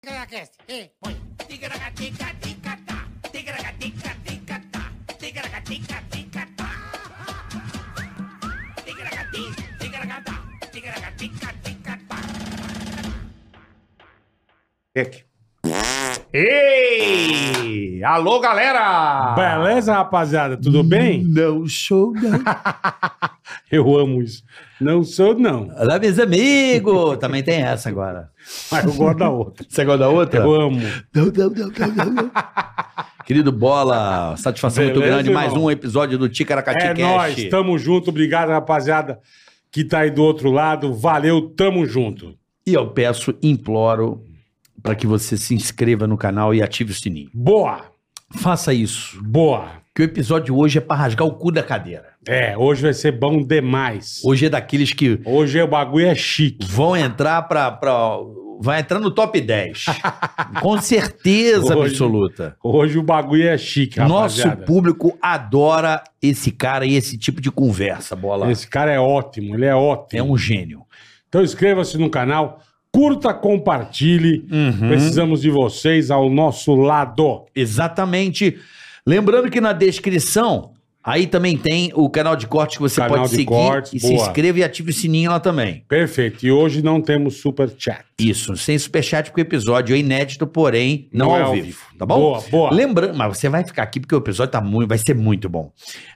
Ticaracast, ei, põe. Ticaracatica-ticatá, ticaracatica-ticatá, ticaracatica-ticatá. Ticaracati, ticaracatá, ticaracatica-ticatá. Check. Ei! Alô, galera! Beleza, rapaziada? Tudo bem? Não sou, não. Eu amo isso. Não sou, não. Olá, meus amigos! Também tem essa agora. Mas eu gosto da outra. Você gosta da outra? Eu amo. Não, não, não, não, não, não. Querido Bola, satisfação muito Beleza, grande. Mais irmão? um episódio do Ticaracati É Cast. nóis, tamo junto. Obrigado, rapaziada, que tá aí do outro lado. Valeu, tamo junto. E eu peço, imploro, para que você se inscreva no canal e ative o sininho. Boa, Faça isso, boa. que o episódio hoje é para rasgar o cu da cadeira. É, hoje vai ser bom demais. Hoje é daqueles que Hoje o bagulho é chique. vão entrar para... Pra... Vai entrar no top 10. Com certeza Hoje- absoluta. Hoje o bagulho é chique, Nosso rapaziada. público adora esse cara e esse tipo de conversa, Bola. Esse cara é ótimo, ele é ótimo. É um gênio. Então inscreva-se no canal, curta, compartilhe. Uhum. Precisamos de vocês ao nosso lado. Exatamente. Lembrando que na descrição, aí também tem o canal de cortes que você Canal pode de seguir cortes, e se boa. inscreva e ative o sininho lá também. Perfeito. E hoje não temos super chat. Isso, sem superchat, porque o episódio é inédito, porém não, é ao vivo. Tá bom? Boa, boa. Lembrando, mas você vai ficar aqui porque o episódio tá muito, vai ser muito bom.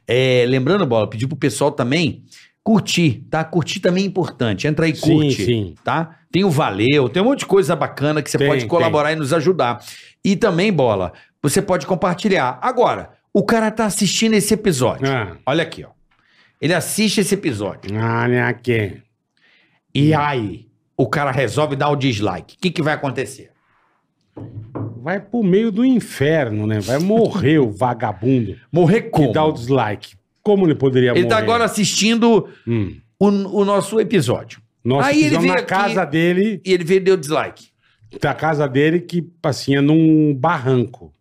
É, lembrando, Bola, pedir pro pessoal também curtir, tá? Curtir também é importante. Entra aí e Sim, curte, sim. tá? Tem o Valeu, tem um monte de coisa bacana que você Tem, pode colaborar e nos ajudar. E também, Bola, você pode compartilhar. Agora, o cara tá assistindo esse episódio. Ah, Olha aqui, ó. Ele assiste esse episódio. ah né, aqui. E aí, o cara resolve dar o dislike. O que, que vai acontecer? Vai pro meio do inferno, né? Vai morrer o vagabundo Morrer que como? dá o dislike. Como ele poderia Ele morrer? tá agora assistindo Hum. o, o nosso episódio. Nós Aí ele veio na aqui- casa dele, E ele veio e deu dislike. da casa dele, que assim, é num barranco.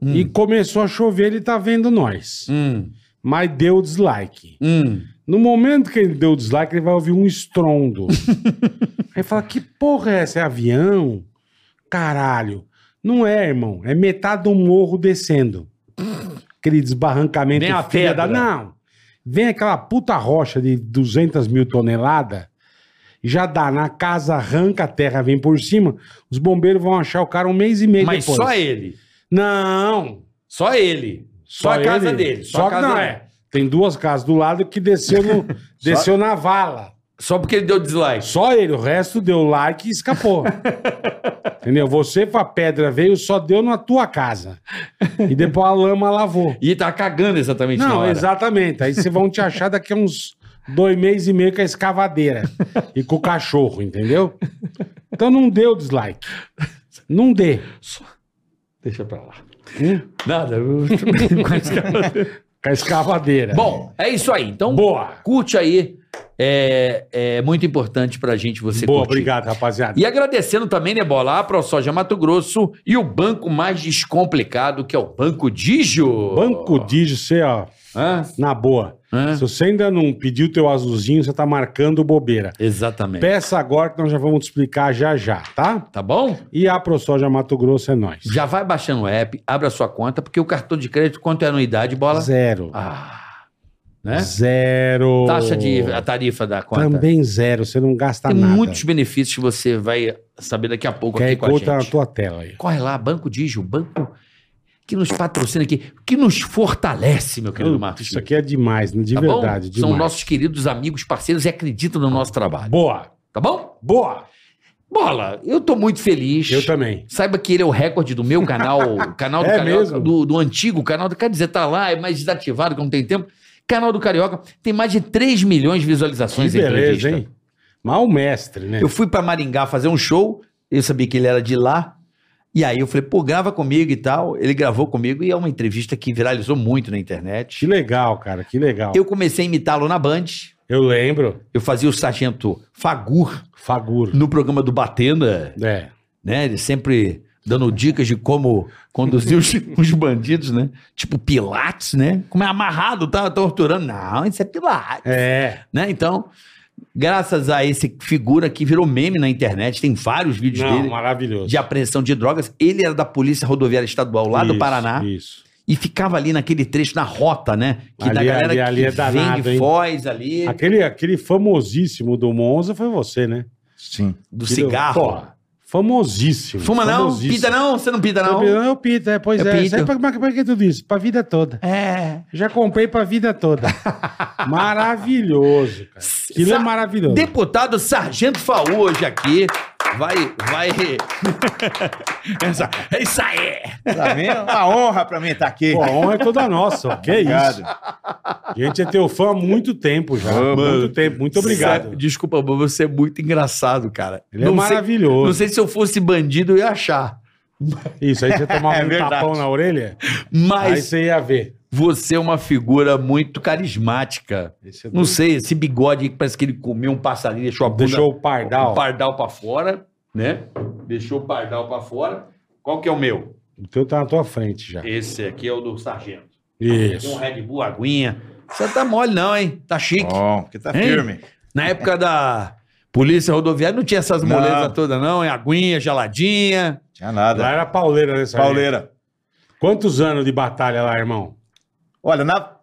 Hum. E começou a chover, ele tá vendo nós. Hum, Mas deu dislike. hum. No momento que ele deu dislike, ele vai ouvir um estrondo. Aí fala: que porra é essa? É avião? Caralho. Não é, irmão. É metade do morro descendo. Aquele desbarrancamento. Vem a filha pedra. da- Não. Vem aquela puta rocha de 200 mil toneladas. Já dá na casa, arranca a terra, vem por cima. Os bombeiros vão achar o cara um mês e meio Mas depois. só ele. Não. Só ele. Só, a casa ele. dele. Só, Só a que casa não dele. é. Tem duas casas do lado que desceu, no, desceu na vala. Só porque ele deu dislike. Só ele, o resto deu like e escapou. Entendeu? Você, a pedra veio, só deu na tua casa. E depois a lama lavou. E tá cagando exatamente Não, exatamente. Aí vocês vão te achar daqui a uns dois meses e meio com a escavadeira e com o cachorro, entendeu? Então não deu dislike. Não dê. Deixa pra lá. Hum? Nada. eu- Com a escavadeira. Bom, é isso aí. Então, Boa. curte aí. É, é muito importante pra gente você Boa, curtir. obrigado, rapaziada. E agradecendo também, né, Bola, a ProSoja Mato Grosso e o banco mais descomplicado, que é o Banco Digio. Banco Digio, você, ó, Hã? na boa. Hã? Se você ainda não pediu teu azulzinho, você tá marcando bobeira. Exatamente. Peça agora que nós já vamos te explicar já já, tá? Tá bom? E a ProSoja Mato Grosso é nós. Já vai baixando o app, abre a sua conta, porque o cartão de crédito, quanto é a anuidade, Bola? Zero. Ah, né? Zero. Taxa de, a tarifa da conta. Também zero, você não gasta Tem nada. muitos benefícios que você vai saber daqui a pouco QR aqui com a tá na gente. tua tela aí. Corre lá, Banco Digio, banco que nos patrocina aqui, que nos fortalece, meu querido Marcos. Isso aqui é demais, né? de Tá verdade. bom? São demais. nossos queridos amigos, parceiros e acreditam no nosso trabalho. Boa, Tá bom? boa. Bola, eu tô muito feliz. Eu também. Saiba que ele é o recorde do meu canal, canal do É Carioca, mesmo? do, do antigo canal do. Quer dizer, tá lá, é mais desativado, que não tem tempo. Canal do Carioca tem mais de 3 milhões de Que visualizações. beleza, entrevista. hein? Mal mestre, né? Eu fui pra Maringá fazer um show, eu sabia que ele era de lá. E aí eu falei, pô, grava comigo e tal. Ele gravou comigo e é uma entrevista que viralizou muito na Que internet. legal, cara, que legal. Eu comecei a imitá-lo na Band. Eu lembro. Eu fazia o sargento Fagur Fagur. no programa do Batenda, É. né? Ele sempre dando dicas de como conduzir os, os bandidos, né? Tipo Pilates, né? Como é amarrado, tá torturando. Não, isso é Pilates, É. né? Então, graças a esse figura que virou meme na internet, tem vários vídeos Não, dele maravilhoso. de apreensão de drogas. Ele era da Polícia Rodoviária Estadual lá do Isso, Paraná Isso. e ficava ali naquele trecho na rota, né? Que da Ali- galera ali- ali que é danado, vem de hein? Foz ali, Aquele, aquele famosíssimo do Monza foi você, né? Sim. do Aquele- cigarro. Pô, famosíssimo. Fuma não? Pita não? Você não pita não? Eu, eu pito, é, pois Eu é. pito. Pra, pra, pra que tudo isso? Pra vida toda. É. Já comprei pra vida toda. maravilhoso, cara. Aquilo é Sa- maravilhoso. Deputado Sargento Faú hoje aqui. Vai, vai. Essa- é isso aí. Pra mim é uma honra pra mim estar aqui. Pô, a honra é toda nossa. Que Obrigado. isso. A gente é teu fã há muito tempo já. Muito tempo. Muito obrigado. Sério, Desculpa, mas você é muito engraçado, cara. Ele é sei- maravilhoso. não sei se eu fosse bandido eu ia achar. Isso, aí você tomava É um verdade. tapão na orelha, aí Mas você ia ver. Você é uma figura muito carismática. É Não sei, esse bigode aí que parece que ele comeu um passarinho, deixou a bunda, Deixou o pardal. o pardal pra fora, né? Deixou o pardal pra fora. Qual que é o meu? O teu tá na tua frente já. Esse aqui é o do sargento. Com um Isso. Red Bull, aguinha. Você tá mole não, hein? Tá chique. Bom, que tá Hein? firme. Na época da polícia rodoviária não tinha essas Não. molezas todas não, é aguinha, geladinha. Tinha Lá nada. era pauleira nessa época. Pauleira. Quantos anos de batalha lá, irmão? Olha, na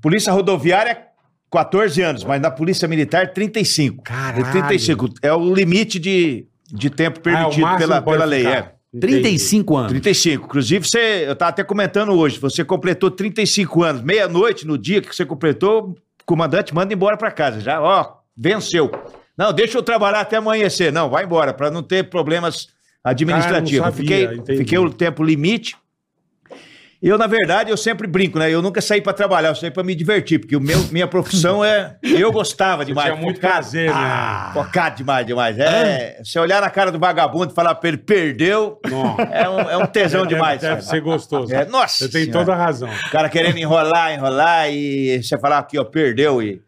Polícia Rodoviária, 14 anos, mas na Polícia Militar, 35. Caralho. É 35. É o limite de, de tempo Ah, é permitido máximo pela, que pode pela lei. ficar. É. Entendi. 35 anos. 35. Inclusive, você, eu estava até comentando hoje, você completou 35 anos, meia-noite no dia que você completou, o comandante manda embora para casa. Já, ó, venceu. Não, deixa eu trabalhar até amanhecer. Não, vai embora, para não ter problemas administrativos. Ah, sabia, fiquei, entendi. fiquei o tempo limite. Eu, na verdade, eu sempre brinco, né? Eu nunca saí para trabalhar, eu saí para me divertir, porque o meu, minha profissão é. Eu gostava demais. Tinha muito focado. prazer, né? Ah, focado demais, demais. É, você olhar na cara do vagabundo e falar para ele, perdeu, é um, é um tesão Deve- demais. Deve ser gostoso. É, nossa Você tem Senhora. toda a razão. O cara querendo enrolar, enrolar e você falar aqui, ó, perdeu e,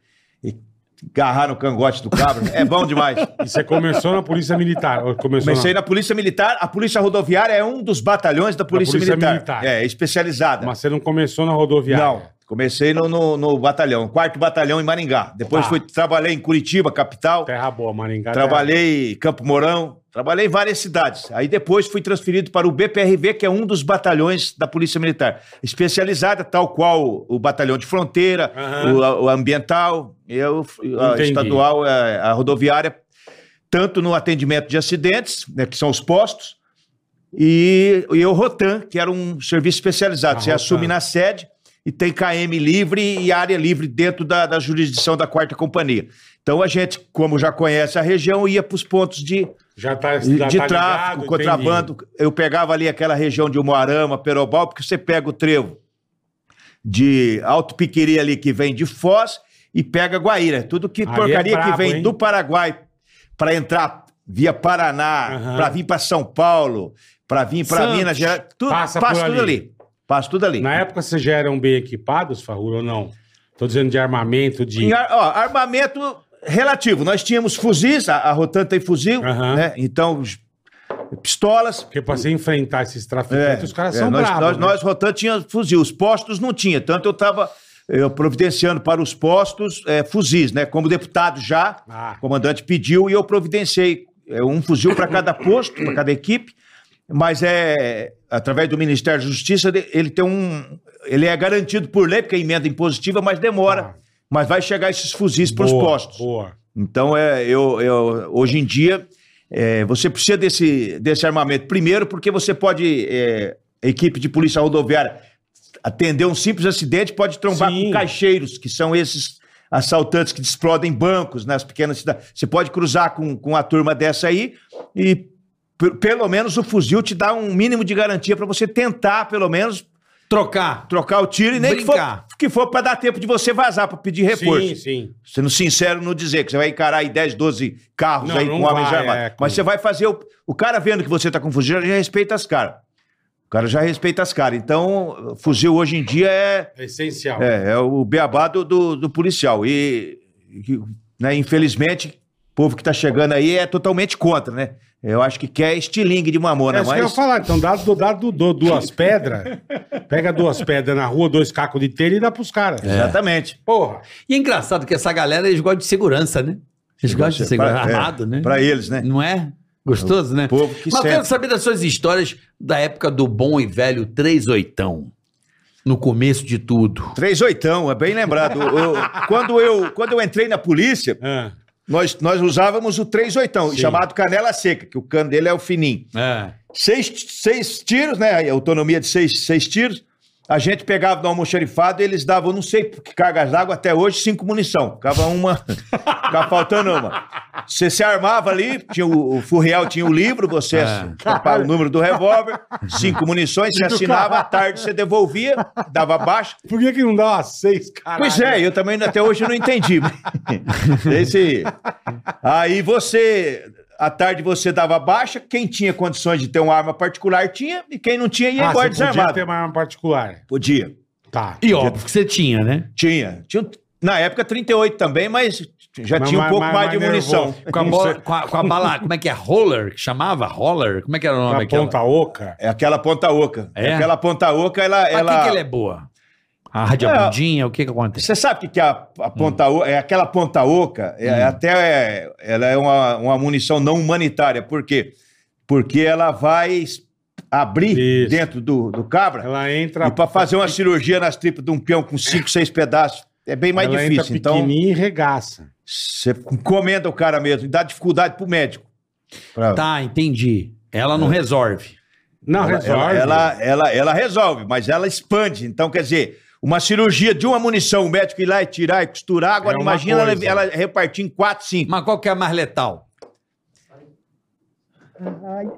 agarrar no cangote do cabra. É bom demais. E você começou na Polícia Militar. ou Começou Comecei na... na Polícia Militar. A Polícia Rodoviária é um dos batalhões da Polícia, Polícia Militar. Militar. É, especializada. Mas você não começou na rodoviária. Não, comecei no, no, no batalhão, quarto batalhão em Maringá. Depois Tá. fui, trabalhei em Curitiba, capital. Terra boa, Maringá. Trabalhei em Campo Mourão, trabalhei em várias cidades. Aí depois fui transferido para o BPRV, que é um dos batalhões da Polícia Militar. Especializada, tal qual o batalhão de fronteira, Aham. o, o ambiental, eu, a Entendi. estadual, a, a rodoviária, tanto no atendimento de acidentes, né, que são os postos, e, e o Rotan, que era um serviço especializado. A Você Rotan. assume na sede e tem KM livre e área livre dentro da, da jurisdição da quarta companhia. Então a gente, como já conhece a região, ia para os pontos de, Já tá, já de tá tráfico, ligado, contrabando. Eu pegava ali aquela região de Umuarama, Perobal, porque você pega o trevo de Alto Piquiri ali que vem de Foz e pega Guaíra. Tudo que Ali é porcaria brabo, que vem hein? do Paraguai para entrar via Paraná, Aham. para vir para São Paulo, para vir para. Minas Gerais, tudo, Passa passa, por tudo ali. ali. Passa tudo ali. Na época vocês já eram bem equipados, Farrur, ou não? Tô dizendo de armamento, de... Em ar- ó, armamento relativo. Nós tínhamos fuzis, a, a Rotan tem fuzil, Aham. né? Então, os- pistolas. Porque pra você enfrentar esses traficantes, os caras é, são nós, bravos, Nós, né? nós, Rotan, tinha fuzil. Os postos não tinha. Tanto eu estava providenciando para os postos é, fuzis, né? Como deputado já, Ah. o comandante pediu e eu providenciei é, um fuzil para cada posto, para cada equipe. Mas é através do Ministério da Justiça, ele tem um. Ele é garantido por lei, porque é emenda impositiva, mas demora. Ah. Mas vai chegar esses fuzis para os postos. Boa. Então, é, eu, eu- hoje em dia, é, você precisa desse, desse armamento. Primeiro, porque você pode, é, equipe de polícia rodoviária, atender um simples acidente, pode trombar Sim. com caixeiros, que são esses assaltantes que explodem bancos nas pequenas cidades. Você pode cruzar com, com a turma dessa aí e, pelo menos, o fuzil te dá um mínimo de garantia para você tentar, pelo menos, Trocar. trocar o tiro e nem que for, Brincar. que for para dar tempo de você vazar, para pedir reforço Sim, sim. sendo sincero no dizer que você vai encarar aí 10, 12 carros Não, aí não com homens armados. é, com- Mas você vai fazer. O, o cara vendo que você tá com fuzil, já respeita as caras. O cara já respeita as caras. Então, fuzil hoje em dia é, É essencial. é, é o beabá do, do, do policial. E, e, né, infelizmente, povo que tá chegando aí é totalmente contra, né? Eu acho que quer estilingue de É mamona, isso que eu ia mas. falar. Então dá, dá, du- duas pedras, pega duas pedras na rua, dois cacos de telha e dá pros caras. Exatamente. Porra. E é engraçado que essa galera, eles gostam de segurança, né? Eles gostam de ser Pra- armado, é, né? Pra eles, né? Não é? Gostoso, né? O povo que Mas eu quero saber das suas histórias da época do bom e velho 38. No começo de tudo. Três oitão, é bem lembrado. Eu- quando, eu, quando eu entrei na polícia, Ah, nós, nós usávamos o três oitão, Sim. chamado canela seca, que o cano dele é o fininho. É. Seis, seis tiros, né? A autonomia de seis, seis tiros. A gente pegava no almoxarifado e eles davam, não sei que cargas d'água, até hoje, cinco munição. Ficava uma, ficava faltando uma. Você se armava ali, tinha o, o Furriel tinha o livro, você É. o número do revólver, cinco munições, você assinava, à tarde você devolvia, dava baixa. por que, que não dá umas seis, cara? Pois é, eu também até hoje não entendi. Esse... Aí você, à tarde você dava baixa, quem tinha condições de ter uma arma particular tinha, e quem não tinha ia Ah, embora você podia desarmado. ter uma arma particular. Podia. Tá. E óbvio que você tinha, né? Tinha. tinha. Na época 38 também, mas já Mas tinha um mais- pouco mais- mais, de munição. Com a, bola, sei. com, a, com a bala, como é que é? Roller? Que chamava? Roller? Como é que era o nome Na daquela? ponta oca. É aquela ponta oca. É? Aquela ponta oca, ela... Pra ela... que, que ela é boa? A radiabundinha, o que que acontece? Você sabe o que, que é a, a ponta oca? É aquela ponta oca, é, Hum. até é- ela é uma, uma munição não humanitária. Por quê? Porque ela vai abrir Isso. dentro do, do cabra Ela entra. e para fazer uma cirurgia nas tripas de um peão com cinco, seis pedaços é bem mais ela difícil. Entra Então, pequenininha e regaça. você encomenda o cara mesmo e dá dificuldade pro médico. Pra- Tá, entendi. Ela não resolve. Não, ela, resolve. ela, ela, ela, ela resolve, mas ela expande. Então, quer dizer, uma cirurgia de uma munição, o médico ir lá e tirar e costurar, agora É imagina ela, ela repartir em quatro, cinco. Mas qual que é a mais letal?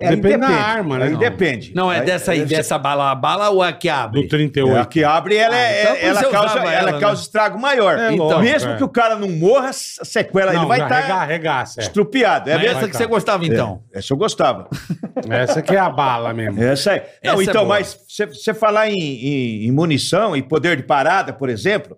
Aí Depende da arma, né? Aí Não. depende. Não, é dessa aí, dessa bala a bala ou a que abre? Do 38. É, a que abre, ela, é- Ah, então por ela, eu causa, ela ela, causa estrago maior. É, então, mesmo é. que o cara não morra, a sequela Não, ele vai estar rega- regaça. é. estrupiado. É essa que você gostava, então. É, essa eu gostava. Essa que é a bala mesmo. Essa aí. Não, Essa é então, mas você- falar em, em- em munição e poder de parada, por exemplo,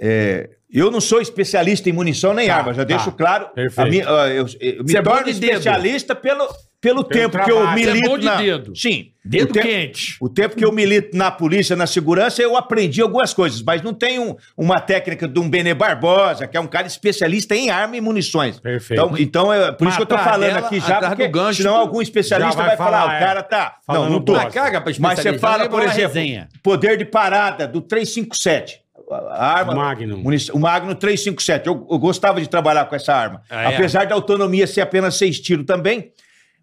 é, eu não sou especialista em munição nem Tá, arma, já tá. deixo claro. Perfeito. A minha- ah, eu, eu me é torno especialista pelo, pelo tempo que eu trabalho. Você é milito bom de na... dedo. Sim. Dedo o tempo, quente. O tempo que eu milito na polícia, na segurança, eu aprendi algumas coisas, mas não tenho uma técnica de um Benê Barbosa, que é um cara especialista em arma e munições. Perfeito. Então, então é por Mas isso que eu tô falando dela, aqui já, porque do gancho, senão algum especialista vai vai, falar, falar, é. o cara tá... Falando não, não tô. caga Mas você fala, é por boa exemplo, resenha. poder de parada do 357. A arma, Magnum. munic- O Magnum 357. Eu, eu gostava de trabalhar com essa arma. Ah, é? Apesar da autonomia ser apenas seis tiros também.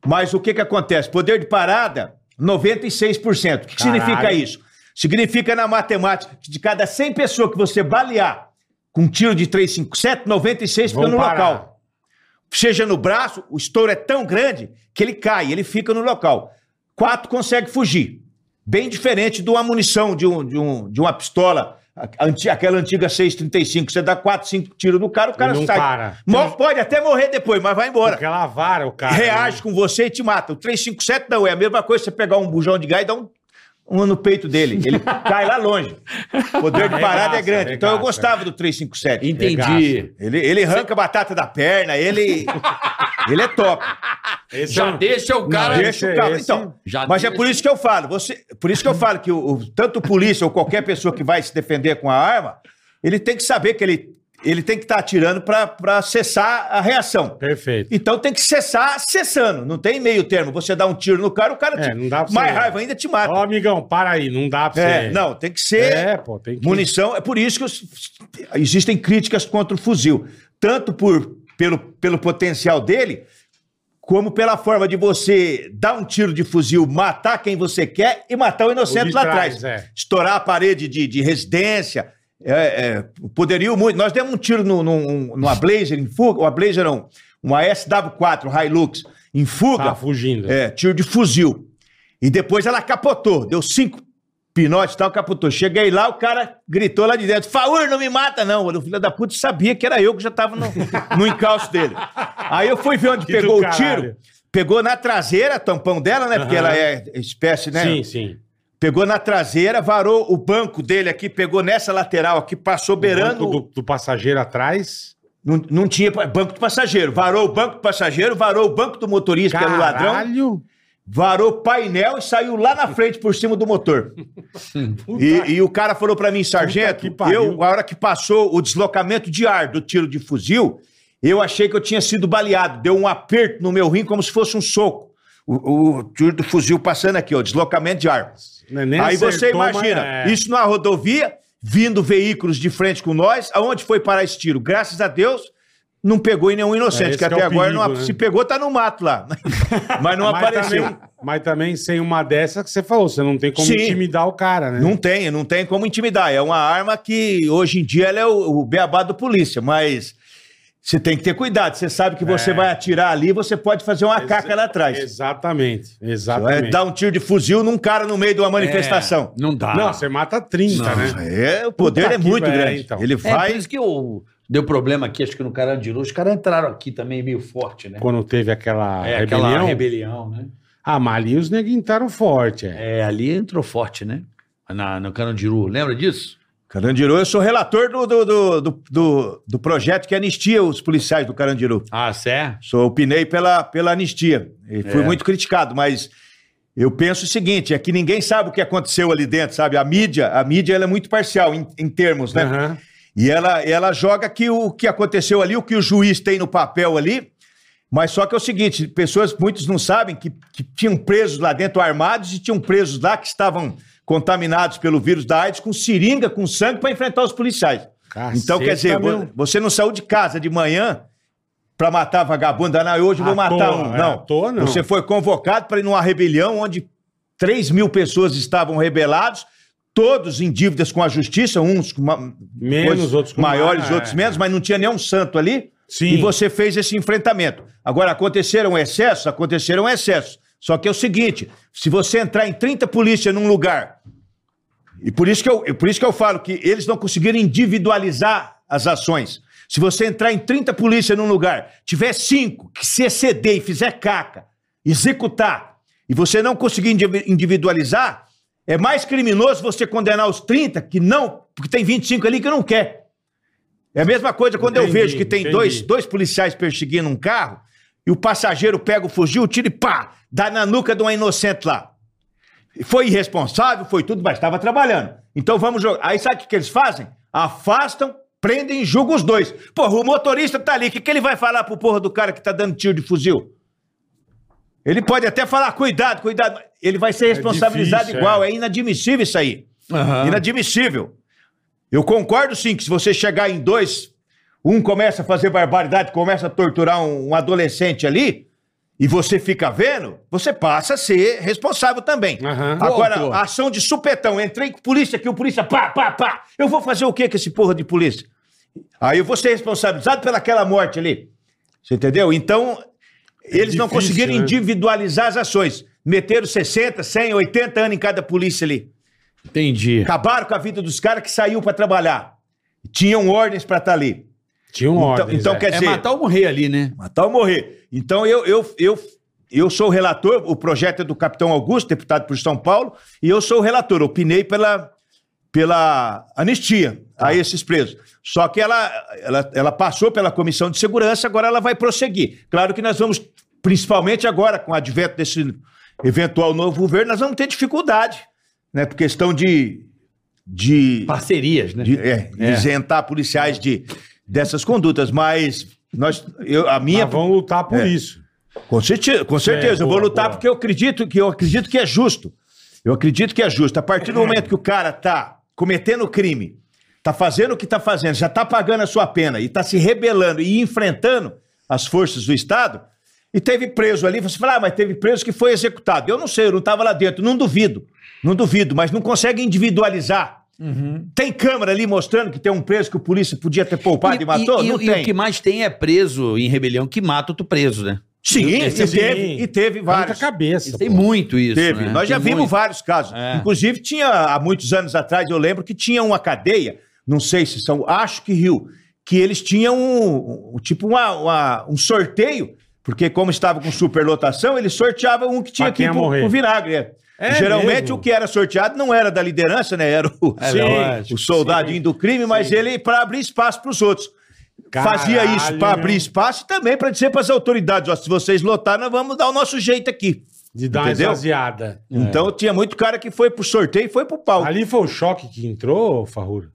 Mas o que que acontece? Poder de parada, 96%. O que, que significa isso? Significa na matemática que de cada 100 pessoas que você balear com um tiro de 357, 96 ficam no parar. local. Seja no braço, o estouro é tão grande que ele cai, ele fica no local. Quatro consegue fugir. Bem diferente de uma munição, de, um, de, um, de uma pistola, aquela antiga 635. Você dá quatro, cinco tiros no cara, o cara não sai. para. Mo- Pode até morrer depois, mas vai embora. Aquela vara, o cara. né? Reage com você e te mata. O 357 não, é a mesma coisa você pegar um bujão de gás e dar um, um no peito dele. Ele cai lá longe. O poder de Arregaça, parada é grande. Então eu gostava do 357. Entendi. Ele, ele arranca a batata da perna, ele. ele é top. Esse Já é um- deixa o cara. Não, Deixa o esse- cara. esse- Então, Já mas é deixa- por isso que eu falo. Você, por isso que eu falo que o, o- tanto o polícia ou qualquer pessoa que vai se defender com a arma, ele tem que saber que ele, ele tem que estar atirando para cessar a reação. Perfeito. Então tem que cessar cessando. Não tem meio termo. Você dá um tiro no cara, o cara É, te, não dá pra mais você- raiva ainda te mata. Ó, amigão, para aí. Não dá pra É, você. não, tem que ser É, pô, tem que. munição. É por isso que existem críticas contra o fuzil. Tanto por, pelo, pelo potencial dele, como pela forma de você dar um tiro de fuzil, matar quem você quer e matar o inocente O lá trás, atrás. é. Estourar a parede de, de residência. É, é, poderio muito. Nós demos um tiro no, num- numa Blazer em fuga, uma Blazer não, uma SW4 Hilux em fuga. Tá fugindo. É, tiro de fuzil. E depois ela capotou, deu cinco pinotes e tal, capotou. Cheguei lá, o cara gritou lá de dentro: Faur, não me mata, não. O filho da puta sabia que era eu que já tava no, no encalço dele. Aí eu fui ver onde Que pegou o tiro. Pegou na traseira, tampão dela, né? Porque Aham. ela é espécie, né? Sim, sim. Pegou na traseira, varou o banco dele aqui, pegou nessa lateral aqui, passou beirando. O banco do, do passageiro atrás. Não, não tinha banco do passageiro. Varou o banco do passageiro, varou o banco do motorista, que era o ladrão. Caralho. varou painel e saiu lá na frente por cima do motor. E, e o cara falou pra mim, sargento, eu, a hora que passou o deslocamento de ar do tiro de fuzil, Eu achei que eu tinha sido baleado. Deu um aperto no meu rim como se fosse um soco. O, o tiro do fuzil passando aqui, ó, deslocamento de armas. É nem Aí você imagina, é. isso numa rodovia, vindo veículos de frente com nós, aonde foi parar esse tiro? Graças a Deus, não pegou em nenhum É, inocente, esse que que até é agora perigo, não, né? se pegou, tá no mato lá. Mas não mas apareceu. Também, mas também sem uma dessa que você falou, você não tem como Sim. intimidar o cara, né? Não tem, não tem como intimidar. É uma arma que hoje em dia ela é o, o beabá do polícia, mas você tem que ter cuidado. Você sabe que você É. vai atirar ali, você pode fazer uma caca lá atrás. Exatamente, Vai exatamente. dar um tiro de fuzil num cara no meio de uma manifestação. Não dá. Não, você mata 30, né? É, o poder Puta é muito grande. então. Ele É, por vai. isso que eu, deu problema aqui, acho que no Carandiru. Os caras entraram aqui também meio forte, né? Quando teve aquela É, rebelião. aquela rebelião, né? Ah, mas ali os negros entraram forte, é. É, ali entrou forte, né? Na, no Carandiru. Lembra disso? Carandiru, eu sou relator do, do, do, do, do- projeto que anistia os policiais do Carandiru. Ah, certo. Sou opinei pela, pela anistia. E fui É. muito criticado, mas eu penso o seguinte: é que ninguém sabe o que aconteceu ali dentro, sabe? A mídia, a mídia ela é muito parcial em, em termos, né? Aham. E ela, ela joga que o que aconteceu ali, o que o juiz tem no papel ali. Mas só que é o seguinte: pessoas, muitos não sabem que, que tinham presos lá dentro armados e tinham presos lá que estavam contaminados pelo vírus da AIDS com seringa, com sangue para enfrentar os policiais. Caceta, então, quer dizer, meu. vo- você não saiu de casa de manhã para matar vagabundo, ah, não, hoje eu vou À matar toa, um. é, Não. à toa, não. Você foi convocado para ir numa rebelião onde 3 mil pessoas estavam rebelados, todos em dívidas com a justiça, uns com Menos, outros com maiores, mais, outros é. menos, mas não tinha nenhum santo ali. Sim. E você fez esse enfrentamento. Agora, aconteceram excessos? Aconteceram excessos. Só que é o seguinte: se você entrar em 30 polícias num lugar, e por isso, que eu, por isso que eu falo que eles não conseguiram individualizar as ações. Se você entrar em 30 polícias num lugar, tiver cinco que se exceder e fizer caca, executar, e você não conseguir indivi- individualizar, é mais criminoso você condenar os 30 que não, porque tem 25 ali que não quer. É a mesma coisa quando eu Entendi, vejo que tem entendi. dois, dois policiais perseguindo um carro e o passageiro pega o fuzil, tira e pá, dá na nuca de uma inocente lá. Foi irresponsável, foi tudo, mas estava trabalhando. Então vamos jogar. Aí sabe o que, eles fazem? Afastam, prendem e julgam os dois. Porra, o motorista tá ali, o que, que ele vai falar pro porra do cara que tá dando tiro de fuzil? Ele pode até falar, cuidado, cuidado. Ele vai ser responsabilizado difícil, igual, é. é inadmissível isso aí. Aham. Inadmissível. Eu concordo sim que se você chegar em dois, um começa a fazer barbaridade, começa a torturar um, um adolescente ali, e você fica vendo, você passa a ser responsável também. Aham. Agora, ação de supetão, entrei com polícia aqui, o polícia pá, pá, pá. Eu vou fazer o quê com esse porra de polícia? Aí eu vou ser responsabilizado pelaquela morte ali. Você entendeu? Então, eles não difícil, conseguiram né? individualizar as ações. Meteram 60, 100, 80 anos em cada polícia ali. Entendi. Acabaram com a vida dos caras que saíam pra trabalhar. Tinham ordens pra estar ali. Tinha um Então, ordens, então é. quer É dizer, matar ou morrer ali, né? matar ou morrer. Então eu, eu, eu, eu sou o relator, o projeto é do capitão Augusto, deputado por São Paulo, e eu sou o relator. Opinei pela, pela anistia a esses presos. Só que ela, ela, ela passou pela comissão de segurança, agora ela vai prosseguir. Claro que nós vamos, principalmente agora, com o advento desse eventual novo governo, nós vamos ter dificuldade, né? Por questão de. de Parcerias, né? de, é, É. isentar policiais de, dessas condutas, mas nós, eu, a minha, Mas vão lutar por É. isso. com certeza, com certeza, eu vou boa, lutar boa. porque eu acredito que eu acredito que é justo. Eu acredito que é justo. A partir do momento que o cara tá cometendo crime, tá fazendo o que tá fazendo, já tá pagando a sua pena e tá se rebelando e enfrentando as forças do Estado, e teve preso ali, você fala, ah, mas teve preso que foi executado. Eu não sei, eu não estava lá dentro, não duvido, não duvido, mas não consegue individualizar. Tem câmera ali mostrando que tem um preso que o polícia podia ter poupado e, matou? e- não e tem. o que mais tem é preso em rebelião que mata outro preso, né? Sim, e teve, e teve vários. a cabeça. Tem pô. muito isso. Teve. né? Nós já Tem vimos muito. vários casos. É. Inclusive, tinha, há muitos anos atrás, eu lembro que tinha uma cadeia, não sei se são, acho que Rio, que eles tinham um, um- tipo uma- uma- um sorteio, porque como estava com superlotação, eles sorteavam um que tinha ia pro, morrer. pro vinagre. É. É Geralmente mesmo? o que era sorteado não era da liderança, né? Era o, É, Sim, o soldadinho do crime, mas ele para abrir espaço para os outros. Fazia Caralho, isso para abrir espaço e também para dizer para as autoridades: ó, se vocês lotarem, nós vamos dar o nosso jeito aqui. De dar uma Entendeu? esvaziada. Então tinha muito cara que foi pro sorteio e foi pro pau. Ali foi o choque que entrou, Farrura?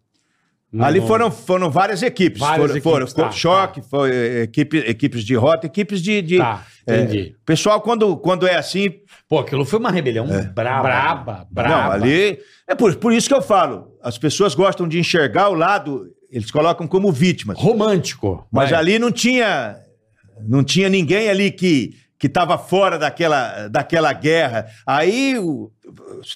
Não, Ali não. foram, foram várias equipes. Várias foram, foram equipes, tá, choque, foi, eh, equipe, equipes de rota, equipes de. de Tá, entendi. pessoal, quando, quando é assim. Pô, aquilo foi uma rebelião braba. Braba, braba. Não, ali. É por, por isso que eu falo. As pessoas gostam de enxergar o lado, eles colocam como vítimas. Romântico. Mas Vai. ali não tinha. Não tinha ninguém ali que que estava fora daquela, daquela guerra. Aí o,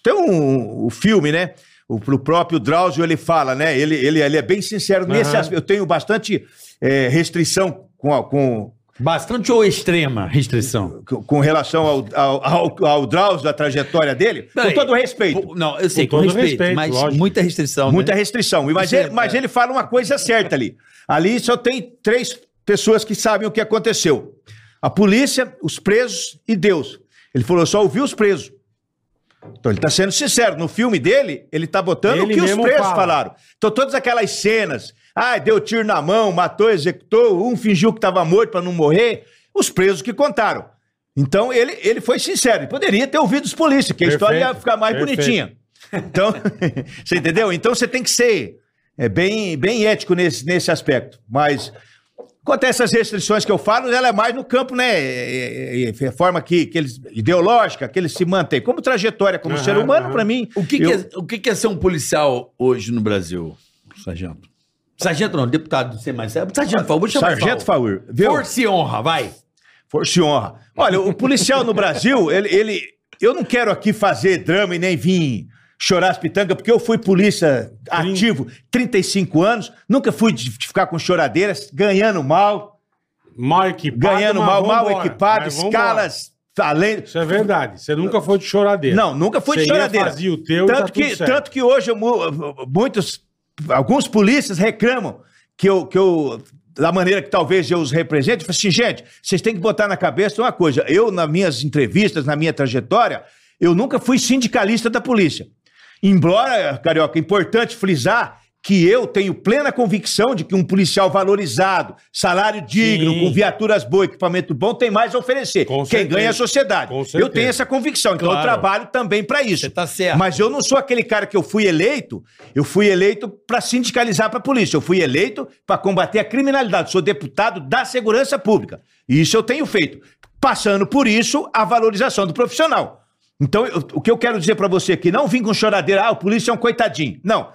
tem um, o filme, né? O, o próprio Drauzio ele fala, né? Ele, ele, ele é bem sincero nesse Aham. aspecto. Eu tenho bastante eh, restrição com, a- com, Bastante ou extrema restrição? com- relação ao, ao, ao, ao Drauzio, a trajetória dele, Peraí. com todo respeito. Não, eu sei, Com com, todo respeito, respeito, mas lógico. muita restrição. Muita né? restrição. Mas, é- ele, mas é. ele fala uma coisa certa ali. Ali só tem três pessoas que sabem o que aconteceu: a polícia, os presos e Deus. Ele falou: só ouviu os presos. Então ele está sendo sincero. No filme dele, ele está botando Ele o que os presos fala. falaram. Então todas aquelas cenas, ah, deu tiro na mão, matou, executou, um fingiu que estava morto para não morrer, os presos que contaram. Então ele, ele foi sincero. Ele poderia ter ouvido os polícias, que a história ia ficar mais perfeito. bonitinha. Então, você entendeu? Então você tem que ser é, bem, bem ético nesse, nesse aspecto. Mas, quanto a essas restrições que eu falo, ela é mais no campo, né? É, é, é, forma que, que eles, ideológica, que eles se mantêm. Como trajetória, como Aham, ser humano, aham. para mim. O que, eu- que é, o que, que é ser um policial hoje no Brasil, sargento? Sargento não, deputado, não sei mais. Sargento, por favor, vou chamar Sargento Faur? Força e honra, vai. Força e honra. Olha, o policial no Brasil, ele, ele. Eu não quero aqui fazer drama e nem vir chorar as pitangas, porque eu fui polícia ativo 35 anos, nunca fui de ficar com choradeiras, ganhando mal, Mal equipado. ganhando mal, mal equipado, escalas além. Isso é verdade. Você nunca foi de choradeira. Não, nunca fui de Você choradeira. fazia o teu e tanto, tá que, tanto que hoje eu mu- muitos, alguns polícias reclamam que eu, que eu, da maneira que talvez eu os represente, eu falo assim, gente, vocês têm que botar na cabeça uma coisa. Eu, nas minhas entrevistas, na minha trajetória, eu nunca fui sindicalista da polícia. Embora, Carioca, é importante frisar que eu tenho plena convicção de que um policial valorizado, salário digno, Sim. com viaturas boas, equipamento bom, tem mais a oferecer. Com Quem certeza. ganha é a sociedade. Eu tenho essa convicção, então eu Claro. trabalho também para isso. Você tá certo. Mas eu não sou aquele cara que eu fui eleito, eu fui eleito para sindicalizar para a polícia, eu fui eleito para combater a criminalidade, sou deputado da segurança pública. Isso eu tenho feito, passando por isso a valorização do profissional. Então, eu- o que eu quero dizer para você aqui, não vim com choradeira, ah, o polícia é um coitadinho. Não.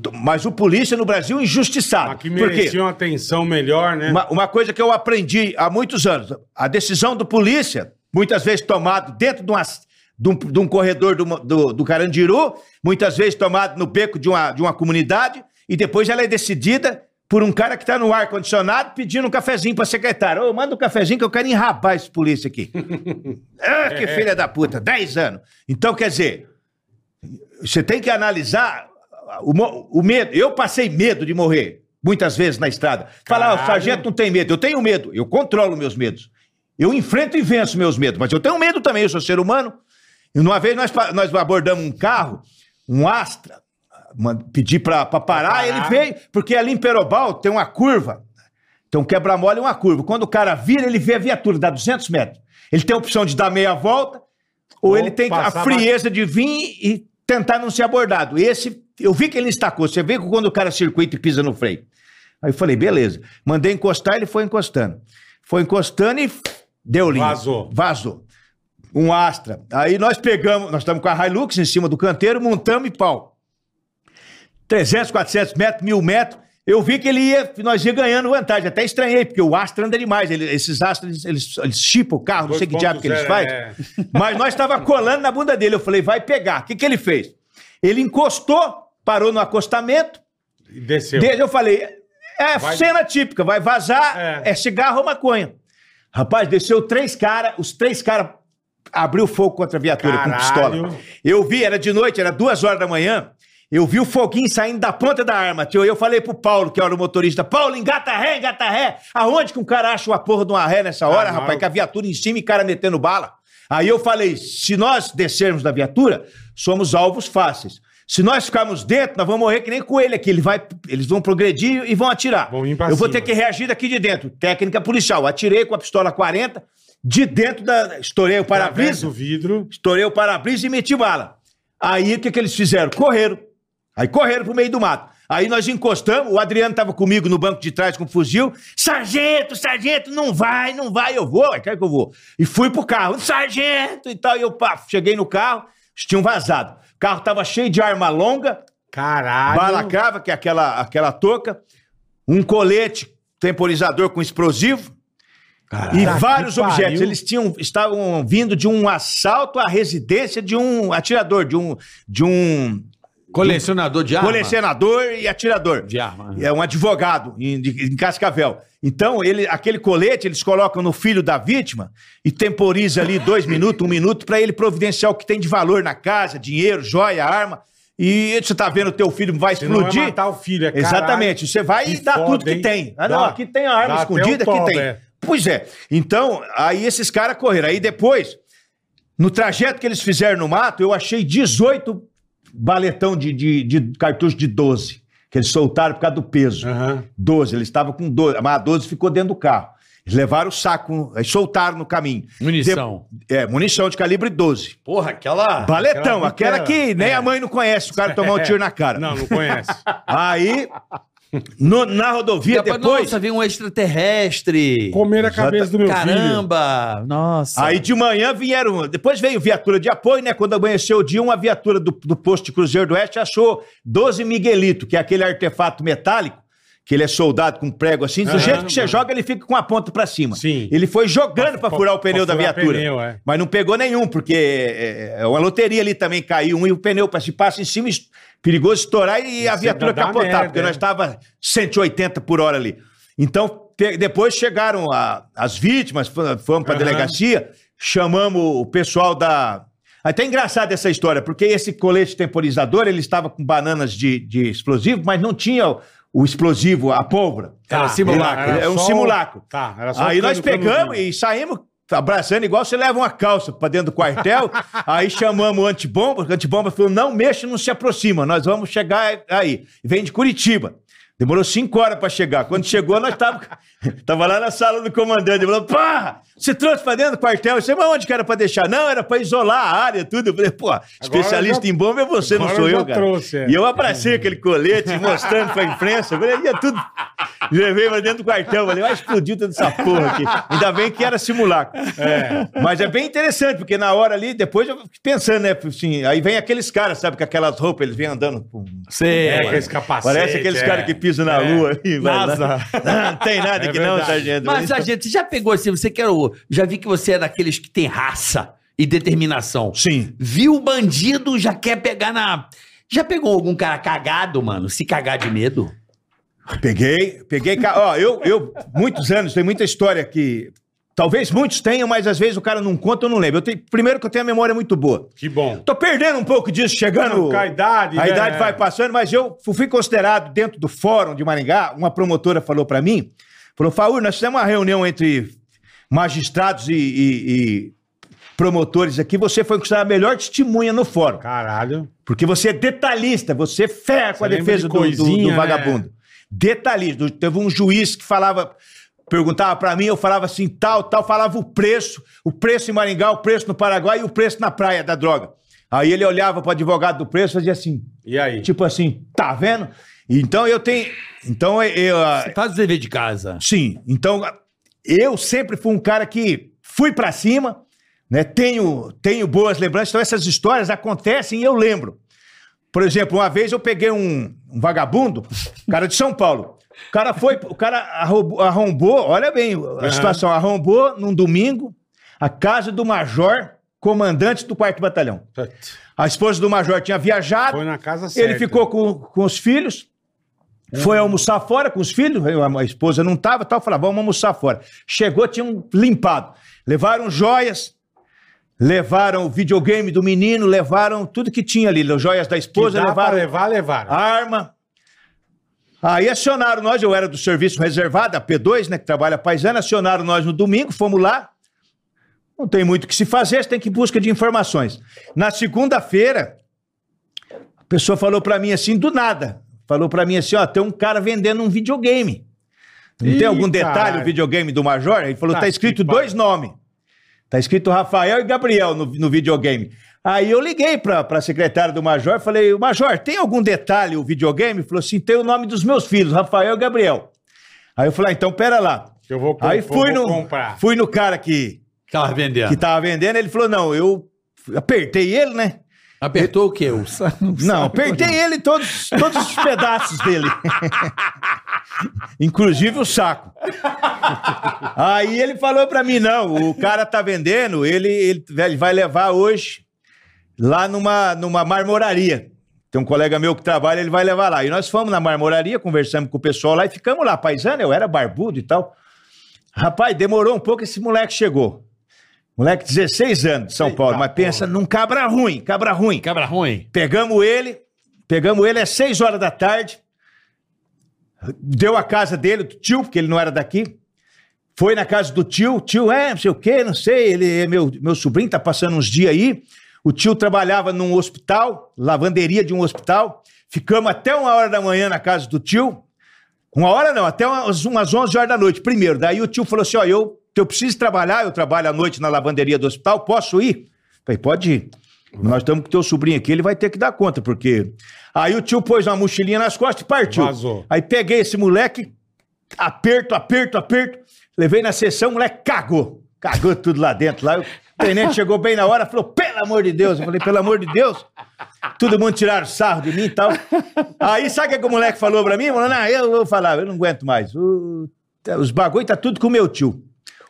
Tô- mas o polícia no Brasil é injustiçado. Quê? merecia uma atenção melhor, né? Uma, uma coisa que eu aprendi há muitos anos: a decisão do polícia, muitas vezes tomado dentro de, uma- de um, de um corredor do, do, do Carandiru, muitas vezes tomado no beco de uma, de uma comunidade, e depois ela é decidida por um cara que está no ar-condicionado pedindo um cafezinho para secretário. Ô, manda um cafezinho que eu quero enrabar esse polícia aqui. ah, que filha da puta, 10 anos. Então, quer dizer, você tem que analisar o, o medo. Eu passei medo de morrer, muitas vezes na estrada. Falar, "Ah, o sargento não tem medo. Eu tenho medo, eu controlo meus medos. Eu enfrento e venço meus medos, mas eu tenho medo também, eu sou ser humano. E uma vez nós, nós abordamos um carro, um Astra, uma- pedi pra, pra parar, parar. ele veio, porque ali em Perobal tem uma curva, tem um quebra-mola e uma curva. Quando o cara vira, ele vê a viatura, dá 200 metros. Ele tem a opção de dar meia volta, ou, Ou ele tem a frieza de vir e tentar não ser abordado. Esse, eu vi que ele estacou. Você vê que quando o cara circuita e pisa no freio. Aí eu falei, beleza. Mandei encostar, ele foi encostando. Foi encostando e deu linha. Vazou. Vazou. Um Astra. Aí nós pegamos, nós estamos com a Hilux em cima do canteiro, montamos e pau. 300, 400 metros, mil metros. Eu vi que ele ia, nós ia ganhando vantagem. Até estranhei, porque o Astra anda demais. Ele- esses Astras, eles, eles chipam o carro, não sei que diabo que eles 2.0, fazem. é. Mas nós estava colando na bunda dele. Eu falei, vai pegar. O que, que ele fez? Ele encostou, parou no acostamento. E desceu. Eu falei, é Vai- cena típica, vai vazar, É. é, cigarro ou maconha. Rapaz, desceu três caras, os três caras abriu fogo contra a viatura Caralho. com pistola. Eu vi, era de noite, era duas horas da manhã. Eu vi o foguinho saindo da ponta da arma, tio. Eu falei pro Paulo, que era o motorista, Paulo, engata ré, engata ré. Aonde que um cara acha uma porra de uma ré nessa hora, Ah, não. rapaz? Com a viatura em cima e cara metendo bala. Aí eu falei, se nós descermos da viatura, somos alvos fáceis. Se nós ficarmos dentro, nós vamos morrer que nem coelho aqui. Ele vai, eles vão progredir e vão atirar. Vão eu vou cima. ter que reagir daqui de dentro. Técnica policial. Atirei com a pistola 40, de dentro da. Estourei o Através para-brisa. vidro. Estourei o para-brisa e meti bala. Aí o que, que eles fizeram? Correram. Aí correram pro meio do mato. Aí nós encostamos, o Adriano tava comigo no banco de trás com o fuzil. Sargento, sargento, não vai, não vai, eu vou, quer que eu vou. E fui pro carro, sargento e tal. E eu, pá, cheguei no carro, eles tinham vazado. O carro tava cheio de arma longa, Caralho. balacrava, que é aquela, aquela touca, um colete temporizador com explosivo e Tá vários objetos. Eles tinham, estavam vindo de um assalto à residência de um atirador, de um, de um Colecionador de arma. colecionador e atirador. De arma. É um advogado em, de- em Cascavel. Então, ele, aquele colete eles colocam no filho da vítima e temporiza ali dois minutos, um minuto, para ele providenciar o que tem de valor na casa, dinheiro, joia, arma. E você tá vendo o teu filho vai vai explodir. matar o filho, é caralho. Exatamente. Você vai e dá foda, tudo que hein? tem. Ah, não, Dá. aqui tem a arma Dá escondida, aqui toba, tem. é. Pois é. Então, aí esses caras correram. Aí depois, no trajeto que eles fizeram no mato, eu achei 18 baletão de, de, de cartucho de 12, que eles soltaram por causa do peso. Aham. 12, eles estavam com 12, mas a 12 ficou dentro do carro. Eles levaram o saco, aí soltaram no caminho. Munição. De- é, munição de calibre 12. Porra, aquela. Baletão, aquela aquela, que nem é. a mãe não conhece, o cara tomar um tiro na cara. Não, não conhece. Aí, no- na rodovia Depois, depois, Nossa, veio um extraterrestre. Comer a cabeça do meu filho. Caramba! Nossa. Aí de manhã vieram. Depois veio viatura de apoio, né? Quando amanheceu o dia, uma viatura do, do posto de Cruzeiro do Oeste achou 12 Miguelito, que é aquele artefato metálico, que ele é soldado com prego assim. Do jeito que você mano. joga, ele fica com a ponta pra cima. Sim. Ele foi jogando pra, Pra- furar o pneu da viatura. pneu, é. Mas não pegou nenhum, porque é, é uma loteria ali também caiu um e o pneu se passa em cima, perigoso estourar e a Isso viatura capotar, merda, porque é. nós estava 180 por hora ali. Então, depois chegaram a- as vítimas, fomos para a Aham. delegacia, chamamos o pessoal da. Até engraçado essa história, porque esse colete temporizador, ele estava com bananas de, de explosivo, mas não tinha o, explosivo, a pólvora. Era simulacro. É um só- simulacro. Tá, era só Aí nós pegamos e saímos abraçando igual você leva uma calça pra dentro do quartel. aí chamamos o antibomba, o antibomba falou: não mexa, não se aproxima, nós vamos chegar aí. Vem de Curitiba. Demorou cinco horas pra chegar. Quando chegou, nós tava, tava lá na sala do comandante. Ele falou: pá, você trouxe pra dentro do quartel? Você, mas onde que era pra deixar? Não, era pra isolar a área, tudo. Eu falei: pô, especialista já- em bomba é você, não sou eu eu, cara. trouxe, é. E eu abracei aquele colete, mostrando pra imprensa. Eu falei: ia tudo. Levei pra dentro do quartel. Falei: vai explodir toda essa porra aqui. Ainda bem que era simulacro. Mas é bem interessante, porque na hora ali, depois eu fiquei pensando, né? Assim, aí vem aqueles caras, sabe, com aquelas roupas, eles vêm andando com. Sei. É, aqueles capacetes. Parece aqueles é. caras que pisam na É. lua. E lá. NASA. Não tem nada É que não, sargento. Mas, sargento, você já pegou assim, você quer o... Já vi que você é daqueles que tem raça e determinação. Sim. Viu o bandido, já quer pegar na... Já pegou algum cara cagado, mano? Se cagar de medo? Peguei, peguei. Ó, eu, eu, muitos anos, tem muita história que. Talvez muitos tenham, mas às vezes o cara não conta, eu não lembro. Eu tenho, primeiro que eu tenho a memória muito boa. Que bom. Tô perdendo um pouco disso, chegando. Com a idade, A né? idade vai passando, mas eu fui considerado dentro do fórum de Maringá. Uma promotora falou pra mim: falou, Faur, nós fizemos uma reunião entre magistrados e, e- e promotores aqui. Você foi considerada a melhor testemunha no fórum. Caralho. Porque você é detalhista, você ferra com a defesa de do, do- coisinha, do né? vagabundo. Detalhista. Teve um juiz que falava, perguntava pra mim, eu falava assim, tal, tal, falava o preço, o preço em Maringá, o preço no Paraguai e o preço na praia da droga. Aí ele olhava pro advogado do preço e fazia assim, E aí? tipo assim, tá vendo? Então eu tenho. Então eu. ah, Faz o dever de casa. Sim, então eu sempre fui um cara que fui pra cima, né? Tenho, tenho boas lembranças, então essas histórias acontecem e eu lembro. Por exemplo, uma vez eu peguei um, um vagabundo, cara de São Paulo. O cara foi, o cara arrombou, arrombou olha bem a situação, arrombou num domingo a casa do major, comandante do quarto batalhão. A esposa do major tinha viajado, Foi na casa certa. ele ficou com, com os filhos, foi almoçar fora com os filhos, a esposa não estava, tal, falava, vamos almoçar fora. Chegou, tinham limpado. Levaram joias, levaram o videogame do menino, levaram tudo que tinha ali, as joias da esposa, levaram levar, levaram. arma. Aí acionaram nós, eu era do serviço reservado, a P2, né, que trabalha paisana, acionaram nós no domingo, fomos lá. Não tem muito o que se fazer, você tem que ir em busca de informações. Na segunda-feira, a pessoa falou pra mim assim, do nada. Falou pra mim assim, ó, tem um cara vendendo um videogame. Não Ih, tem algum detalhe o videogame do Major? Ele falou, Tá tá escrito que dois nomes. Tá escrito Rafael e Gabriel no, no videogame. Aí eu liguei pra, pra secretária do Major, falei, Major, tem algum detalhe o videogame? Ele falou assim, tem o nome dos meus filhos, Rafael e Gabriel. Aí eu falei, ah, então pera lá. Eu vou, Aí fui vou no, comprar. fui no cara que, Tava vendendo. que tava vendendo, ele falou, não, eu apertei ele, né? Apertou o quê? O Não, apertei ele todos, todos os pedaços dele. Inclusive o saco. Aí ele falou pra mim, não, o cara tá vendendo, ele, ele, ele vai levar hoje lá numa, numa marmoraria. Tem um colega meu que trabalha, ele vai levar lá. E nós fomos na marmoraria, conversamos com o pessoal lá e ficamos lá. Paisano, eu era barbudo e tal. Rapaz, demorou um pouco, esse moleque chegou. Moleque, 16 anos de São Eita Paulo, mas porra. pensa num cabra ruim, cabra ruim. Cabra ruim. Pegamos ele, pegamos ele às 6 horas da tarde, deu a casa dele, do tio, porque ele não era daqui. Foi na casa do tio, tio, é, não sei o quê, não sei, ele é meu, meu sobrinho, tá passando uns dias aí. O tio trabalhava num hospital, lavanderia de um hospital. Ficamos até uma hora da manhã na casa do tio. Uma hora não, até umas, umas 11 horas da noite, primeiro. Daí o tio falou assim: ó, eu, eu preciso trabalhar, eu trabalho à noite na lavanderia do hospital, posso ir? Falei, pode ir. Nós estamos com teu sobrinho aqui, ele vai ter que dar conta, porque. Aí o tio pôs uma mochilinha nas costas e partiu. Vazou. Aí peguei esse moleque, aperto, aperto, aperto. Levei na sessão, o moleque cagou. Cagou tudo lá dentro. Lá, o tenente chegou bem na hora, falou: pelo amor de Deus. Eu falei: pelo amor de Deus. Todo mundo tiraram sarro de mim e tal. Aí sabe o que, que o moleque falou pra mim? Falou: não, eu vou falar, eu não aguento mais. O- os bagulho tá tudo com o meu tio.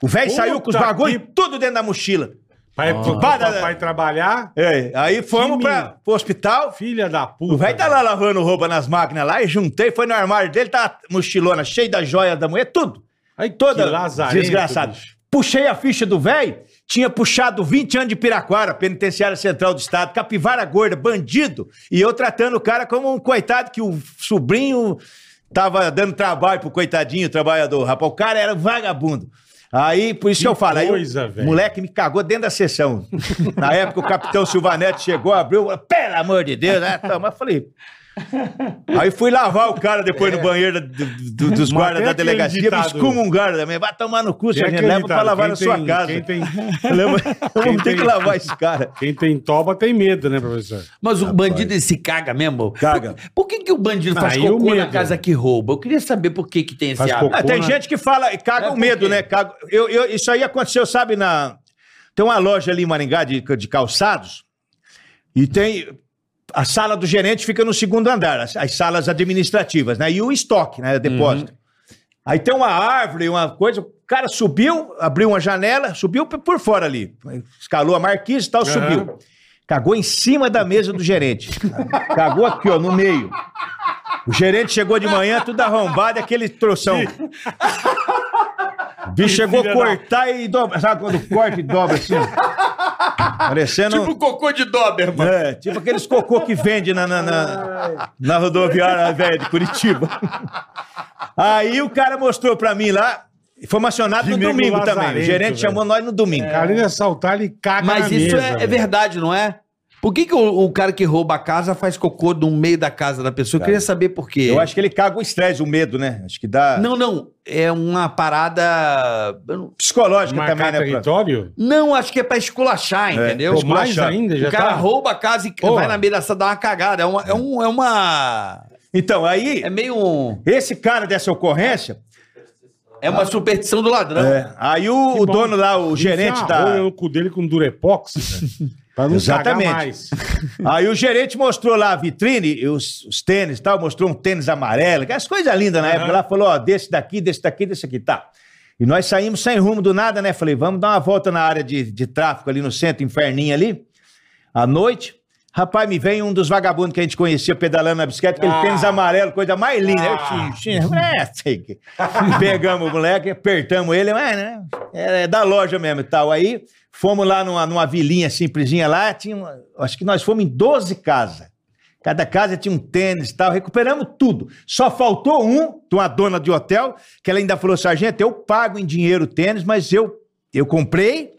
O velho saiu com os que- bagulho tudo dentro da mochila. Pai, Para- papai trabalhar, É, aí fomos Que pra, mina. pro hospital. filha da puta. O velho tá lá lavando roupa nas máquinas lá e juntei, foi no armário dele, tá a mochilona cheia da joia da mulher, tudo. Aí, Toda que lazarento, desgraçado. bicho. Puxei a ficha do velho, tinha puxado 20 anos de Piraquara, penitenciária central do estado, capivara gorda, bandido, e eu tratando o cara como um coitado que o sobrinho tava dando trabalho pro coitadinho, trabalhador. Rapaz, o cara era vagabundo. Aí, por isso que, Que eu falo, aí coisa, o velho. moleque me cagou dentro da sessão. Na época, o capitão Silvanete chegou, abriu, falou, pelo amor de Deus, né? Toma, eu falei, Aí fui lavar o cara depois no banheiro do- do- dos guardas da delegacia, me excomungaram também. Vai tomar no cu, se Tem a gente aquele leva pra lavar quem na sua tem- casa. Quem tem, Leva- Vamos ter tem- que lavar esse cara. quem tem toba tem medo, né, professor? Mas o bandido se caga mesmo? Caga. Por, por que, que o bandido faz Aí o cocô na casa que rouba? Eu queria saber por que, que tem esse Faz hábito. Ah, tem né? gente que fala, e caga É, o medo, né? Caga- eu, eu- isso aí aconteceu, sabe, na. Tem uma loja ali em Maringá de, de calçados e tem. A sala do gerente fica no segundo andar, as, as salas administrativas, né? E o estoque, né? Depósito. Aí tem uma árvore, uma coisa. O cara subiu, abriu uma janela, subiu por fora ali. Escalou a marquise e tal, Aham. subiu. Cagou em cima da mesa do gerente. Cagou aqui, ó, no meio. O gerente chegou de manhã, tudo arrombado, aquele troção. O bicho chegou a cortar e dobra. Sabe quando corta e dobra assim? Parecendo. Tipo cocô de Doberman. É, tipo aqueles cocô que vende na, na, na, na rodoviária velha de Curitiba. Aí o cara mostrou pra mim lá, fomos acionados Que no domingo também. O gerente velho. chamou nós no domingo. O cara ia assaltar, ele caga Mas na isso mesa, é, é verdade, não é? Por que, que o, o cara que rouba a casa faz cocô no meio da casa da pessoa? Eu queria saber por quê. Eu acho que ele caga o estresse, o medo, né? Acho que dá. Não, não. É uma parada. Psicológica Marcar também, né? pra- território? Não, acho que é pra esculachar, entendeu? Pô, mais esculachar. ainda, já o cara tá... rouba a casa e Porra. vai na beira da dar uma cagada. É uma. É, um, é uma. Então, aí, É meio. um- esse cara dessa ocorrência, É uma superstição do ladrão. é, aí o, o dono lá, o gerente da. rolha no cu dele com durepox, pra não Exatamente. mais. Aí o gerente mostrou lá a vitrine, os, os tênis e tal, mostrou um tênis amarelo, aquelas coisas lindas na Aham. época. Lá falou, ó, desse daqui, desse daqui, desse aqui, tá. E nós saímos sem rumo do nada, né? Falei, vamos dar uma volta na área de, de tráfico ali no centro, inferninho ali, à noite. Rapaz, me vem um dos vagabundos que a gente conhecia pedalando na bicicleta, aquele Ah. tênis amarelo, coisa mais linda. Eu, Ah. xixi, é, sei que. Pegamos o moleque, apertamos ele, mas, né? É da loja mesmo e tal. Aí fomos lá numa, numa vilinha simplesinha lá, tinha uma- acho que nós fomos em 12 casas. Cada casa tinha um tênis e tal, recuperamos tudo. Só faltou um, de uma dona de hotel, que ela ainda falou, sargento, eu pago em dinheiro o tênis, mas eu, eu comprei,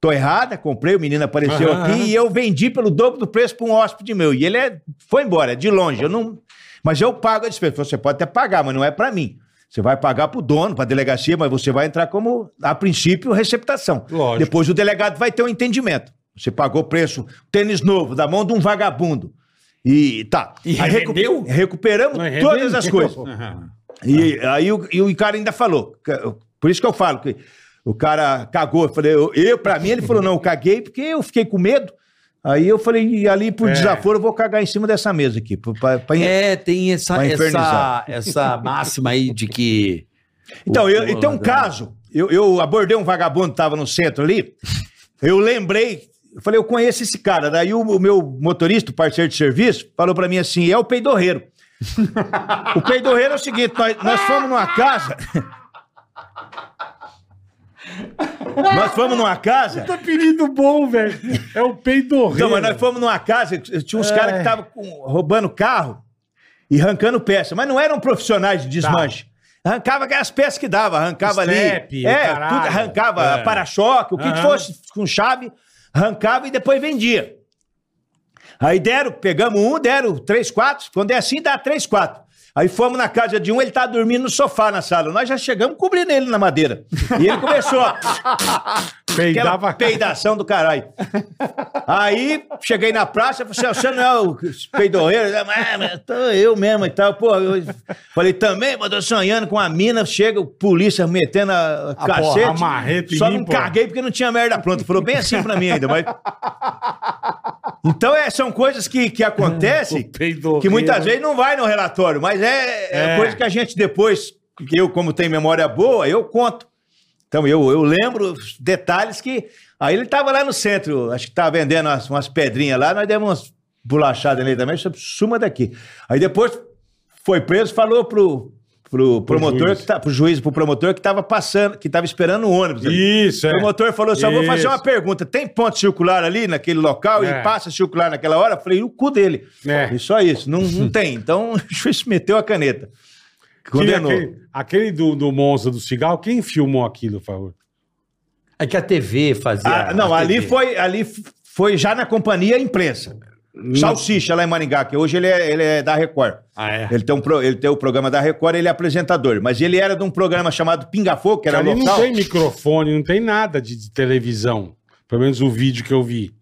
tô errada, comprei, o menino apareceu Aham, aqui, e eu vendi pelo dobro do preço para um hóspede meu. E ele é, foi embora, de longe, eu não... Mas eu pago a despesa. Você pode até pagar, mas não é para mim. Você vai pagar pro dono, pra delegacia, mas você vai entrar como, a princípio, receptação. Lógico. Depois o delegado vai ter um entendimento. Você pagou preço, tênis novo, da mão de um vagabundo. E tá. E Aí recu- recuperamos Não, todas as coisas. E aí o, e o cara ainda falou. Por isso que eu falo que o cara cagou. Eu falei, eu, eu pra mim, ele falou: não, eu caguei porque eu fiquei com medo. Aí eu falei, e ali por É. desaforo, eu vou cagar em cima dessa mesa aqui. Pra, pra- É, tem essa, essa, essa máxima aí de que. Então, eu, tem um né? caso. Eu, eu abordei um vagabundo que tava no centro ali. Eu lembrei. Eu falei, eu conheço esse cara. Daí o, o meu motorista, o parceiro de serviço, falou pra mim assim: é o peidorreiro. o peidorreiro é o seguinte: nós, nós fomos numa casa. nós fomos numa casa. Puta apelido bom, velho. É o peidorreiro. Então, mas nós fomos numa casa, tinha uns caras que estavam roubando carro e arrancando peça, mas não eram profissionais de desmanche. Arrancava aquelas peças que dava, arrancava Step, ali. É, caralho. tudo arrancava É. para-choque, o que Aham. fosse com chave, arrancava e depois vendia. Aí deram, pegamos um, deram três, quatro. Quando é assim, dá três, quatro. Aí fomos na casa de um, ele tá dormindo no sofá na sala. Nós já chegamos cobrindo ele na madeira. E ele começou. Peidava. peidação do caralho. Aí, cheguei na praça, falei assim, você não é o "Ah, mas tô eu mesmo e tal. Pô, eu falei, também, mas tô sonhando com a mina, chega o polícia metendo a, A cacete. porra, a marreta só mim, não pô. caguei porque não tinha merda pronta. Falou bem assim pra mim ainda, mas... Então, é, são coisas que, que acontecem que muitas vezes não vai no relatório, mas é, é É. coisa que a gente depois, que eu, como tenho memória boa, eu conto. Então, eu, eu lembro os detalhes que. Aí ele estava lá no centro, acho que estava vendendo umas, umas pedrinhas lá, nós demos umas bolachadas nele também, suma daqui. Aí depois foi preso, falou pro, pro promotor, juiz. que tá, pro juiz, pro promotor que estava passando, que estava esperando o ônibus. ali. Isso, O é. promotor falou: só vou fazer uma pergunta. Tem ponto circular ali naquele local É. e passa circular naquela hora? Eu falei, o cu dele. É. E só isso, não, não tem. Então o juiz meteu a caneta. Condenou. aquele, aquele do, do monstro do cigarro, quem filmou aquilo, por favor? É que a TV fazia. Ah, não, a ali TV. foi, ali foi já na companhia imprensa. Salsicha lá em Maringá, que hoje ele é, ele é da Record. Ah, é. Ele tem, um pro- ele tem o programa da Record, ele é apresentador. Mas ele era de um programa chamado Pinga Fogo, que era Ali não local. tem microfone, não tem nada de, de televisão. Pelo menos o vídeo que eu vi.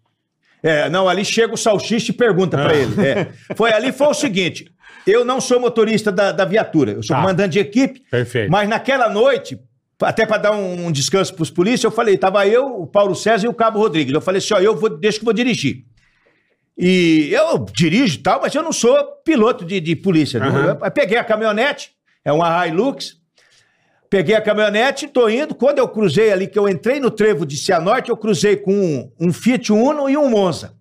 É, não, ali chega o Salsicha e pergunta pra ele. É. Foi ali, foi o seguinte: eu não sou motorista da, da viatura, eu sou Tá. comandante de equipe. Perfeito. Mas naquela noite, até para dar um, um descanso pros polícias, eu falei, tava eu, o Paulo César e o Cabo Rodrigues. Eu falei assim, ó, eu vou, deixa que eu vou dirigir. E eu dirijo e tal, mas eu não sou piloto de, de polícia. Aham. Eu, peguei a caminhonete, é uma Hilux, peguei a caminhonete, tô indo. Quando eu cruzei ali, que eu entrei no trevo de Cianorte, eu cruzei com um, um Fiat Uno e um Monza.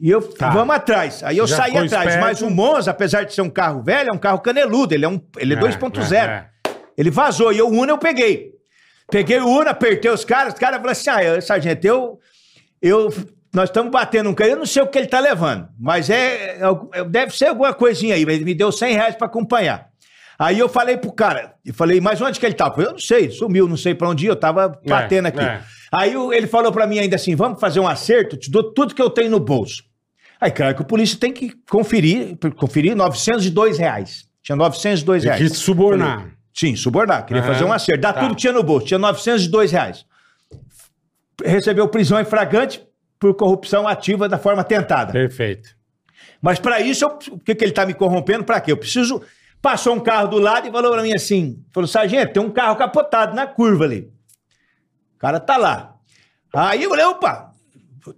E eu, Tá. vamos atrás. Aí eu Já saí atrás. esperto. Mas o Monza, apesar de ser um carro velho, é um carro caneludo. Ele é, um, ele é 2.0. É, é. Ele vazou e o Uno eu peguei. Peguei o Uno, apertei os caras, os caras falaram assim: ah, eu- sargento, eu. eu nós estamos batendo um cara, eu não sei o que ele tá levando, mas é, é- deve ser alguma coisinha aí. Ele me deu 100 reais pra acompanhar. Aí eu falei pro cara, eu falei, mas onde que ele tá? Eu não sei, sumiu, não sei pra onde ir, eu tava batendo aqui. é. Aí ele falou pra mim ainda assim: vamos fazer um acerto, te dou tudo que eu tenho no bolso. Aí, cara, que o polícia tem que conferir, conferir 902 reais. Tinha 902 Tem reais. que subornar. Sim, subornar. Queria Aham, fazer um acerto. Dá tá. tudo que tinha no bolso. Tinha 902 reais. Recebeu prisão em flagrante por corrupção ativa da forma tentada. Perfeito. Mas para isso, eu, o que, que ele tá me corrompendo? Para quê? Eu preciso. Passou um carro do lado e falou para mim assim: falou, sargento, tem um carro capotado na curva ali. O cara tá lá. Aí eu falei, opa,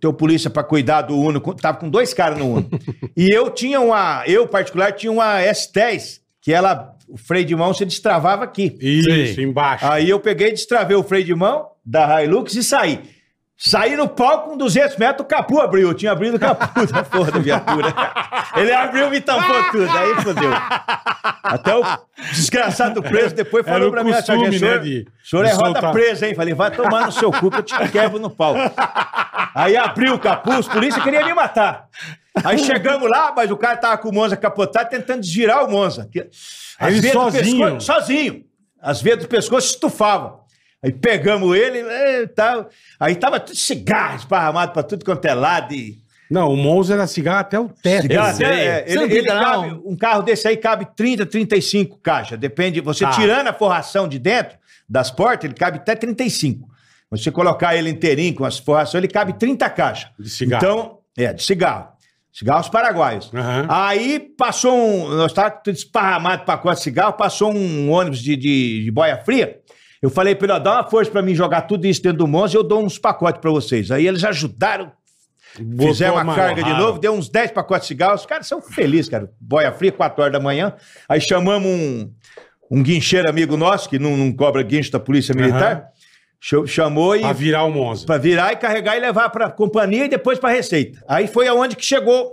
tem polícia para cuidar do Uno, tava com dois caras no Uno. e eu tinha uma, eu particular, tinha uma S10, que ela, o freio de mão se destravava aqui. Isso, embaixo. Aí eu peguei, destravei o freio de mão da Hilux e saí. Saí no palco com 200 metros, o capu abriu. Eu tinha abrido o capu da porra da viatura. Ele abriu e me tampou tudo. Aí fodeu. Até o desgraçado preso depois Era falou o pra mim, costume, né, de- o senhor é roda soltar. presa, hein? Falei, vai tomar no seu cu que eu te quebro no pau. Aí abriu o capu, os polícia queriam me matar. Aí chegamos lá, mas o cara tava com o Monza capotado, tentando desvirar o Monza. As Ele sozinho? pescoço- sozinho. As veias do pescoço estufavam. Aí pegamos ele e tal. Aí tava tudo cigarro esparramado pra tudo quanto é lado. E... Não, o Monza era cigarro até o teto. Eu Eu até- é, ele, ele não? cabe- um carro desse aí cabe 30, 35 caixas. Depende. Você Tá. tirando a forração de dentro das portas, ele cabe até 35. Você colocar ele inteirinho com as forrações, ele cabe 30 caixas. De cigarro. Então, é, de cigarro. Cigarros paraguaios. Aham. Aí passou um. Nós estávamos tudo esparramado pacote de cigarro, passou um ônibus de, de, de boia fria. Eu falei pra ele, ó, dá uma força pra mim jogar tudo isso dentro do Monza e eu dou uns pacotes pra vocês. Aí eles ajudaram, Botou fizeram uma carga de novo, deu uns 10 pacotes de cigarro. Os caras são felizes, cara. Boia fria, 4 horas da manhã. Aí chamamos um, um guincheiro amigo nosso, que não, não cobra guincho da Polícia Militar. Ch- Chamou e Pra virar o Monza. Pra virar e carregar e levar pra companhia e depois pra Receita. Aí foi aonde que chegou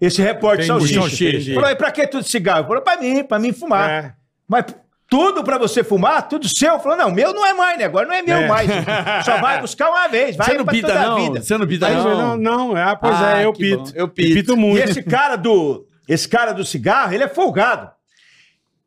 esse repórter Entendi, salsicha. entendi. Falou, e pra que tudo cigarro? Falou, pra mim, pra mim fumar. É. Mas tudo pra você fumar, tudo seu? Falou, não, meu não é mais, né? Agora não é meu É. mais. Só vai buscar uma vez, vai Você não pra pita, toda a não? vida. Você não pita, Aí, não? não, não, é, pois Ah, é, eu pito. bom. Eu pito. E muito. esse cara do, esse cara do cigarro, ele é folgado.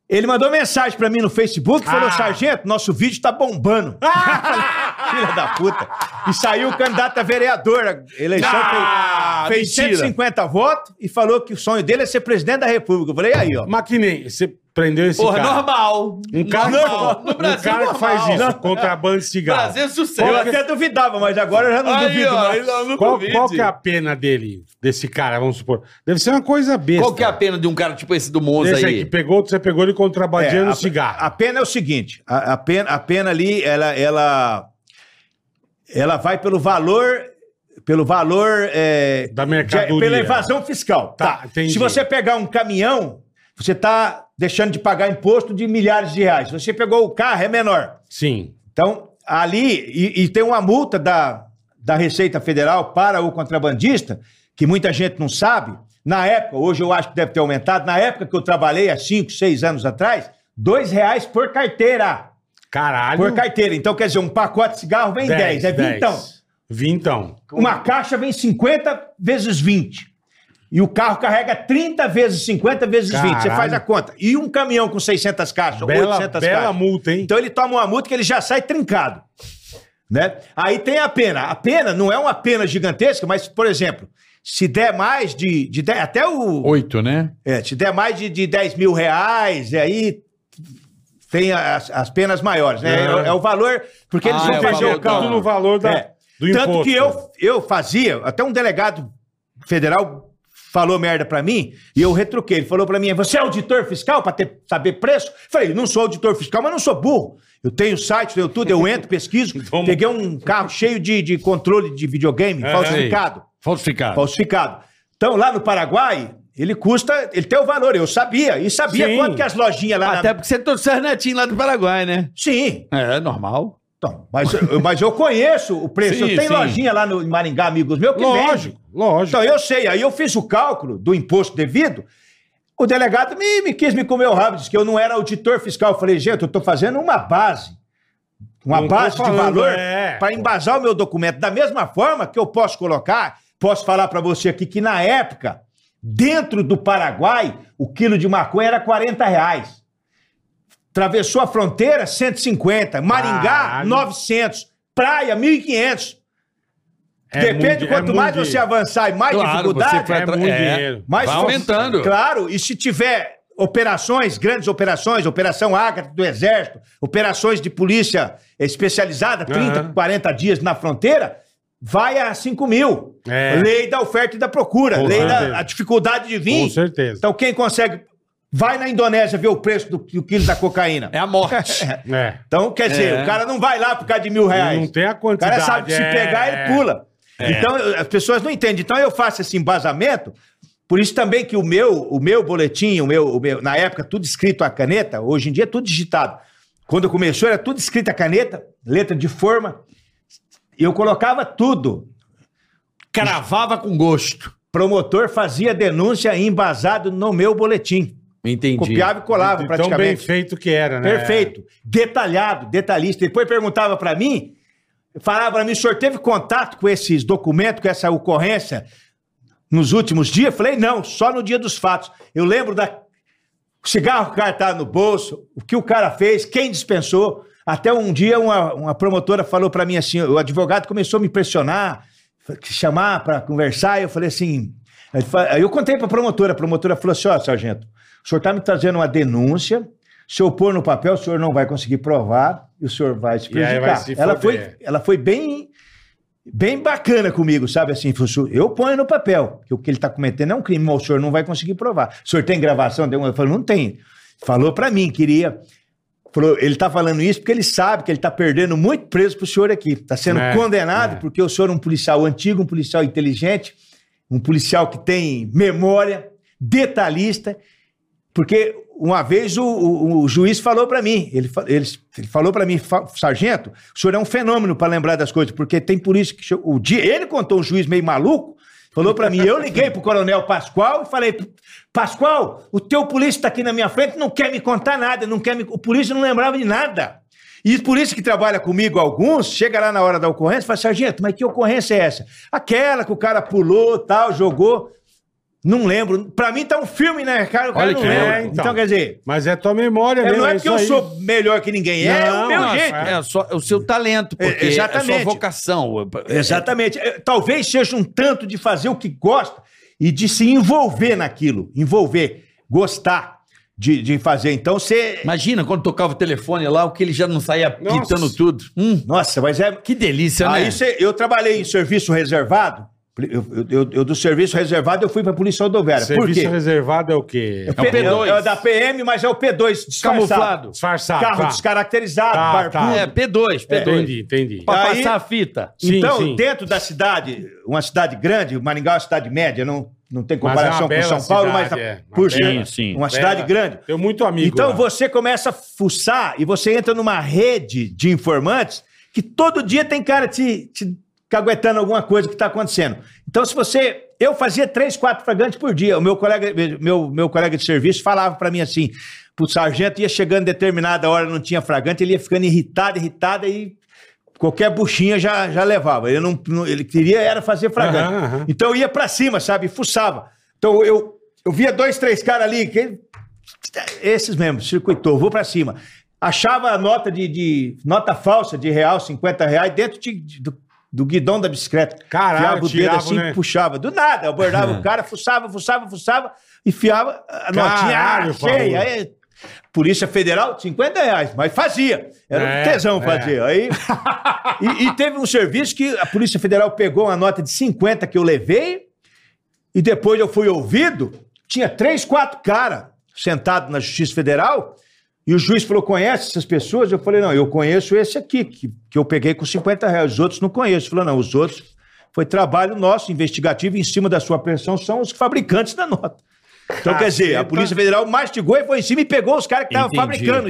Ele mandou mensagem pra mim no Facebook e falou: Ah. Sargento, nosso vídeo tá bombando. Filha da puta. E saiu o candidato a vereador. A eleição Ah, fez, fez mentira. 150 votos e falou que o sonho dele é ser presidente da República. Eu falei: aí, ó. Mas que nem, você prendeu esse Porra, cara. normal. Um cara, normal. No um Brasil, cara que normal. faz isso, contrabando de cigarro. Brasil é sucesso. Eu até duvidava, mas agora eu já não Aí, duvido ó, mais. não, não Qual, qual que é a pena dele, desse cara, vamos supor? Deve ser uma coisa besta. Qual que é a pena de um cara tipo esse do Monza Desse aí aí? que pegou, você pegou ele contrabandeando É, a, cigarro. a pena é o seguinte: a, a pena, a pena ali, ela, ela, ela vai pelo valor. Pelo valor. é, Da mercadoria. de- pela evasão fiscal. Tá, Tá. Se você pegar um caminhão, você está deixando de pagar imposto de milhares de reais. Você pegou o carro, é menor. Sim. Então, ali, e, e tem uma multa da, da Receita Federal para o contrabandista, que muita gente não sabe. Na época, hoje eu acho que deve ter aumentado, na época que eu trabalhei, há 5, 6 anos atrás, dois reais por carteira. Caralho. Por carteira. Então, quer dizer, um pacote de cigarro vem 10, é 20 então. Vintão. Uma caixa vem 50 vezes 20. E o carro carrega 30 vezes 50 vezes 20. Você Caralho. faz a conta. E um caminhão com 600 caixas, Bela, 800 bela caixas. multa, hein? Então ele toma uma multa que ele já sai trincado. Né? Aí tem a pena. A pena não é uma pena gigantesca, mas, por exemplo, se der mais de. de 10 até o. Oito, né? É, se der mais de, de 10 mil reais, aí tem as, as penas maiores, né? Ah. É, é o valor, porque eles Ah, vão é o fazer o cálculo. No valor da, É. do Tanto imposto. que eu, eu fazia, até um delegado federal falou merda pra mim e eu retruquei. Ele falou pra mim: você é auditor fiscal pra ter, saber preço? Falei: não sou auditor fiscal, mas não sou burro. Eu tenho site, tenho tudo, eu entro, pesquiso. Então- Peguei um carro cheio de, de controle de videogame É, falsificado. Falsificado. Falsificado. Então, lá no Paraguai, ele custa, ele tem o valor, eu sabia. E sabia Sim. quanto que as lojinhas lá Até na... porque você trouxe o netinho lá do Paraguai, né? Sim, É, normal. Então, mas, eu- mas eu conheço o preço. Sim, eu tenho sim. lojinha lá no Maringá, amigos meus, que Lógico, vende. lógico. Então eu sei, aí eu fiz o cálculo do imposto devido. O delegado me, me quis me comer o rabo, disse que eu não era auditor fiscal. Eu falei, gente, eu estou fazendo uma base, uma Não base de falando, valor é, para embasar o meu documento. Da mesma forma que eu posso colocar, posso falar para você aqui que na época, dentro do Paraguai, o quilo de maconha era 40 reais. Atravessou a fronteira, 150. Maringá, Caralho. 900. Praia, 1.500. É Depende, muito- é quanto mais você avançar e mais Claro, dificuldade, É muito é. dinheiro. mais Vai aumentando. Claro, e se tiver operações, grandes operações, Operação Ágata do Exército, operações de polícia especializada, 30, Aham. 40 dias na fronteira, vai a 5 mil. É. Lei da oferta e da procura, Com lei certeza. da a dificuldade de vir. Com certeza. Então, quem consegue. Vai na Indonésia ver o preço do, do quilo da cocaína. É a morte. É. Então, quer dizer, É. o cara não vai lá por causa de mil reais. Não tem a O quantidade. cara sabe que se é. pegar, ele pula. Então, eu- as pessoas não entendem. Então, eu faço esse embasamento. Por isso também que o meu, o meu boletim, o meu, o meu- na época, tudo escrito a caneta, hoje em dia é tudo digitado. Quando começou, era tudo escrito a caneta, letra de forma. E eu colocava tudo. Cravava com gosto. Promotor fazia denúncia embasado no meu boletim. Entendi. Copiava e colava Tão bem praticamente. feito que era, né? Perfeito. Detalhado, detalhista. Depois perguntava pra mim, falava pra mim, o senhor teve contato com esses documentos, com essa ocorrência nos últimos dias? Falei, não, só no dia dos fatos. Eu lembro da o cigarro que o cara tá no bolso, o que o cara fez, quem dispensou. Até um dia uma, uma promotora falou pra mim assim, o advogado começou a me pressionar, chamar para conversar, eu falei assim. Aí eu contei pra promotora, a promotora falou assim: ó, sargento, o senhor tá me trazendo uma denúncia. Se eu pôr no papel, o senhor não vai conseguir provar e o senhor vai se vai prejudicar. se ela, foi, ela foi bem, bem bacana comigo, sabe? Assim, falou, "Senhor, eu ponho no papel que o que ele está cometendo é um crime, mas o senhor não vai conseguir provar. O senhor tem gravação? Eu falei, não tem. Falou para mim, queria. Falou, ele está falando isso porque ele sabe que ele está perdendo muito preso para o senhor aqui. Está sendo É, condenado é. porque o senhor é um policial antigo, um policial inteligente, um policial que tem memória, detalhista. Porque uma vez o, o- o juiz falou para mim, ele, ele, ele falou para mim, "Fa- sargento, o senhor é um fenômeno para lembrar das coisas, porque tem por isso que o dia ele contou um juiz meio maluco, falou para mim, eu liguei pro coronel Pascoal e falei, Pascoal, o teu polícia está aqui na minha frente, não quer me contar nada, não quer me, o polícia não lembrava de nada. E por isso que trabalha comigo alguns, chega lá na hora da ocorrência e fala, sargento, mas que ocorrência é essa? Aquela que o cara pulou, tal, jogou. Não lembro. Pra mim tá um filme, né, cara? O cara Olha não que lembra. é, então. então. quer dizer, Mas é tua memória é, mesmo. não é é isso eu aí. sou melhor que ninguém, é Não, o meu não, jeito. é. É, só, o seu talento, porque É, é, exatamente. a sua vocação. Exatamente. É, Talvez seja um tanto de fazer o que gosta e de se envolver naquilo. Envolver, gostar de, de fazer. Então você. Imagina quando tocava o telefone lá, o que ele já não saía Nossa. quitando tudo. Hum, Nossa, mas é. que delícia, né? Aí cê- eu trabalhei em serviço reservado. Eu, eu- eu- eu do serviço reservado eu fui pra Polícia Rodoviária. Por Serviço quê? reservado é o quê? É, o P2. É, da PM, mas é o P2 disfarçado. Camuflado. Disfarçado. Carro tá. descaracterizado, Tá, barbudo. tá. É, P2, P2. Entendi, entendi. Pra Aí- passar a fita. Sim, então, sim. dentro da cidade, uma cidade grande, Maringá é uma cidade média, não, não tem é uma comparação com São Paulo, cidade, mas é. Uma por bela. ser sim. uma cidade Bela. grande. Tenho muito amigo Então lá. você começa a fuçar e você entra numa rede de informantes que todo dia tem cara te, te caguetando alguma coisa que está acontecendo. Então, se você. Eu fazia três, quatro flagrantes por dia. O meu colega, meu, meu colega de serviço falava para mim assim: o sargento ia chegando em determinada hora, não tinha flagrante, ele ia ficando irritado, irritado e qualquer buchinha já, já levava. Ele, não, não- ele queria era fazer flagrante. Aham, aham. Então eu ia pra cima, sabe? Fuçava. Então eu, eu via dois, três caras ali, que, esses mesmo, circuitou, vou pra cima. Achava a nota de, de- nota falsa de real, 50 reais, dentro de- de- do, do guidão da bicicleta. Caralho, Fiava o dedo tirava, assim, né? puxava. Do nada, abordava o cara, fuçava, fuçava, fuçava, e fiava a notinha Caralho, cheia. Aí, Polícia Federal, 50 reais, mas fazia. Era É, um tesão é. fazer. Aí, e, e teve um serviço que a Polícia Federal pegou uma nota de 50 que eu levei, e depois eu fui ouvido, tinha três, quatro caras sentados na Justiça Federal, e o juiz falou, conhece essas pessoas? Eu falei, não, eu conheço esse aqui, que, que eu peguei com 50 reais, os outros não conheço. Ele falou, não, os outros foi trabalho nosso, investigativo, em cima da sua pensão, são os fabricantes da nota. Então, quer dizer, a Caceta. Polícia Federal mastigou e foi em cima e pegou os caras que estavam fabricando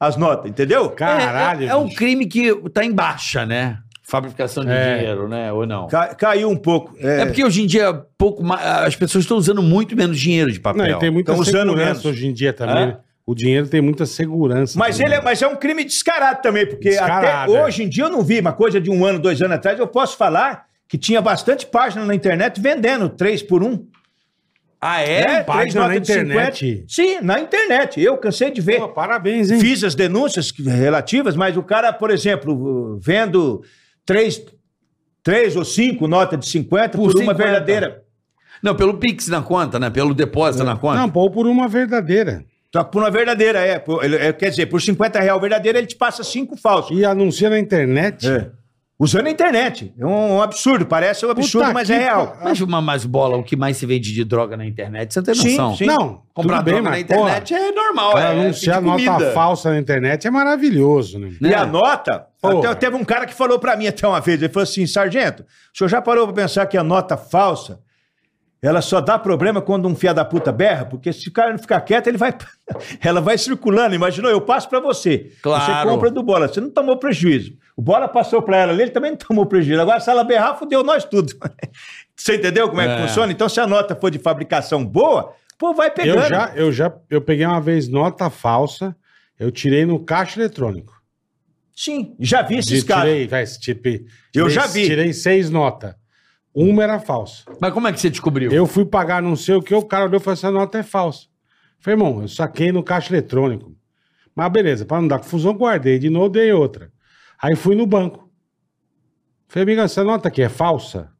as notas, entendeu? Caralho. É, é, é um crime que tá em baixa, né? Fabricação de É. dinheiro, né? Ou não? Ca- caiu um pouco. É, porque hoje em dia pouco ma- as pessoas estão usando muito menos dinheiro de papel. Não, tem muita Tão usando menos. hoje em dia também. É? Né? O dinheiro tem muita segurança. Mas também. ele é, mas é um crime descarado também, porque Descarado, até é. hoje em dia eu não vi, uma coisa de um ano, dois anos atrás, eu posso falar que tinha bastante página na internet vendendo três por um. Ah, é? três página na notas de internet? 50. Sim, na internet. Eu cansei de ver. Pô, parabéns, hein? Fiz as denúncias que- relativas, mas o cara, por exemplo, vendo três, três ou cinco notas de 50 por, Por uma 50. verdadeira. Não, pelo Pix na conta, né? Pelo depósito na conta. Não, pô, por uma verdadeira. Só por uma verdadeira, é. Por- ele- é, Quer dizer, por 50 reais verdadeira, ele te passa cinco falsos. E anuncia na internet. É. Usando a internet. É um, um absurdo, parece um absurdo, Puta mas que é real. pa- Mas uma mais bola, o que mais se vende de droga na internet, você tem Sim, noção? sim. Não, Comprar tudo bem, droga na mas, internet é normal, Para é anunciar pedir nota falsa na internet é maravilhoso, né? E Né? a nota, Porra. até, teve um cara que falou pra mim até uma vez, ele falou assim, sargento, o senhor já parou pra pensar que a nota falsa, ela só dá problema quando um fia da puta berra? Porque se o cara não ficar quieto, ele vai, ela vai circulando, imaginou, eu passo pra você, Claro. você compra do Bola, você não tomou prejuízo, o Bola passou pra ela ali, ele também não tomou prejuízo, agora se ela berrar, fudeu nós tudo. Você entendeu como é, É. que funciona? Então se a nota for de fabricação boa, pô, vai pegando. Eu já, eu já, eu peguei uma vez nota falsa, eu tirei no caixa eletrônico. Sim, já vi esses caras. tirei, vai, tirei, Eu já vi. Tirei seis notas. Uma era falsa. Mas como é que você descobriu? Eu fui pagar não sei o que, o cara olhou e falou: essa nota é falsa. Falei, irmão, eu saquei no caixa eletrônico. Mas beleza, pra não dar confusão, guardei de novo, dei outra. Aí fui no banco. Falei, amiga, essa nota aqui é falsa?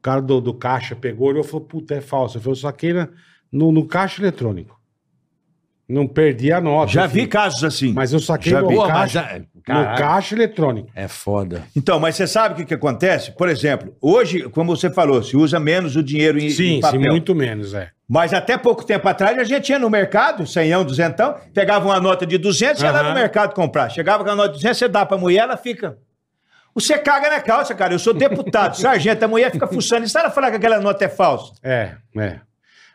cara do, do caixa pegou, olhou e falou, puta, é falso. Eu falei, eu saquei na- no, no caixa eletrônico. Não perdi a nota. Já vi casos assim. Mas eu saquei Já no vi. Pô, mas caixa, já- no Caralho. caixa eletrônico. É foda. Então, mas você sabe o que, que acontece? Por exemplo, hoje, como você falou, se usa menos o dinheiro em, em Sim, sim, papel. muito menos, é. Mas até pouco tempo atrás a gente ia no mercado, senhão, duzentão, pegava uma nota de 200 e ia lá Aham. no mercado comprar. Chegava com a nota de 200, você dá pra mulher, ela fica... Você caga na calça, cara. Eu sou deputado, sargento, a mulher fica fuçando. E se ela falar que aquela nota é falsa? É, é.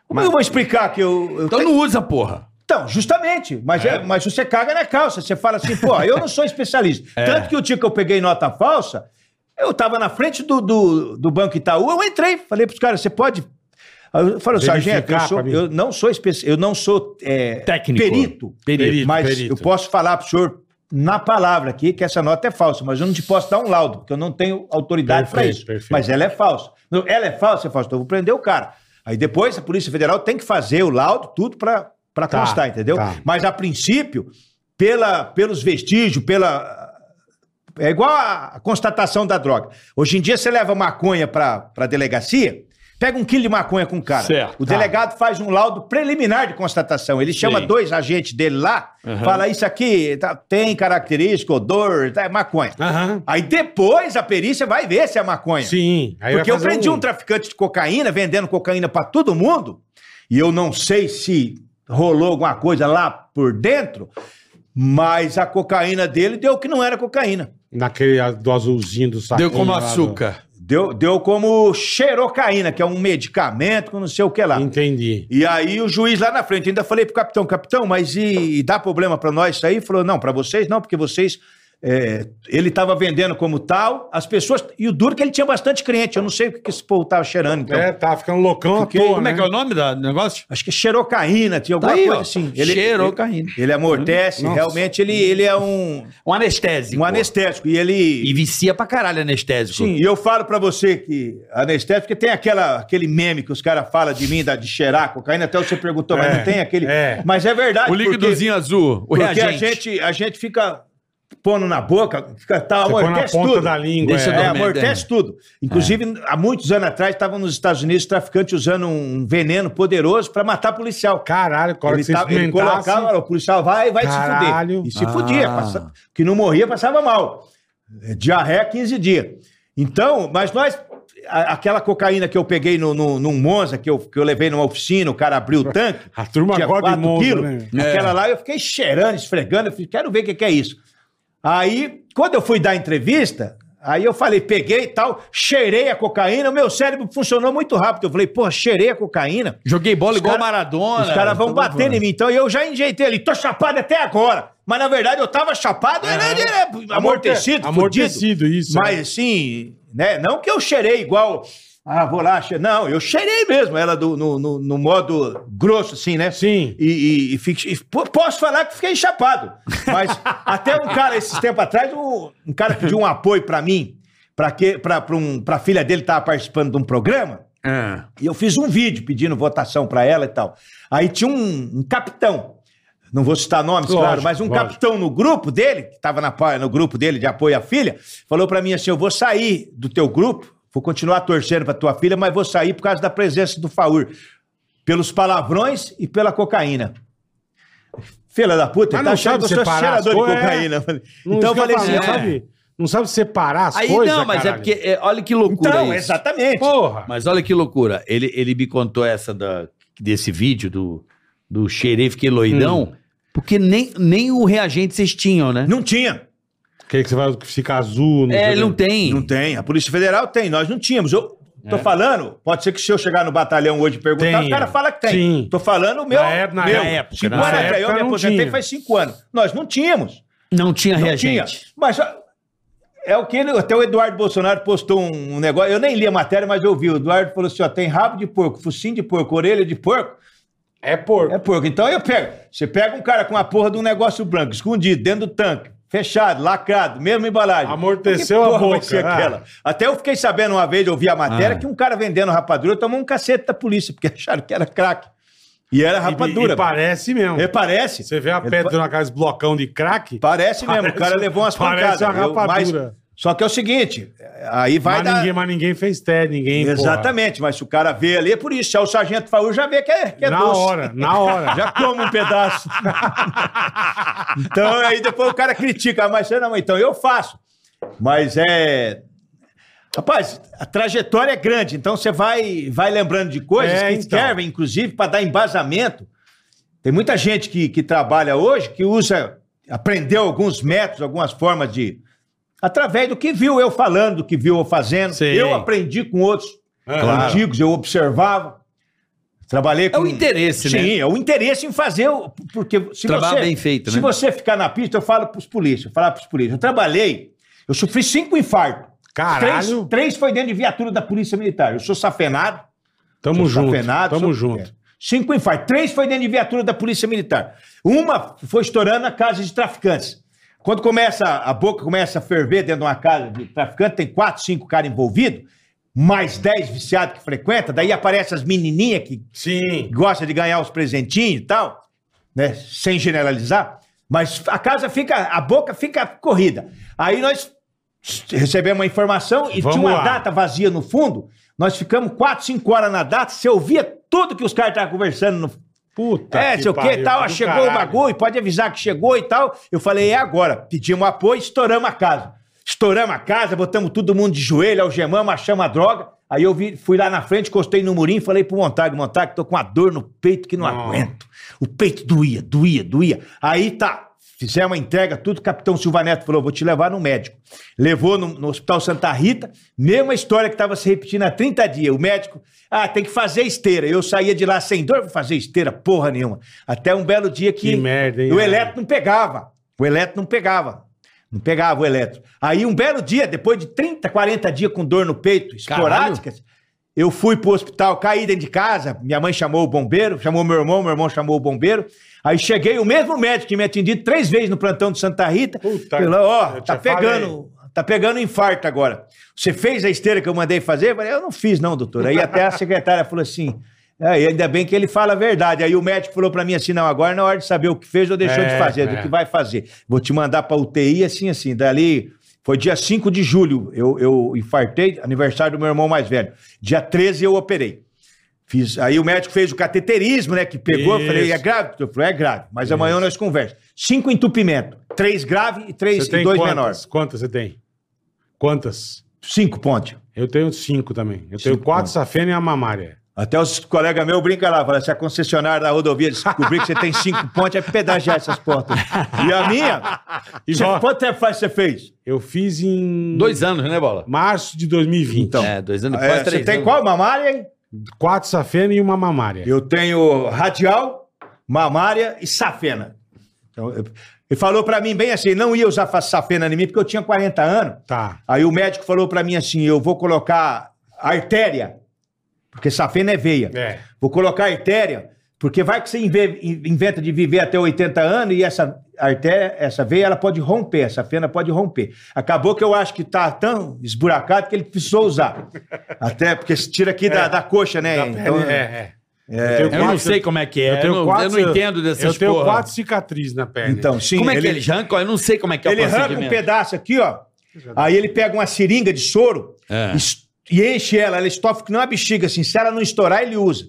Como eu vou explicar que eu... eu Então tenho- não usa, porra. Então, justamente. Mas, é, mas você caga na calça. Você fala assim, pô, eu não sou especialista. É. Tanto que o dia que eu peguei nota falsa, eu tava na frente do, do, do Banco Itaú, eu entrei, falei pros caras, você pode. Eu falei, sargento, eu, sou- eu não sou especi... eu não sou é, Técnico. perito, Perito, mas perito. eu posso falar pro senhor na palavra aqui que essa nota é falsa, mas eu não te posso dar um laudo, porque eu não tenho autoridade para isso. perfeito. Mas ela é falsa. Ela é falsa, é falsa, então eu vou prender o cara. Aí depois a Polícia Federal tem que fazer o laudo, tudo para para Tá, constar, entendeu? tá. Mas a princípio, pela, pelos vestígios, pela. É igual a, constatação da droga. Hoje em dia você leva maconha para a delegacia, pega um quilo de maconha com o cara. Certo, o tá. delegado faz um laudo preliminar de constatação. Ele chama Sim. dois agentes dele lá, fala isso aqui tá, tem característica, odor, tá, é maconha. Aham. Aí depois a perícia vai ver se é maconha. Sim. Aí Porque eu prendi um... traficante de cocaína, vendendo cocaína pra todo mundo, e eu não sei se rolou alguma coisa lá por dentro, mas a cocaína dele deu que não era cocaína. Naquele a- do azulzinho do saquinho. Deu como açúcar. Deu, deu como xerocaína, que é um medicamento com não sei o que lá. Entendi. E aí o juiz lá na frente, ainda falei pro capitão, capitão, mas e, e dá problema pra nós isso aí? Falou, não, pra vocês não, porque vocês... é, ele tava vendendo como tal, as pessoas... E o duro é que ele tinha bastante cliente, eu não sei o que que esse povo tava cheirando, então. É, tá ficando loucão toa, Como é né? que é o nome do negócio? Acho que é xerocaína, tinha alguma Tá aí, coisa ó. assim. Xerocaína. Ele, ele amortece, Nossa. realmente ele, ele é um, Um anestésico. um anestésico. E ele... E vicia pra caralho anestésico. Sim, e eu falo pra você que anestésico, porque tem aquela, aquele meme que os caras falam de mim, da, de cheirar cocaína, até você perguntou, mas É, não tem aquele... é. Mas é verdade, O líquidozinho azul, o porque, porque a, reagente. gente, a gente fica pondo na boca, fica, tá, Você põe na amortece ponta tudo. da língua. Deixa é. É, amortece é. tudo. Inclusive, há muitos anos atrás, estavam nos Estados Unidos traficantes usando um veneno poderoso pra matar policial. Caralho, a hora Ele, tava, ele colocava, o policial vai, vai Caralho. se fuder. E se Ah. fudia. passa- que não morria, passava mal. É, Diarreia 15 dias. Então, mas nós. aquela cocaína que eu peguei no, no, num Monza, que eu, que eu levei numa oficina, o cara abriu o tanque. A turma gosta de Monza, quilos. né? Aquela lá eu fiquei cheirando, esfregando. Eu falei, quero ver o que, que é isso. Aí, quando eu fui dar entrevista, aí eu falei, peguei e tal, cheirei a cocaína, o meu cérebro funcionou muito rápido. Eu falei, pô, cheirei a cocaína. Joguei bola Os igual cara- Maradona. Os caras vão bom. em mim. Então eu já enjeitei ali, tô chapado até agora. Mas na verdade eu tava chapado, era, era amortecido, Amortecido, fudido. isso. Mas é. assim, né? Não que eu cheirei igual. Ah, vou lá. che- Não, eu cheirei mesmo, ela do, no, no, no modo grosso, assim, né? Sim. E, e- e e po- posso falar que fiquei chapado. Mas até um cara, esses tempos atrás, um, um cara pediu um apoio pra mim, pra, que, pra, um, pra filha dele tava participando de um programa. Ah. E eu fiz um vídeo pedindo votação pra ela e tal. Aí tinha um, um capitão, não vou citar nomes, Lógico, claro, mas um lógico. capitão no grupo dele, que estava no grupo dele de apoio à filha, falou pra mim assim: eu vou sair do teu grupo, vou continuar torcendo pra tua filha, mas vou sair por causa da presença do Faur, pelos palavrões e pela cocaína. Filha da puta, Mas tá achando sabe que eu sou separar as cheirador de coisas, é. cocaína. Não, Então eu que falei assim: não sabe, não sabe separar as Aí coisas, não, mas é caralho. porque. é, olha que loucura então, isso. exatamente. Porra. Mas olha que loucura. Ele, ele me contou essa da, desse vídeo do, do xerê, fiquei loidão, porque nem, nem o reagente vocês tinham, né? Não tinha. Que que você vai ficar azul. é, sei ele não tem. Não tem. A Polícia Federal tem. Nós não tínhamos. Eu É. tô falando, pode ser que se eu chegar no batalhão hoje e perguntar, Tem, o cara é. fala que tem. Sim. Tô falando o meu. Na época- na meu. época, Cinco na anos época eu me não aposentei tinha. faz cinco anos. Nós não tínhamos. Não tinha Não reagente. tinha. Mas é o que ele, até o Eduardo Bolsonaro postou um, um negócio. Eu nem li a matéria, mas eu vi. O Eduardo falou assim: ó, tem rabo de porco, focinho de porco, orelha de porco. É porco. É porco. Então eu pego. Você pega um cara com a porra de um negócio branco, escondido, dentro do tanque, fechado, lacrado, mesma embalagem. Amorteceu a porra vai boca, ah. aquela? Até eu fiquei sabendo uma vez, eu vi a matéria, Ah. que um cara vendendo rapadura tomou um cacete da polícia, porque acharam que era crack. E era rapadura. E, e parece mesmo. É, parece. Você vê a Ele pedra pa- naqueles blocão de crack. Parece mesmo, o cara levou umas Parece pancadas. uma Eu- mas, rapadura. Só que é o seguinte, aí vai mas, dar... ninguém, mas ninguém fez teste, ninguém. porra. Exatamente, mas se o cara vê ali, é por isso. Se é o sargento Faú, já vê que é, que é na doce. hora, na hora. Já come um pedaço. então aí depois o cara critica, "Ah, mas você não, então eu faço. Mas é. Rapaz, a trajetória é grande, então você vai, vai lembrando de coisas É, que então. servem, inclusive, para dar embasamento. Tem muita gente que, que trabalha hoje que usa, aprendeu alguns métodos, algumas formas de. Através do que viu eu falando, do que viu eu fazendo. Sim. Eu aprendi com outros Claro. antigos, eu observava. Trabalhei com. É o interesse, Sim, né? é o interesse em fazer. o- Porque se Trabalho você, bem feito, Se né? você ficar na pista, eu falo pros polícias, eu falar pros polícias. Eu trabalhei, eu sofri cinco infartos. Caralho. Três, três foi dentro de viatura da Polícia Militar. Eu sou safenado. Tamo sou junto. safenado, Tamo sou- junto. é. Cinco infartos. Três foi dentro de viatura da Polícia Militar. Uma foi estourando a casa de traficantes. Quando começa, a boca começa a ferver dentro de uma casa de traficante, tem quatro, cinco caras envolvidos, mais dez viciados que frequentam, daí aparecem as menininhas que Sim. gosta de ganhar os presentinhos e tal, né? Sem generalizar. Mas a casa fica, a boca fica corrida. Aí nós recebemos uma informação e Vamos tinha uma lá. data vazia no fundo. Nós ficamos quatro, cinco horas na data. Você ouvia tudo que os caras estavam conversando no. Puta. é, sei o que tal. Chegou caralho. o bagulho, pode avisar que chegou e tal. Eu falei, é agora. Pedimos apoio, estouramos a casa. Estouramos a casa, botamos todo mundo de joelho, algemamos, achamos a droga. Aí eu vi, fui lá na frente, encostei no murinho e falei pro Montag, Montag, tô com uma dor no peito que não Não. aguento. O peito doía, doía, doía. Aí tá, fizemos a entrega, tudo. O capitão Silva Neto falou: vou te levar no médico. Levou no, no Hospital Santa Rita, mesma história que estava se repetindo há 30 dias. O médico, ah, tem que fazer esteira. Eu saía de lá sem dor, vou fazer esteira, porra nenhuma. Até um belo dia que, Que merda, hein, o eletro não pegava. O eletro não pegava. Não pegava o eletro. Aí um belo dia, depois de 30, 40 dias com dor no peito, esporádicas, eu fui pro hospital, caí dentro de casa, minha mãe chamou o bombeiro, chamou meu irmão, meu irmão chamou o bombeiro. Aí cheguei, o mesmo médico que me atendido três vezes no plantão de Santa Rita, Puta, falou, ó, eu tá te falei. pegando, tá pegando infarto agora. Você fez a esteira que eu mandei fazer? Eu falei, eu não fiz não, doutor. Aí até a secretária falou assim, é, e ainda bem que ele fala a verdade. Aí o médico falou pra mim assim, não, agora na hora de saber o que fez ou deixou É, de fazer, é. do que vai fazer. Vou te mandar pra UTI assim, assim, dali... Foi dia 5 de julho, eu, eu infartei, aniversário do meu irmão mais velho. Dia 13 eu operei. Fiz, aí o médico fez o cateterismo, né? Que pegou, eu falei, Isso. é grave? Eu falei, é grave, mas amanhã nós conversamos. Cinco entupimento, três grave e três Você e dois quantas? menores. Quantas você tem? Quantas? Cinco pontos. Eu tenho cinco também. Eu tenho Cinco quatro pontos. safena e a mamária. Até os colegas meus brincam lá, falam, se a concessionária da rodovia descobrir que você tem cinco pontos, é pedagiar essas pontas. E a minha? E Você- vó- quanto tempo faz que você fez? Eu fiz em Dois anos, né, Bola? março de 2020. Então. É, dois anos, É, quase você três tem anos. qual mamária, hein? Quatro safena e uma mamária. Eu tenho radial, mamária e safena. Então, eu- ele falou pra mim bem assim, não ia usar safena em mim porque eu tinha 40 anos. Tá. Aí o médico falou pra mim assim, eu vou colocar artéria, porque safena é veia. É. Vou colocar artéria, porque vai que você inve- inventa de viver até 80 anos e essa artéria, essa veia, ela pode romper, essa fena pode romper. Acabou que eu acho que tá tão esburacado que ele precisou usar. Até porque se tira aqui da, da coxa, né? Da Então, é, é. é, tenho Eu não quatro- sei como é que é. Eu Eu, tenho não, quatro- eu não entendo dessas Eu tenho porra. quatro cicatrizes na perna. Então, sim. Como é que ele, eles arrancam? Eu não sei como é que é Ele o arranca um pedaço aqui, ó. Aí ele pega uma seringa de soro É. e enche ela. Ela estofa que não é uma bexiga, assim. Se ela não estourar, ele usa.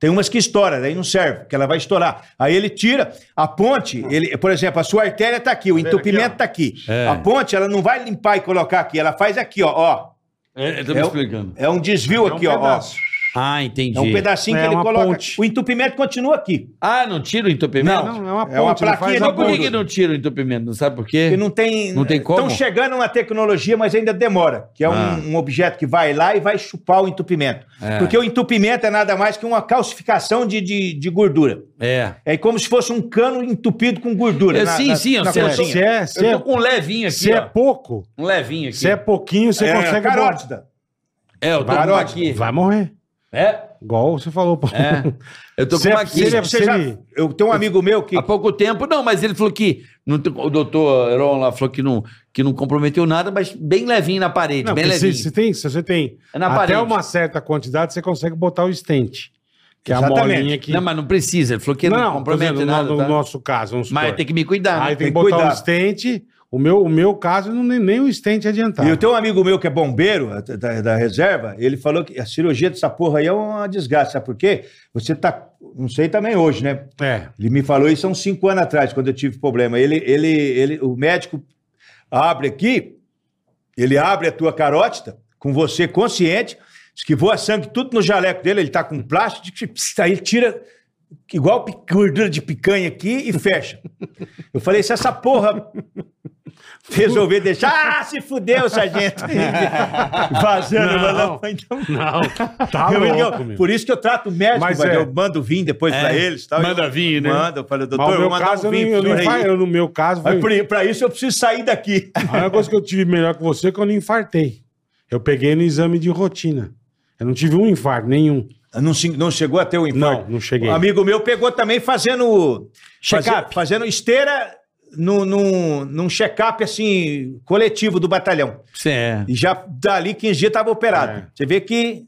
Tem umas que estouram, daí não serve, porque ela vai estourar. Aí ele tira a ponte, ele, por exemplo, a sua artéria tá aqui, o vendo entupimento aqui, ó? tá aqui. É. A ponte, ela não vai limpar e colocar aqui, ela faz aqui, ó. ó. É, eu tô me É o- explicando. É um desvio É um aqui, ó, ó. Ah, entendi. É um pedacinho É que ele uma coloca. ponte. O entupimento continua aqui. Ah, não tira o entupimento? Não, é uma ponte. É uma plaquinha faz de por que, não tira o entupimento? Não sabe por quê? Porque não tem. Não tem como? Estão chegando uma tecnologia, mas ainda demora. Que é um, Ah. um objeto que vai lá e vai chupar o entupimento. É. Porque o entupimento é nada mais que uma calcificação de, de, de gordura. É. É como se fosse um cano entupido com gordura. É, na- sim, na- sim, eu na eu pontinha. Se é, se Eu é, tô com um levinho aqui, se é ó. pouco, Um levinho aqui. se é pouquinho, você É, consegue... carótida. É, eu tô Carótida. aqui. Vai morrer. É? Igual você falou. pô. É. Eu tô com é- uma é- Você já- eu tenho um amigo meu que. Há pouco tempo, não, mas ele falou que. não tem- o doutor Heron lá falou que não, que não comprometeu nada, mas bem levinho na parede, Não, bem porque se, levinho. se tem, se você tem É na até parede. uma certa quantidade, você consegue botar o stent. Que é a Exatamente. molinha que... Não, mas não precisa. Ele falou que não, não, tô compromete dizendo, no- nada. no, tá? nosso caso, vamos Mas supor. tem que me cuidar. Aí né? tem que Tem que botar cuidar. um stent, O meu, o meu caso, não, nem, nem o stent adiantava. E eu tenho um amigo meu que é bombeiro da, da reserva, ele falou que a cirurgia dessa porra aí é uma desgraça. Sabe por quê? Você tá. Não sei também hoje, né? É. Ele me falou isso há uns cinco anos atrás, quando eu tive problema. Ele, ele, ele, o médico abre aqui, ele abre a tua carótida, com você consciente, esquivou a sangue tudo no jaleco dele, ele tá com plástico, aí ele tira igual gordura de picanha aqui e fecha. Eu falei, se essa porra resolver deixar, ah, se fudeu, sargento. Vazando, Não. falando, então... Não, tá Eu- eu- louco, meu. por isso que eu trato o médico, Mas é. eu mando vir depois pra eles. Tal, Manda eu, vir, né? Manda, eu falei, Mas doutor, eu meu vou mandar caso, um eu, vinho eu, aí. eu, no meu caso, Mas foi... pra isso eu preciso sair daqui. a única coisa que eu tive melhor que você é que eu não infartei. Eu peguei no exame de rotina. Eu não tive um infarto, nenhum. Não, não chegou a ter o infarto? Não, não cheguei. Um amigo meu pegou também fazendo... Check-up. faze- Fazendo esteira num, num, num check-up, assim, coletivo do batalhão. Você é. E já dali 15 dias estava operado. É. Você vê que...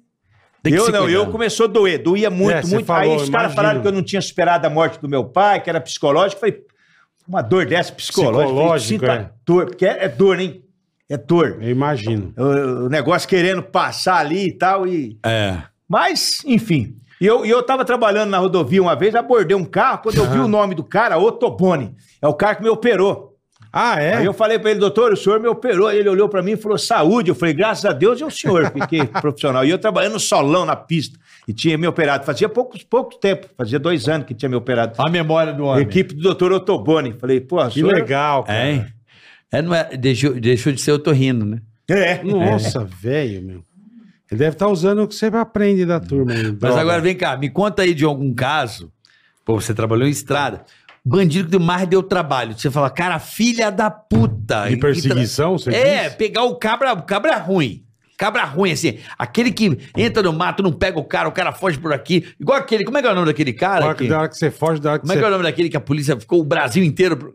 Tem que eu não, cuidar. eu começou a doer, doía muito, É, muito. falou, Aí os caras falaram que eu não tinha superado a morte do meu pai, que era psicológico. Eu Falei, uma dor dessa psicológica. Eu falei, Psicológico, sinto a é. dor, porque é, é dor, hein? É dor. Eu imagino. O, o negócio querendo passar ali e tal. E... É. Mas, enfim. E eu, e eu tava trabalhando na rodovia uma vez, abordei um carro, quando eu vi o nome do cara, Otobone. É o cara que me operou. Ah, é? Aí eu falei pra ele, doutor, o senhor me operou. Aí ele olhou pra mim e falou, saúde. Eu falei, graças a Deus e o senhor. Fiquei profissional. E eu trabalhando no solão na pista. E tinha me operado. Fazia pouco, pouco tempo. Fazia dois anos que tinha me operado. A memória do homem. Equipe do doutor Otobone. Falei, pô, Que legal, cara. É, hein? É, não é, deixou, deixou de ser otorrino, né? É. Nossa, velho, meu. Ele deve estar usando o que você aprende da turma. aí, Mas droga. agora vem cá, me conta aí de algum caso. Pô, você trabalhou em estrada. Bandido que mais deu trabalho. Você fala, cara, filha da puta. De perseguição, você É, diz? pegar o cabra, o cabra ruim. Cabra ruim, assim. Aquele que entra no mato, não pega o cara, o cara foge por aqui. Igual aquele. Como é que é o nome daquele Da cara? que, da hora que você foge, da hora que como é que é o você... nome daquele que a polícia ficou o Brasil inteiro. pro-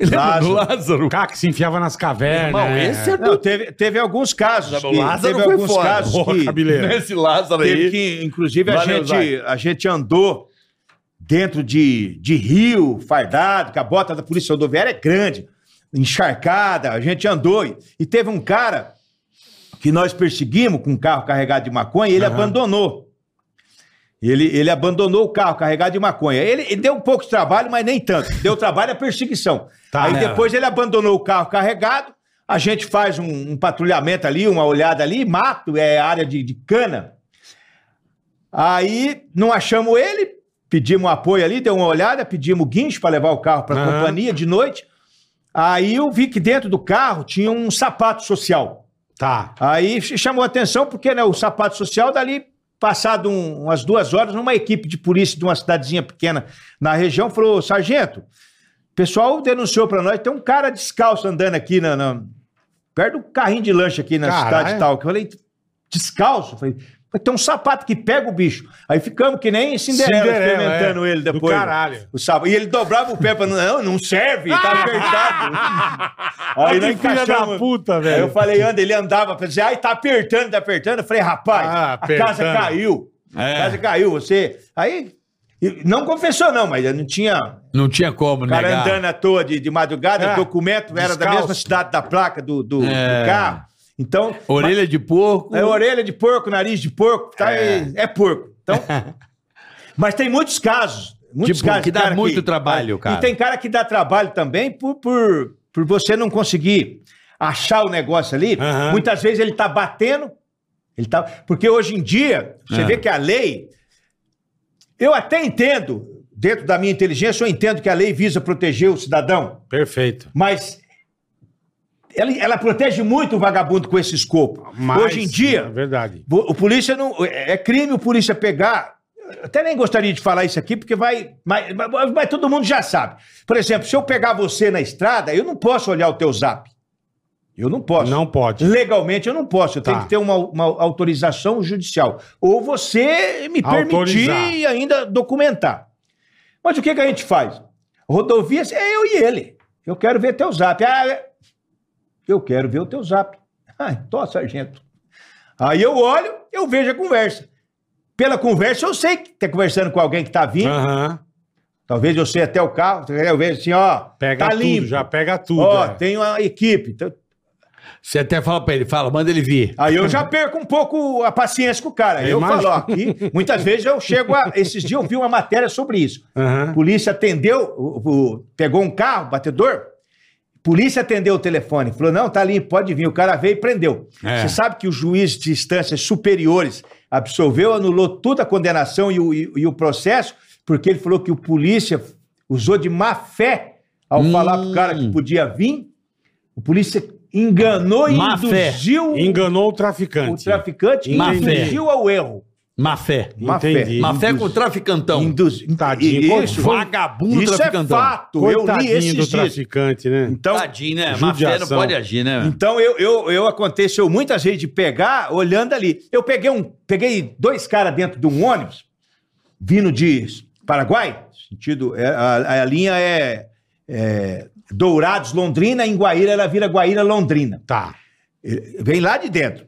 Lázaro. Do Lázaro? O cara que se enfiava nas cavernas. Irmão, é. esse é Não, teve, teve alguns casos. Que- Lázaro teve foi alguns foda. casos Porra, que. Esse Lázaro Teve aí. que, inclusive, a Valeu, gente, a gente andou dentro de, de rio, fardado, que a bota da polícia rodoviária é grande, encharcada, a gente andou. E, e teve um cara que nós perseguimos com um carro carregado de maconha e ele Aham. abandonou. Ele, ele abandonou o carro carregado de maconha. Ele, ele deu um pouco de trabalho, mas nem tanto. Deu trabalho a perseguição. Tá. Aí É. depois ele abandonou o carro carregado, a gente faz um, um patrulhamento ali, uma olhada ali, mato, é área de, de cana. Aí não achamos ele, pedimos apoio ali, deu uma olhada, pedimos guincho para levar o carro para a Aham. companhia de noite. Aí eu vi que dentro do carro tinha um sapato social. Tá. Aí ch- chamou a atenção porque né, o sapato social dali, passado um- umas duas horas, uma equipe de polícia de uma cidadezinha pequena na região falou, sargento, o pessoal denunciou para nós, tem um cara descalço andando aqui na, na- perto do carrinho de lanche aqui na Caralho. cidade e tal. Que eu falei, descalço? Eu falei, "Mas tem um sapato que pega o bicho. Aí ficamos que nem Cinderela, Cinderela, experimentando é. ele Do depois. caralho. O sapato. E ele dobrava o pé para não, não serve, tá apertado. Aí nós filha da encaixamos. puta, Aí eu velho. falei, anda, ele andava pra dizer, ai, tá apertando, tá apertando. Eu falei, rapaz, Ah, a casa apertando. caiu. É. A casa caiu, você. Aí, não confessou, não, mas não tinha. Não tinha como O cara negar. andando à toa de, de madrugada, É, o documento era da descalço. mesma cidade da placa do, do, do É. carro. Então. Orelha de porco. É orelha de porco, nariz de porco, tá? É, é porco. Então, mas tem muitos casos. Muitos Tipo, casos que dá muito trabalho, cara. E tem cara que dá trabalho também por, por, por você não conseguir achar o negócio ali. Aham. Muitas vezes ele tá batendo. Ele tá, porque hoje em dia, você É. vê que a lei. Eu até entendo, dentro da minha inteligência, eu entendo que a lei visa proteger o cidadão. Perfeito. Mas ela, ela protege muito o vagabundo com esse escopo. Mas, Hoje em dia, É verdade. o polícia não. É crime o polícia pegar. eu Até nem gostaria de falar isso aqui, porque vai. Mas, mas- mas todo mundo já sabe. Por exemplo, se eu pegar você na estrada, eu não posso olhar o teu zap. Eu não posso. Não pode. Legalmente eu não posso. Eu tenho Tá. que ter uma, uma autorização judicial. Ou você me permitir Autorizar. e ainda documentar. Mas o que, que a gente faz? Rodovias é eu e ele. Eu quero ver teu zap. Ah, eu quero ver o teu zap. Ah, tô, sargento. Aí eu olho, eu vejo a conversa. Pela conversa, eu sei que tá conversando com alguém que tá vindo. Aham. Talvez eu sei até o carro, eu vejo assim, ó, Pega tá tudo, limpo. já pega tudo. Ó, é. tem uma equipe. Então, Você até fala pra ele, fala, manda ele vir. Aí eu já perco um pouco a paciência com o cara. Eu eu falo, ó, aqui, muitas vezes eu chego a. Esses dias eu vi uma matéria sobre isso. Aham. Polícia atendeu, o- o- pegou um carro, batedor. Polícia atendeu o telefone, falou: não, tá limpo, pode vir. O cara veio e prendeu. É. Você sabe que o juiz de instâncias superiores absolveu, anulou toda a condenação e o, e- e o processo, porque ele falou que o polícia usou de má fé ao Hum. falar pro cara que podia vir. O polícia enganou e Má fé. induziu Enganou o o traficante. traficante e Má fé. induziu ao erro. Má fé. Má fé. Entendi. Má fé com o traficantão. Induz... Tadinho. Isso, Vagabundo isso é traficantão. fato. Eu li Coitadinho esses do dias. traficante, né? Então, Tadinho, né? Má fé não pode agir, né? então eu, eu, eu aconteceu muitas vezes de pegar olhando ali. Eu peguei um, peguei dois caras dentro de um ônibus vindo de Paraguai, sentido é, a, a linha é, é Dourados Londrina, em Guaíra ela vira Guaíra Londrina. Tá. Vem lá de dentro.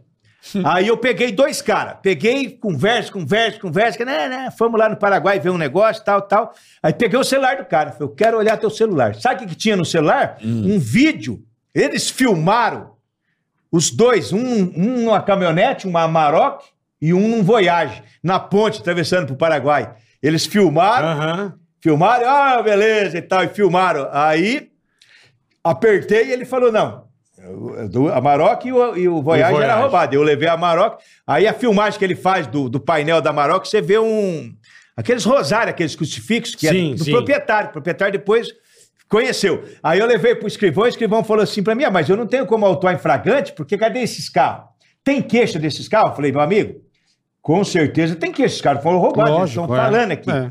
Aí eu peguei dois caras. Peguei, conversa, conversa, conversa. que, Né, né, fomos lá no Paraguai ver um negócio, tal, tal. Aí peguei o celular do cara. Falei, eu quero olhar teu celular. Sabe o que, que tinha no celular? Um vídeo. Eles filmaram os dois, um, um numa caminhonete, uma Amarok, e um num Voyage, na ponte, atravessando pro Paraguai. Eles filmaram, Aham. Filmaram, ah, beleza e tal, e filmaram. Aí, apertei e ele falou, não, do Amarok e o, e o Voyage O Voyage. era roubado. Eu levei a Amarok, aí a filmagem que ele faz do, do painel da Amarok, você vê um... Aqueles rosários, aqueles crucifixos, que Sim, é do sim. proprietário. O proprietário depois conheceu. Aí eu levei pro escrivão, o escrivão falou assim pra mim, ah, mas eu não tenho como autuar em flagrante, porque cadê esses carros? Tem queixa desses carros? Eu falei, meu amigo, com certeza tem queixa. Esses caras foram roubados, eles Lógico. estão é. falando aqui. É.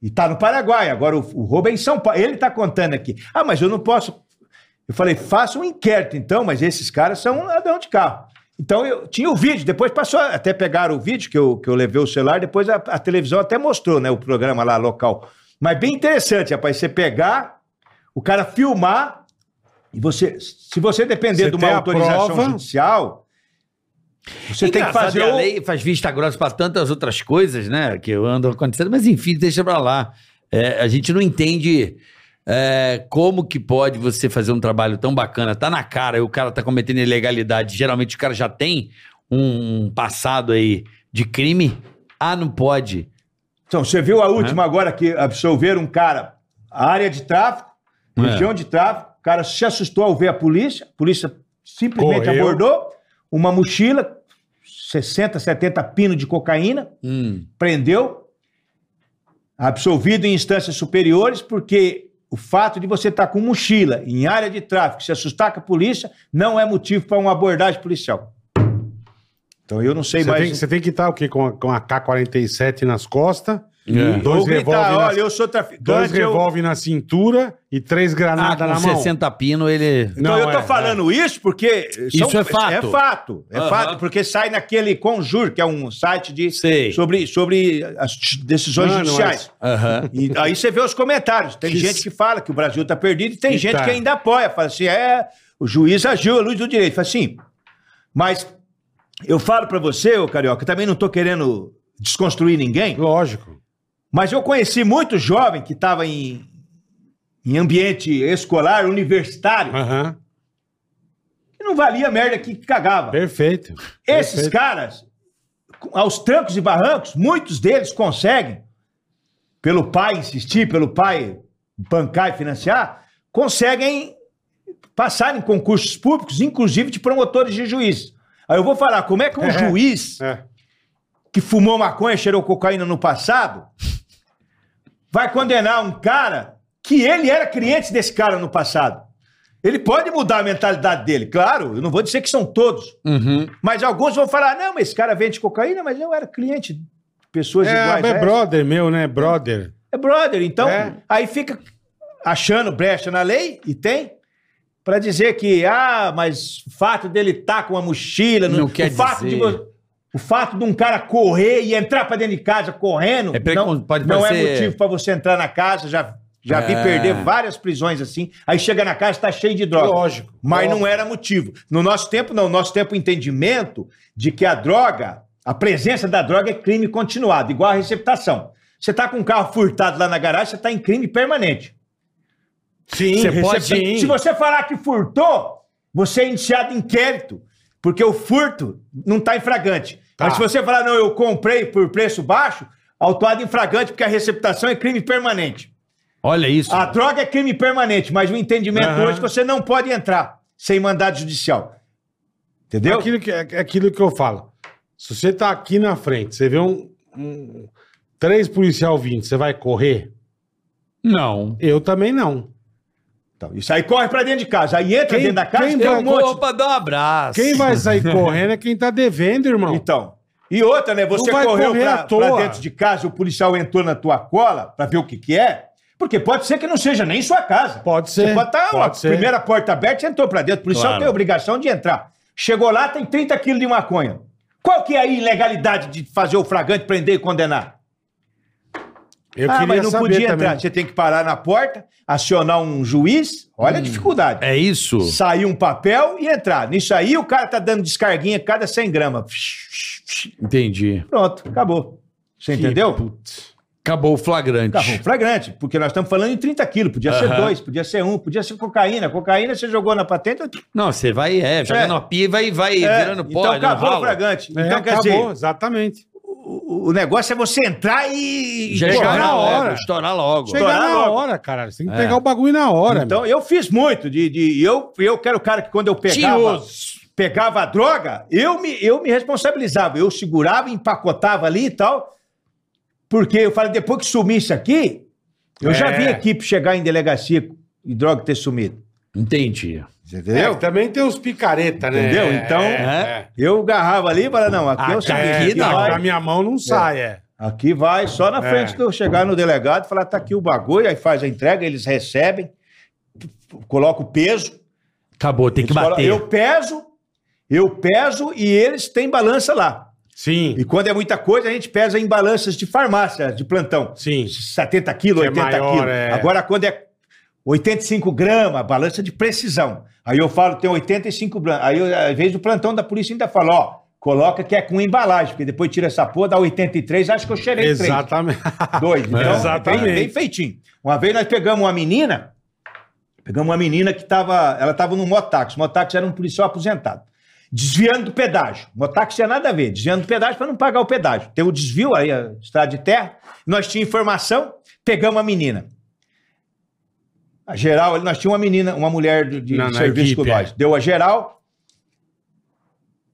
E tá no Paraguai, agora o, o roubo é em São Paulo. Ele tá contando aqui. Ah, mas eu não posso. Eu falei, faça um inquérito então, mas esses caras são ladrão de carro. Então eu tinha o vídeo, depois passou, até pegaram o vídeo que eu, que eu levei o celular, depois a, a televisão até mostrou, né, o programa lá local. Mas bem interessante, rapaz, você pegar, o cara filmar, e você, se você depender Você de uma autorização prova. judicial, você tem que fazer a lei faz vista grossa para tantas outras coisas, né? Que andam acontecendo, mas enfim, deixa pra lá. É, a gente não entende é, como que pode você fazer um trabalho tão bacana, tá na cara e o cara tá cometendo ilegalidade. Geralmente o cara já tem um passado aí de crime. Ah, não pode. Então, você viu a última agora que absolveram um cara, a área de tráfico, É. região de tráfico, o cara se assustou ao ver a polícia, a polícia simplesmente Correu. abordou, uma mochila, 60, 70 pinos de cocaína, Hum. prendeu, absolvido em instâncias superiores, porque o fato de você estar com mochila em área de tráfico, se assustar com a polícia, não é motivo para uma abordagem policial. Então eu não sei Você mais... tem, você tem que estar o quê? Com a, com a K-47 nas costas, É. dois gritar, olha, eu sou dois traficante, eu... revólver na cintura e três Ah, granadas com na mão. 60 pino ele. Então Não, eu tô é, falando isso porque. Isso é fato. É fato. É Aham. fato, porque sai naquele Conjur, que é um site de, Sei. sobre, sobre as decisões Mano, judiciais. Aham. E aí você vê os comentários. Tem Que gente que fala que o Brasil tá perdido e tem Que gente tá. que ainda apoia. Fala assim: é, o juiz agiu à luz do direito. Fala assim. Mas eu falo pra você, ô Carioca, eu também não tô querendo desconstruir ninguém. Lógico. Mas eu conheci muito jovem que estava em, em ambiente escolar, universitário, Aham. que não valia a merda que cagava. Perfeito. Esses Perfeito. caras, aos trancos e barrancos, muitos deles conseguem, pelo pai insistir, pelo pai bancar e financiar, conseguem passar em concursos públicos, inclusive de promotores de juiz. Aí eu vou falar, como é que um É. juiz É. que fumou maconha, cheirou cocaína no passado, vai condenar um cara que ele era cliente desse cara no passado. Ele pode mudar a mentalidade dele, claro, eu não vou dizer que são todos, Uhum. mas alguns vão falar, não, mas esse cara vende cocaína, mas eu era cliente de pessoas É, iguais. é a essa." brother meu, né? Brother. É brother, então É. aí fica achando brecha na lei, e tem, pra dizer que, ah, mas o fato dele estar com uma mochila, Não o quer fato dizer. de o fato de um cara correr e entrar pra dentro de casa correndo, É não, pode não é parecer- motivo pra você entrar na casa, já, já vi É. perder várias prisões assim, aí chega na casa tá cheio de droga. Lógico. Mas não Óbvio. era motivo. No nosso tempo, não. No nosso tempo, o entendimento de que a droga, a presença da droga é crime continuado, igual a receptação. Você tá com um carro furtado lá na garagem, você tá em crime permanente. Sim, Você pode- sim. Se você falar que furtou, você é iniciado em inquérito, porque o furto não está em fragante. Tá. Mas se você falar, não, eu comprei por preço baixo, autuado em fragante, porque a receptação é crime permanente. Olha isso. A droga é crime permanente, mas o entendimento Aham. hoje é que você não pode entrar sem mandado judicial. Entendeu? Aquilo que, é aquilo que eu falo. Se você tá aqui na frente, você vê um, um- três policial vindo, você vai correr? Não. Eu também não. Então, isso aí corre pra dentro de casa. Aí entra Quem- dentro da casa quem e tem vai- um monte. Opa, dá um abraço. Quem vai sair correndo é quem tá devendo, irmão. Então. E outra, né? Você correu pra, pra dentro de casa e o policial entrou na tua cola pra ver o que que é. Porque pode ser que não seja nem sua casa. Pode ser, Você pode estar pode a ser. primeira porta aberta, entrou pra dentro. O policial Claro. tem a obrigação de entrar. Chegou lá, tem 30 quilos de maconha. Qual que é a ilegalidade de fazer o fragante, prender e condenar? Eu ah, queria mas não saber podia também. entrar. Você tem que parar na porta, acionar um juiz. Olha a dificuldade. É isso? Sair um papel e entrar. Nisso aí, o cara tá dando descarguinha cada 100 gramas. Entendi. Pronto, acabou. Você Que entendeu? putz. Acabou o flagrante. Acabou. Flagrante, porque nós estamos falando em 30 quilos. Podia ser Aham. dois, podia ser um, podia ser cocaína. Cocaína você jogou na patente. Não, você vai, é, joga É. na pia e vai, vai É, virando pó. então acabou o flagrante. É, então, quer acabou, dizer, exatamente. O, negócio é você entrar e. Já Chegar estourar na hora. estourar logo. Chegar Estourar na logo. hora, cara. Você tem que É. pegar o bagulho na hora, Então, meu. eu fiz muito de. de eu, eu quero o cara que quando eu pegava, pegava a droga, eu me, eu me responsabilizava. Eu segurava, empacotava ali e tal. Porque eu falei, depois que sumir isso aqui, eu já É. vi equipe chegar em delegacia e droga ter sumido. Entendi. Você É, entendeu? também tem os picareta, né? Entendeu? É, Então, é. Eu agarrava ali e falava, não, aqui Ah, eu sei. aqui Aqui, não. Da minha mão não sai, é. aqui vai, só na É. frente de eu chegar no delegado e falar, tá aqui o bagulho, aí faz a entrega, eles recebem, coloca o peso. Acabou, tem que bater. Eu peso, eu peso e eles têm balança lá. Sim, E quando é muita coisa, a gente pesa em balanças de farmácia, de plantão. sim. 70 quilos, Que é 80 maior, quilos. é. Agora, quando é 85 gramas, balança de precisão. Aí eu falo, tem 85 gramas. Aí, eu, às vezes, o plantão da polícia ainda fala, ó, coloca que é com embalagem, porque depois tira essa porra, dá 83, acho que eu cheirei três. Exatamente. Dois. Então, Exatamente. Bem, bem feitinho. Uma vez nós pegamos uma menina, pegamos uma menina que tava, ela estava no motáxi. O motáxi era um policial aposentado. Desviando do pedágio. O motáxi tinha nada a ver. Desviando do pedágio para não pagar o pedágio. Tem o desvio aí, a estrada de terra. Nós tínhamos informação, pegamos a menina. A geral, nós tínhamos uma menina, uma mulher de, de na serviço com nós. é. Deu a geral.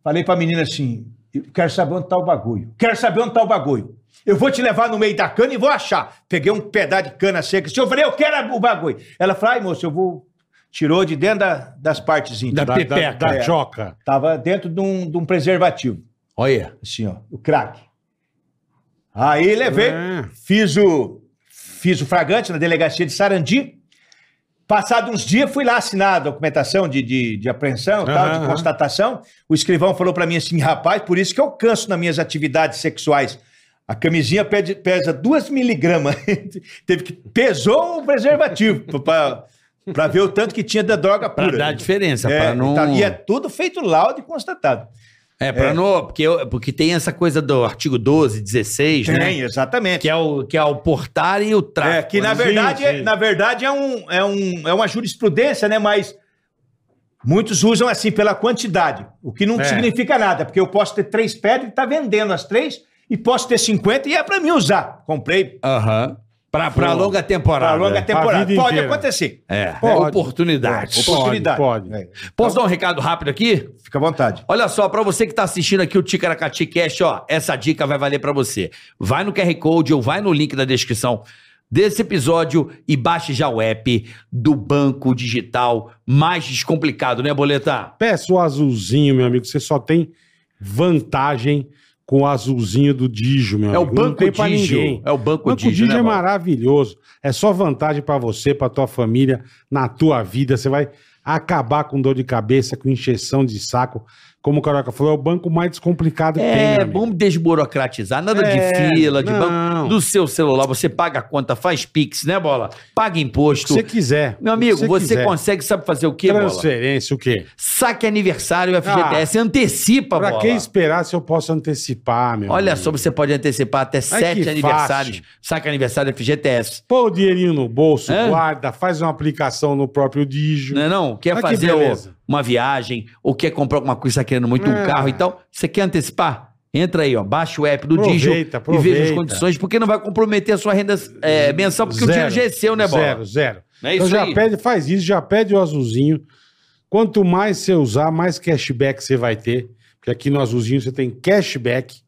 Falei pra menina assim: eu quero saber onde tá o bagulho. Quero saber onde tá o bagulho. Eu vou te levar no meio da cana e vou achar. Peguei um pedaço de cana seca. assim, Eu falei, eu quero o bagulho. Ela falou, ai, moço, eu vou. Tirou de dentro da- das partes íntimas. Da Da, pepeca. da, da É. choca. Tava dentro de um, de um preservativo. Olha. Assim, ó, o crack. Aí levei, É. fiz o fiz o fragante na delegacia de Sarandi. Passado uns dias, fui lá assinar a documentação de, de, de apreensão, e tal, de constatação. O escrivão falou pra mim assim, rapaz, por isso que eu canso nas minhas atividades sexuais. A camisinha pede- pesa 2 miligramas. Teve que pesou o preservativo pra ver o tanto que tinha da droga pura. dar diferença, É, pra não... tá- e é tudo feito laudo e constatado. É, pra não... Porque, eu- porque tem essa coisa do artigo 12, 16, né? Tem, exatamente. Que é, o, que é o portar e o tráfico. É, que na né? verdade, Sim, sim. É, na verdade é, um, é, um, é uma jurisprudência, né? Mas muitos usam assim pela quantidade, o que não É. significa nada, porque eu posso ter três pedras e tá vendendo as três, e posso ter 50 e é para mim usar. Comprei Aham. Pra, pra longa temporada. para longa temporada. Pode inteira. acontecer. É, Pode. é oportunidade. Pode. Oportunidade. pode. É, Posso dar um recado rápido aqui? fica à vontade. Olha só, pra você que tá assistindo aqui o Ticaracati Cash, ó, essa dica vai valer pra você. Vai no QR Code ou vai no link da descrição desse episódio e baixe já o app do Banco Digital mais descomplicado, né, Boleta? Peça o azulzinho, meu amigo. Você só tem vantagem com o azulzinho do Digio, meu É o amigo. Não Banco tem pra Digio. ninguém. É o Banco Banco Digio, Digio né, é Bola? maravilhoso. É só vantagem pra você, pra tua família, na tua vida. Você vai acabar com dor de cabeça, com encheção de saco. Como o Caroca falou, é o banco mais descomplicado que tem. meu É, vamos desburocratizar. Nada É, de fila, de banco. Do seu celular, você paga a conta, faz Pix, né, Bola? Paga O que imposto. você quiser. Meu O que amigo, você, quiser. consegue, sabe fazer o quê, Bola? Transferência, o quê? Saque aniversário FGTS, antecipa, Pra Bola. que esperar se eu posso antecipar, meu Olha amigo? só, você pode antecipar até sete que aniversários. fácil. Saque aniversário FGTS. Pô o dinheirinho no bolso, É? guarda, faz uma aplicação no próprio Digio. Não é não? Quer que fazer o- beleza. Uma viagem, ou quer comprar alguma coisa, está querendo muito um É. carro e tal. Você quer antecipar? Entra aí, ó, baixa o app do Aproveita, Digio e veja as aproveita. condições, porque não vai comprometer a sua renda é, mensal, porque o dinheiro já é seu, né, Bola? Zero, zero. Não é então isso já aí? pede, faz isso, já pede o azulzinho. Quanto mais você usar, mais cashback você vai ter. Porque aqui no azulzinho você tem cashback.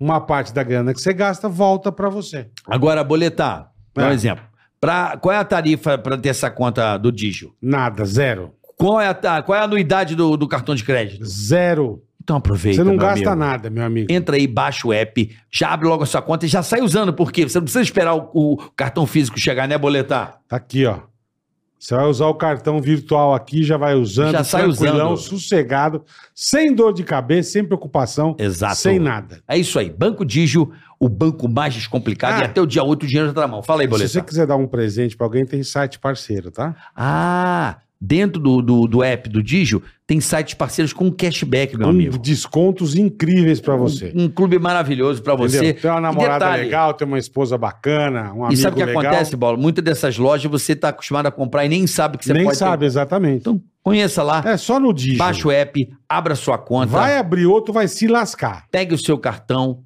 Uma parte da grana que você gasta volta pra você. Agora, boletar, dá um É. exemplo. Pra, qual é a tarifa para ter essa conta do Digio? Nada, zero. Qual é a, qual é a anuidade do, do cartão de crédito? Zero. Então aproveita, você não gasta amigo. nada, meu amigo. Entra aí, baixa o app, já abre logo a sua conta e já sai usando, porque você não precisa esperar o, o cartão físico chegar, né, boletar? Tá aqui, ó. Você vai usar o cartão virtual aqui, já vai usando, Já sai tranquilão, usando. sossegado, sem dor de cabeça, sem preocupação, Exato. sem nada. É isso aí. Banco Digio, o banco mais descomplicado. Ah. E até o dia 8 o dinheiro já tá na mão. Fala aí, Se você boletar. quiser dar um presente pra alguém, tem site parceiro, tá? Ah, dentro do, do, do app do Digio, tem sites parceiros com cashback, meu Com amigo. descontos incríveis pra você. Um clube maravilhoso pra você. Tem uma namorada detalhe, legal, tem uma esposa bacana, um amigo E sabe o que legal. acontece, Bola? Muitas dessas lojas você tá acostumado a comprar e nem sabe que você Nem pode ter. sabe, exatamente. Então, conheça lá, É só no Digio. baixa o app, abra sua conta, Vai abrir outro, vai se lascar. pegue o seu cartão.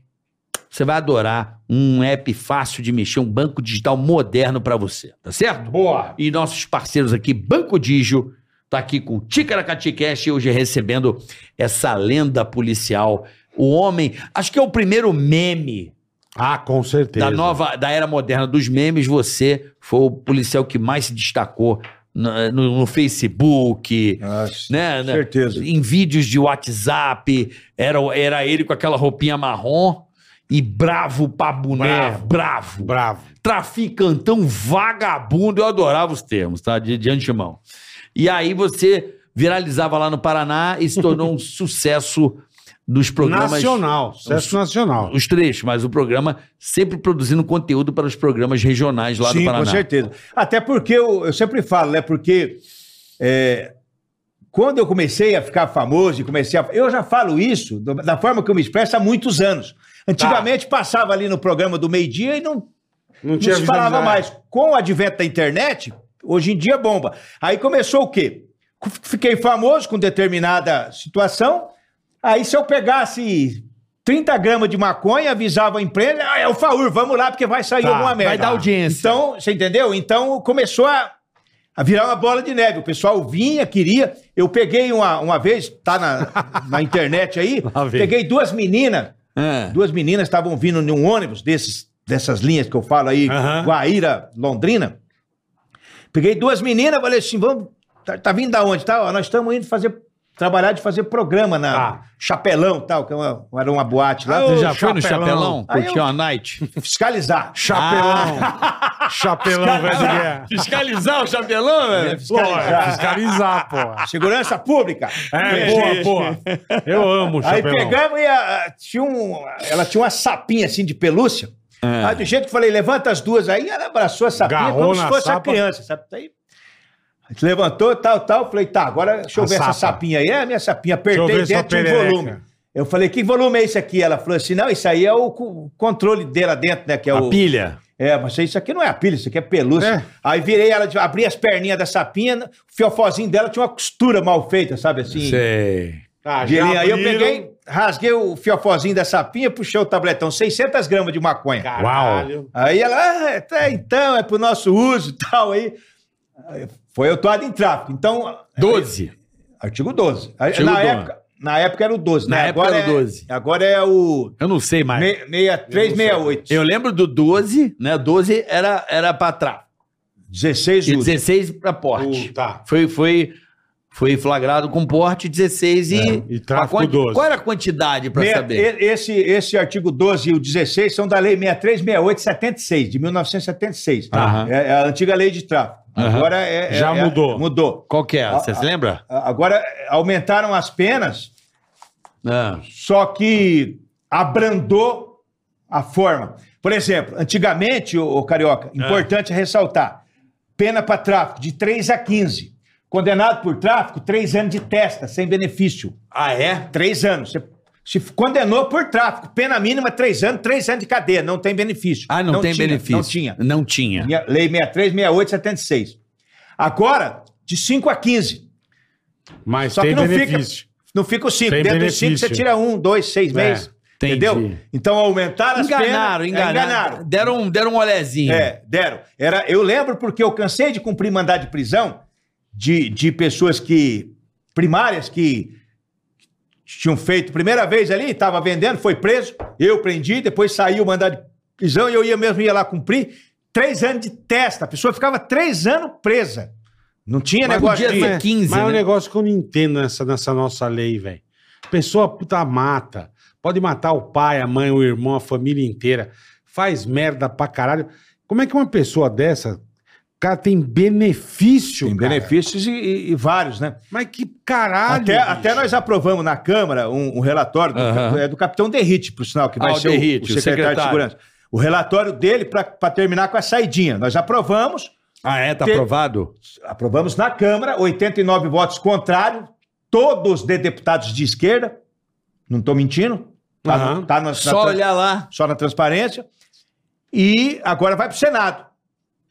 Você vai adorar um app fácil de mexer, um banco digital moderno pra você, tá certo? Boa. E nossos parceiros aqui, Banco Digio, tá aqui com Ticaracati Cash, hoje recebendo essa lenda policial. O homem, acho que é o primeiro meme Ah, com certeza. da nova, da era moderna dos memes. Você foi o policial que mais se destacou no, no- no Facebook, Nossa, né? né? certeza. Em vídeos de WhatsApp, era, era ele com aquela roupinha marrom e bravo pra boné, Bravo. bravo. Bravo. Traficantão vagabundo, eu adorava os termos, tá? De, de antemão. E aí você viralizava lá no Paraná e se tornou um sucesso dos programas. Nacional. Sucesso nacional. Os trechos, mas o programa sempre produzindo conteúdo para os programas regionais lá Sim, do Paraná. com certeza. Até porque eu, eu sempre falo, né? Porque é, quando eu comecei a ficar famoso e comecei a. Eu já falo isso da forma que eu me expresso há muitos anos. Antigamente passava ali no programa do meio-dia e não, Não não tinha se falava mais. Com o advento da internet, hoje em dia bomba. Aí começou o quê? Fiquei famoso com determinada situação. Aí se eu pegasse 30 gramas de maconha, avisava a empresa, ah, é o Faur, vamos lá, porque vai sair Tá, alguma merda. vai dar audiência. Então, você entendeu? Então começou a, a virar uma bola de neve. O pessoal vinha, queria. Eu peguei uma, uma vez, tá na, na internet aí, peguei duas meninas É. Duas meninas estavam vindo num ônibus desses, dessas linhas que eu falo aí, Aham. Guaíra, Londrina. Peguei duas meninas, falei assim, vamos, tá, tá vindo da onde? Tá, ó, nós estamos indo fazer, trabalhar de fazer programa na Tá. Chapelão, tal, que é uma- era uma boate lá. Ô, Você já foi no Chapelão. Aí Curtiu a night? Fiscalizar. Chapelão. Ah. Chapelão, velho de guerra. Fiscalizar o Chapelão, velho? Lógico, fiscalizar, porra. Segurança pública. É, boa, boa. Eu amo o Aí chapelão. pegamos e a- tinha um, ela tinha uma sapinha assim de pelúcia. Aí do jeito que eu falei, levanta as duas aí, ela abraçou a sapinha Agarrou como se na fosse a sapa. criança, sabe? Aí levantou, tal, tal. Falei, tá, agora deixa eu A ver essa sapa. sapinha aí. É a minha sapinha, apertei dentro de perereca. volume. Eu falei, que volume é esse aqui? Ela falou assim, não, isso aí é o co- controle dela dentro, né? Que é o... pilha. É, mas isso aqui não é a pilha, isso aqui é pelúcia. É. Aí virei ela, abri as perninhas da sapinha, o fiofozinho dela tinha uma costura mal feita, sabe assim? Sei. Ah, já linha. Aí eu peguei, rasguei o fiofozinho da sapinha, puxei o tabletão, 600 gramas de maconha. Caralho. Aí ela, ah, é, tá, então, é pro nosso uso e tal. Aí, aí foi autuado em tráfico. Então, 12. artigo 12. Aí, Artigo na, 12. Época, na época era o 12, Na né? época agora era o é- 12. agora é o Eu não sei mais. me- 6368. Eu lembro do 12, né? 12 era, era pra trás. 16 E uso. 16 pra porte. Uh, tá. Foi, foi, foi flagrado com porte 16 e. É, e tráfico a quanti- 12. Qual era a quantidade Meia- saber? Esse, esse artigo 12 e o 16 são da Lei 6368 76, de 1976. Aham. É, é a antiga lei de tráfico. Agora é, é- Já é- mudou. Mudou. Qual que é? Ah, Você se ah, lembra? Agora aumentaram as penas Ah. só que abrandou a forma. Por exemplo, antigamente, o, Carioca, importante ressaltar, pena para tráfico de 3 a 15. Condenado por tráfico, 3 anos de testa, sem benefício. Ah, é? 3 anos. Você se condenou por tráfico, pena mínima 3 anos, 3 anos de cadeia, não tem benefício. Ah, não, tem tinha, benefício. Não tinha. Não tinha. Minha- Lei 63, 68, 76. Agora, de 5 a 15. Mas Só tem que não benefício. fica, não fica os 5. Tem Dentro dos 5 benefício. você tira um, dois, seis É, meses. entendi. Entendeu? Então aumentaram as Enganaram, penas. enganaram. É, enganaram. Deram, um- deram um olezinho. É, deram. Era, eu lembro porque eu cansei de cumprir mandado de prisão de, de pessoas que. primárias que tinham feito primeira vez ali, estava vendendo, foi preso, eu prendi, depois saiu o mandado de prisão e eu ia mesmo ia lá cumprir. Três anos de testa, a pessoa ficava três anos presa. Não tinha Mas negócio podia de. ser 15, Mas é um né? negócio que eu não entendo nessa, nessa nossa lei, velho. Pessoa puta mata. Pode matar o pai, a mãe, o irmão, a família inteira. Faz merda pra caralho. Como é que uma pessoa dessa, cara, tem benefício? Tem cara? benefícios e, e- e vários, né? Mas que caralho. Até, até nós aprovamos na Câmara um, um relatório do, Aham. é do capitão Derrite, por sinal, que vai Ah, ser o- Derrite, o, o secretário, de secretário. Segurança. O relatório dele para terminar com a saidinha. Nós aprovamos, Ah, é? Tá aprovado? aprovamos na Câmara, 89 votos contrários, todos de deputados de esquerda. Não estou mentindo. Tá, no- tá na, na Só trans- olhar lá. só na transparência. E agora vai para o Senado.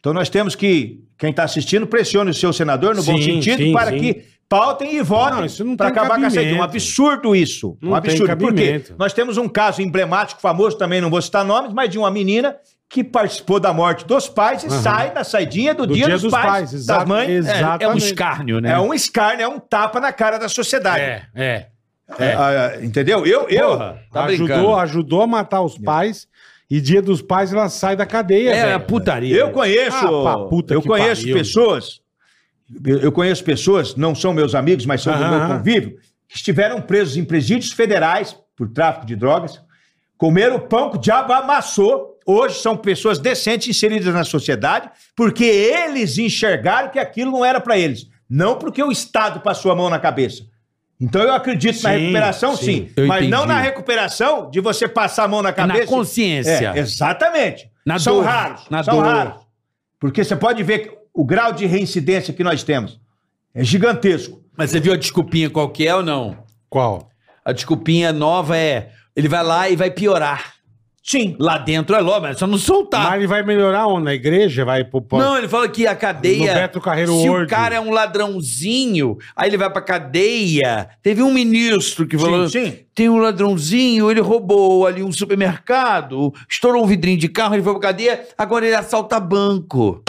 Então nós temos que, quem está assistindo, pressione o seu senador, no bom Sim, sentido, sim, para sim. que pautem e votem para acabar com essa ideia. Um cabimento. absurdo isso. Não um absurdo. Por quê? Nós temos um caso emblemático, famoso, também não vou citar nomes, mas de uma menina que participou da morte dos pais e Aham. sai da saidinha do, Do dia, dos, pais, das exato, mães. É, é um escárnio, né? É um escárnio, é um tapa na cara da sociedade. É, é. Ah, ah, entendeu? Eu, eu, Porra, tá ajudou, brincando. ajudou a matar os pais e dia dos pais ela sai da cadeia, É, velho. a putaria. Eu conheço, Ah, puta eu que conheço pariu. pessoas, eu eu conheço pessoas, não são meus amigos, mas são do meu convívio, que estiveram presos em presídios federais por tráfico de drogas, comeram o pão que o diabo amassou, hoje são pessoas decentes inseridas na sociedade, porque eles enxergaram que aquilo não era para eles, não porque o Estado passou a mão na cabeça. Então eu acredito na Sim, recuperação, sim. sim, Eu mas não entendi. na recuperação de você passar a mão na cabeça. Na consciência. É, exatamente. Na são dor. raros. Na são dor. raros. Porque você pode ver que o grau de reincidência que nós temos é gigantesco. Mas você viu a desculpinha qual que é ou não? Qual? A desculpinha nova é... Ele vai lá e vai piorar. Sim. Lá dentro é logo, mas é só não soltar. Mas ele vai melhorar onde? Na igreja? Vai pro... pro- Não, ele fala que a cadeia. No Beto Carreiro se World. o cara é um ladrãozinho, aí ele vai pra cadeia. Teve um ministro que falou: Sim, sim. tem um ladrãozinho, ele roubou ali um supermercado, estourou um vidrinho de carro, ele foi pra cadeia, agora ele assalta banco.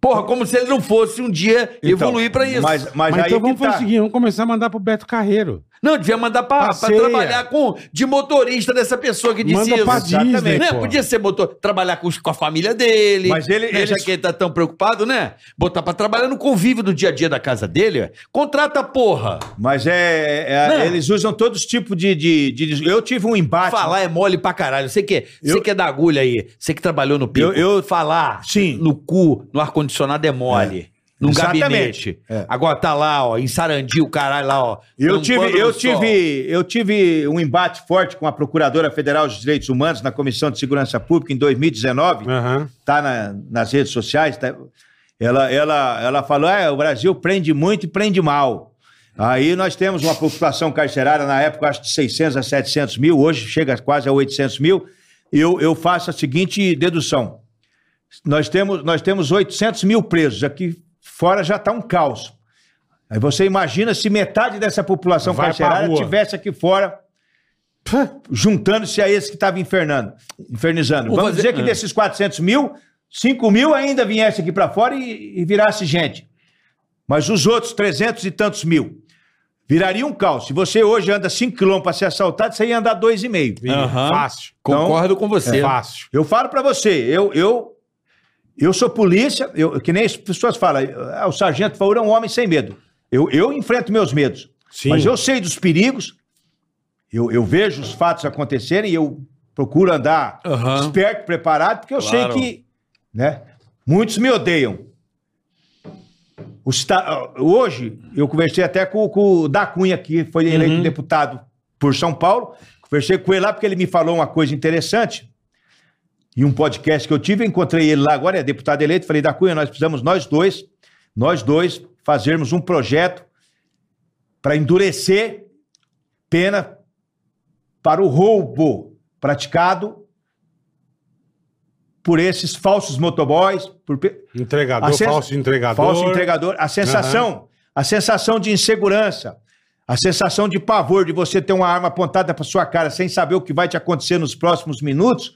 Porra, como se ele não fosse um dia Então, evoluir pra isso. Mas, mas, Mas, aí então que vamos fazer tá. o seguinte, vamos começar a mandar pro Beto Carreiro. Não, devia mandar pra, pra trabalhar com de motorista dessa pessoa que disse Manda isso. pra Disney. Né? Podia ser motor, trabalhar com, com a família dele. Mas ele- né? Já eles- que ele tá tão preocupado, né? Botar pra trabalhar no convívio do dia a dia da casa dele. ué. Contrata, porra. Mas é, é- Não. eles usam todos os tipos de, de, de- Eu tive um embate. Falar é mole pra caralho. Você que, você Eu- que é da agulha aí, você que trabalhou no pico. Eu- eu- Falar Sim. no cu, no ar-condicionado é mole. Num Exatamente. gabinete. É. Agora tá lá, ó, em Sarandi, o caralho lá, ó. Eu tive, eu, tive, eu tive um embate forte com a Procuradora Federal dos Direitos Humanos na Comissão de Segurança Pública em 2019. Aham. tá na- nas redes sociais, tá- ela, ela, ela falou: é, o Brasil prende muito e prende mal. Aí nós temos uma população carcerária, na época, acho de 600 a 700 mil, hoje chega quase a 800 mil. Eu, eu faço a seguinte dedução: nós temos, nós temos 800 mil presos, aqui fora já está um caos. Aí você imagina se metade dessa população Vai carcerária tivesse aqui fora juntando-se a esse que estava infernando, infernizando. Vou Vamos fazer- dizer que desses 400 mil, 5 mil ainda viesse aqui para fora e, e virasse gente. Mas os outros 300 e tantos mil viraria um caos. Se você hoje anda 5 quilômetros para ser assaltado, você ia andar 2,5. Ih, Aham. Fácil. Concordo com você. É fácil. Eu falo para você, eu, eu, eu sou polícia, eu, que nem as pessoas falam, ah, o sargento Faura é um homem sem medo. Eu, eu enfrento meus medos. Sim. Mas eu sei dos perigos, eu, eu vejo os fatos acontecerem e eu procuro andar Aham. esperto, preparado, porque eu Claro. sei que né, muitos me odeiam. Hoje, eu conversei até com, com o da Cunha, que foi eleito Uhum. deputado por São Paulo. Conversei com ele lá porque ele me falou uma coisa interessante. Em um podcast que eu tive, eu encontrei ele lá agora, é deputado eleito. Falei, da Cunha, nós precisamos, nós dois, nós dois, fazermos um projeto para endurecer pena para o roubo praticado por esses falsos motoboys, por Entregador, a sens- falso entregador. falso entregador, a sensação, a sensação de insegurança, a sensação de pavor de você ter uma arma apontada para sua cara sem saber o que vai te acontecer nos próximos minutos,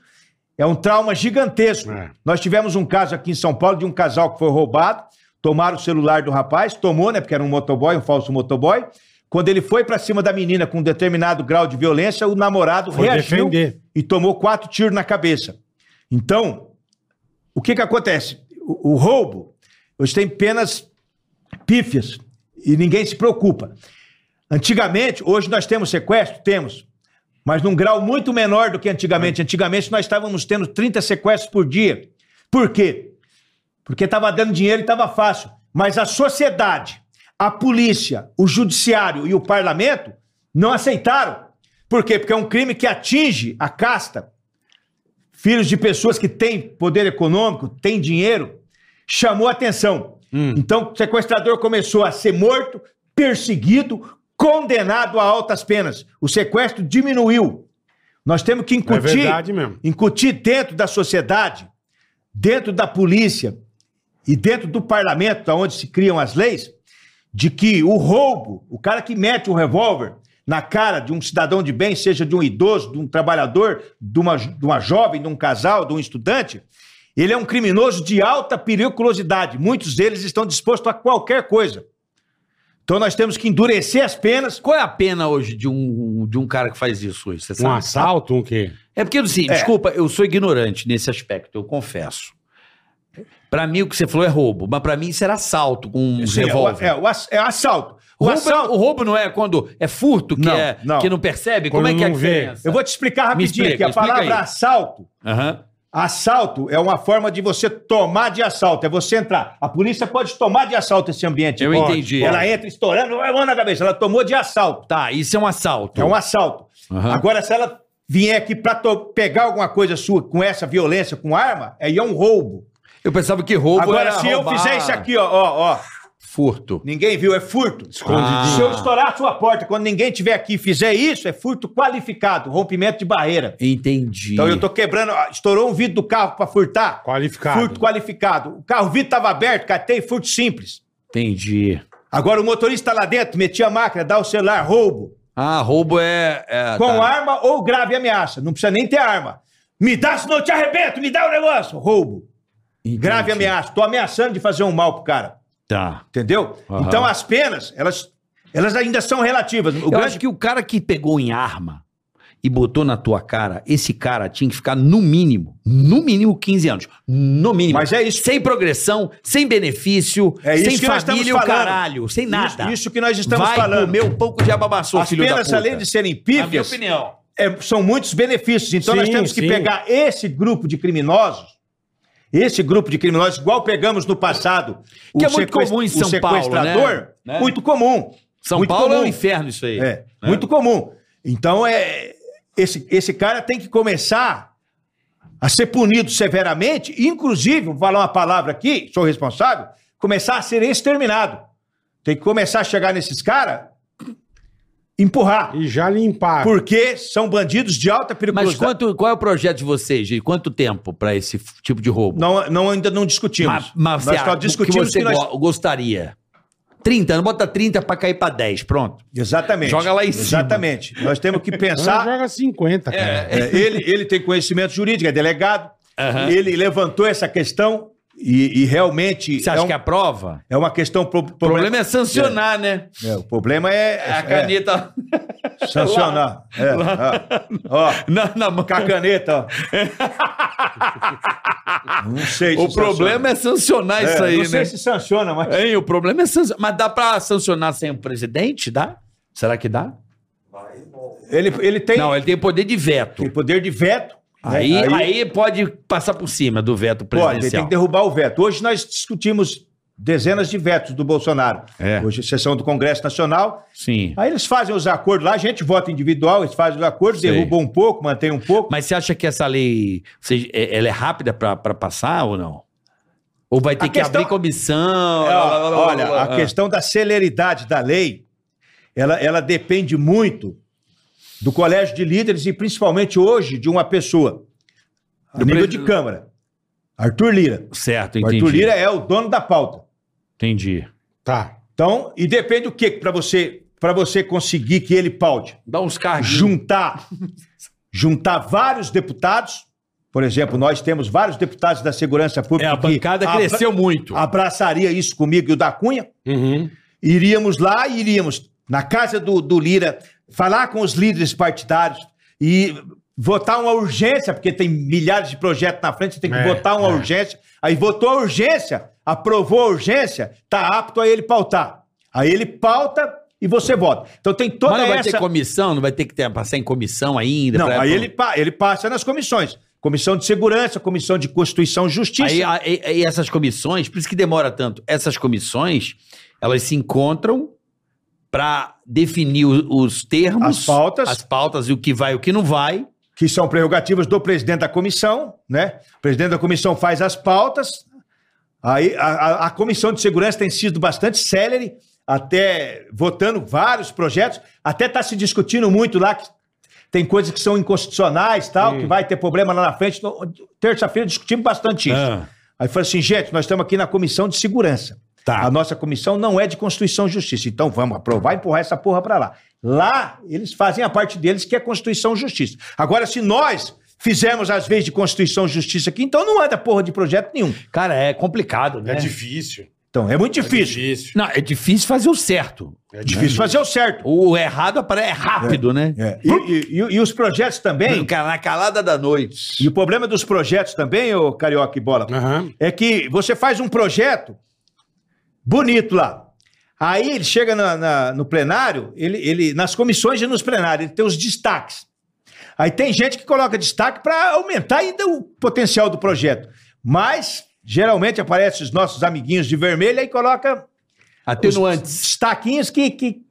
é um trauma gigantesco. É. Nós tivemos um caso aqui em São Paulo de um casal que foi roubado, tomaram o celular do rapaz, tomou, né, porque era um motoboy, um falso motoboy. Quando ele foi para cima da menina com um determinado grau de violência, o namorado Foi reagiu defender. e tomou quatro tiros na cabeça. Então, o que que acontece? O, o roubo, hoje tem penas pífias e ninguém se preocupa. Antigamente, hoje nós temos sequestro? Temos. Mas num grau muito menor do que antigamente. Antigamente nós estávamos tendo 30 sequestros por dia. Por quê? Porque estava dando dinheiro e estava fácil. Mas a sociedade, a polícia, o judiciário e o parlamento não aceitaram. Por quê? Porque é um crime que atinge a casta, filhos de pessoas que têm poder econômico, têm dinheiro, chamou atenção. Então o sequestrador começou a ser morto, perseguido, condenado a altas penas. O sequestro diminuiu. Nós temos que incutir, mesmo. incutir dentro da sociedade, dentro da polícia e dentro do parlamento, onde se criam as leis, de que o roubo, o cara que mete um revólver na cara de um cidadão de bem, seja de um idoso, de um trabalhador, de uma, de uma jovem, de um casal, de um estudante, ele é um criminoso de alta periculosidade. Muitos deles estão dispostos a qualquer coisa. Então nós temos que endurecer as penas. Qual é a pena hoje de um, de um cara que faz isso hoje? Você Um sabe? assalto, um quê? É porque, assim, É. desculpa, eu sou ignorante nesse aspecto, eu confesso. Pra mim, o que você falou é roubo, mas pra mim isso era assalto com um Sim, revólver. É, o é assalto. O Roubo, assalto. o roubo não é quando é furto, que, Não, é, não. que não percebe? Quando Como é que é a não vê. diferença? Eu vou te explicar rapidinho explica, aqui. A palavra aí. assalto Aham. Assalto é uma forma de você tomar de assalto, é você entrar. A polícia pode tomar de assalto esse ambiente. Eu Pode. entendi. Ela entra estourando, vai mão na cabeça. Ela tomou de assalto. Tá, isso é um assalto. É um assalto. Aham. Agora, se ela vier aqui pra pegar alguma coisa sua com essa violência, com arma, aí é um roubo. Eu pensava que roubo Agora, era se eu roubar fizer isso aqui, ó, ó, ó, Furto. ninguém viu, é furto. Escondidinho. Se eu estourar a sua porta quando ninguém estiver aqui e fizer isso, é furto qualificado, rompimento de barreira. Entendi. Então eu tô quebrando, estourou um vidro do carro pra furtar. Qualificado. Furto qualificado. O carro, o vidro estava aberto, catei, furto simples. Entendi. Agora o motorista lá dentro metia a máquina, dá o celular, roubo. Ah, roubo é... é Com tá. arma ou grave ameaça. Não precisa nem ter arma. Me dá, senão eu te arrebento, me dá o negócio. Roubo. Entendi. Grave ameaça. Tô ameaçando de fazer um mal pro cara. Tá. Entendeu? Aham. Então as penas, elas, elas ainda são relativas. O Eu grande- acho que o cara que pegou em arma e botou na tua cara, esse cara tinha que ficar no mínimo, no mínimo 15 anos. No mínimo. Mas é isso. Sem progressão, sem benefício, É isso sem que nós família, o caralho, sem nada. Isso, isso que nós estamos Vai falando. comer um pouco de ababaçou, As filho da penas, puta. além de serem Na minha pífias, opinião. é, são muitos benefícios. Então nós Sim, temos que sim. pegar esse grupo de criminosos, esse grupo de criminosos, igual pegamos no passado. Que o é muito comum em o São Paulo, sequestrador, né? Muito comum. São muito Paulo é comum. um inferno isso aí. É, muito comum. Então, é, esse, esse cara tem que começar a ser punido severamente, inclusive, vou falar uma palavra aqui, sou responsável, começar a ser exterminado. Tem que começar a chegar nesses caras, empurrar. E já limpar. Porque são bandidos de alta Mas periculosidade. quanto, qual é o projeto de vocês? De quanto tempo pra esse tipo de roubo? Não, não, ainda não discutimos. Mas, mas nós só o discutimos que você que nós... go- gostaria? 30, não bota 30 pra cair pra 10, pronto. Exatamente. Joga lá em cima. Exatamente. Nós temos que pensar... joga 50, cara. É, ele, ele tem conhecimento jurídico, é delegado. Aham. Ele levantou essa questão e, e realmente Você acha é, um- que aprova? é uma questão. Pro, O problema é sancionar, né? é, o problema é, A é caneta sancionar. É, ó, ó, na, na mão. com a caneta, ó. Não sei O problema é sancionar isso aí, não sei né? se sanciona, mas Hein, o problema é sancionar. Mas dá pra sancionar sem o presidente? Dá? Será que dá? ele, ele tem, Não, ele tem poder de veto. tem poder de veto. Né? Aí, aí, pode passar por cima do veto pode, ele tem presidencial. que derrubar o veto. Hoje nós discutimos dezenas de vetos do Bolsonaro. É. Hoje, sessão do Congresso Nacional. Sim. Aí eles fazem os acordos lá, a gente vota individual, eles fazem os acordos, Sei. derrubam um pouco, mantém um pouco. Mas você acha que essa lei, você- é- ela é rápida pra passar ou não? Ou vai ter A que questão- abrir comissão? É, olha, a questão da celeridade da lei, ela, ela depende muito do colégio de líderes e principalmente hoje de uma pessoa, a Do nível pre- de Câmara. Arthur Lira. Certo, O entendi. Arthur Lira é o dono da pauta. Entendi. Tá. Então, e depende do que para você para você conseguir que ele paute. Dá uns carros. Juntar juntar vários deputados, por exemplo, nós temos vários deputados da segurança É, pública a bancada que cresceu muito. abra- abraçaria isso comigo e o da Cunha. Uhum. iríamos lá e iríamos na casa do, do Lira falar com os líderes partidários e votar uma urgência, porque tem milhares de projetos na frente, você tem que É, votar uma é. urgência. Aí votou a urgência, aprovou a urgência, tá apto a ele pautar. Aí ele pauta e você vota. Então tem toda Mas não vai essa... ter comissão? Não vai ter que ter, passar em comissão ainda? Não, pra- aí ele, pa- ele passa nas comissões. Comissão de Segurança, Comissão de Constituição e Justiça. Aí, a- e- e essas comissões, por isso que demora tanto, essas comissões, elas se encontram para definir os termos, As pautas. as pautas e o que vai e o que não vai. que são prerrogativas do presidente da comissão, né? O presidente da comissão faz as pautas. Aí a, a- a comissão de segurança tem sido bastante célere, até votando vários projetos, até está se discutindo muito lá que tem coisas que são inconstitucionais, tal, que vai ter problema lá na frente. Terça-feira discutimos bastante isso. Ah. Aí falou assim, gente, nós estamos aqui na comissão de segurança. Tá. A nossa comissão não é de Constituição e Justiça. Então vamos aprovar e empurrar essa porra pra lá. Lá, eles fazem a parte deles, que é Constituição e Justiça. Agora, se nós fizermos as vezes de Constituição e Justiça aqui, então não anda porra de projeto nenhum. Cara, é complicado, né? É difícil. Então, é muito É difícil. difícil. Não, é difícil fazer o certo. É Difícil fazer o certo. O errado é rápido, né? É. E, e- e- e os projetos também, na calada da noite. e o problema dos projetos também, ô Carioca e Bola, Aham. é que você faz um projeto bonito lá. Aí ele chega na- na- no plenário, ele, ele, nas comissões e nos plenários, ele tem os destaques. Aí tem gente que coloca destaque para aumentar ainda o potencial do projeto. Mas, geralmente, aparecem os nossos amiguinhos de vermelho e coloca os Atenuantes. destaquinhos que, que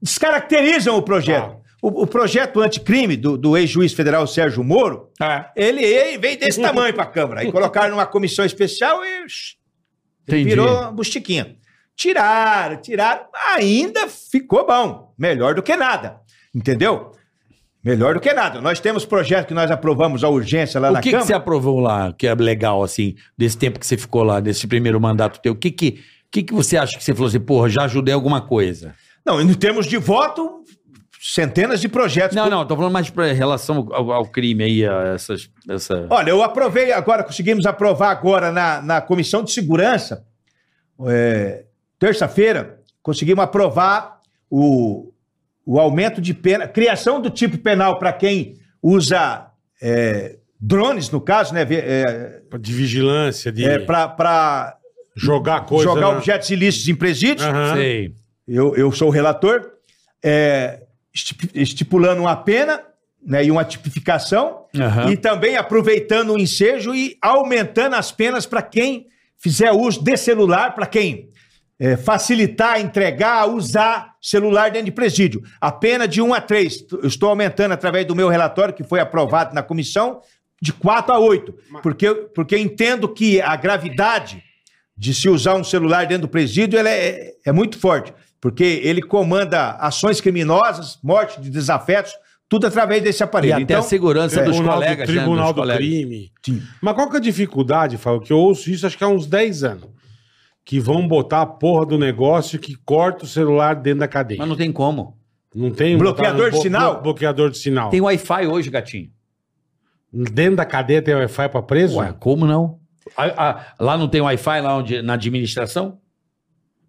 descaracterizam o projeto. O, o projeto anticrime do, do ex-juiz federal Sérgio Moro, ele, ele veio desse tamanho para a Câmara. Aí colocaram numa comissão especial e Entendi. virou bustiquinha. Tiraram, tiraram, ainda ficou bom. Melhor do que nada. Entendeu? Melhor do que nada. Nós temos projeto que nós aprovamos a urgência lá O na que, que Câmara. você aprovou lá, que é legal, assim, desse tempo que você ficou lá, desse primeiro mandato teu? O que que, que que você acha que você falou assim, porra, já ajudei alguma coisa? Não, em termos de voto, centenas de projetos. Não, não, tô falando mais pra relação ao, ao crime aí, a essas... Essa... Olha, eu aprovei agora, conseguimos aprovar agora na, na Comissão de Segurança, é, terça-feira, conseguimos aprovar o, o aumento de pena, criação do tipo penal para quem usa é, drones, no caso, né? É, De vigilância, de para jogar coisa. jogar na- objetos ilícitos em presídios. Aham. Sei. Eu, eu sou o relator, é, estipulando uma pena né, e uma tipificação, Aham. e também aproveitando o ensejo e aumentando as penas para quem fizer uso de celular, para quem é, facilitar, entregar, usar celular dentro de presídio. A pena de 1 a 3. Eu estou aumentando através do meu relatório, que foi aprovado na comissão, de 4 a 8. Porque, porque eu entendo que a gravidade de se usar um celular dentro do presídio ela é, é muito forte. Porque ele comanda ações criminosas, morte de desafetos, tudo através desse E aparelho. até então, a segurança dos Tribunal, colegas, do, Tribunal né? Dos do colegas. Crime. Sim. Mas qual que é a dificuldade, Fábio? Que eu ouço isso acho que há uns 10 anos. Que vão botar a porra do negócio que corta o celular dentro da cadeia. Mas não tem como. Não tem Bloqueador botar- de sinal? blo- bloqueador de sinal. Tem Wi-Fi hoje, gatinho. Dentro da cadeia tem Wi-Fi pra preso? Ué, como não? A- a- lá não tem Wi-Fi lá onde, na administração?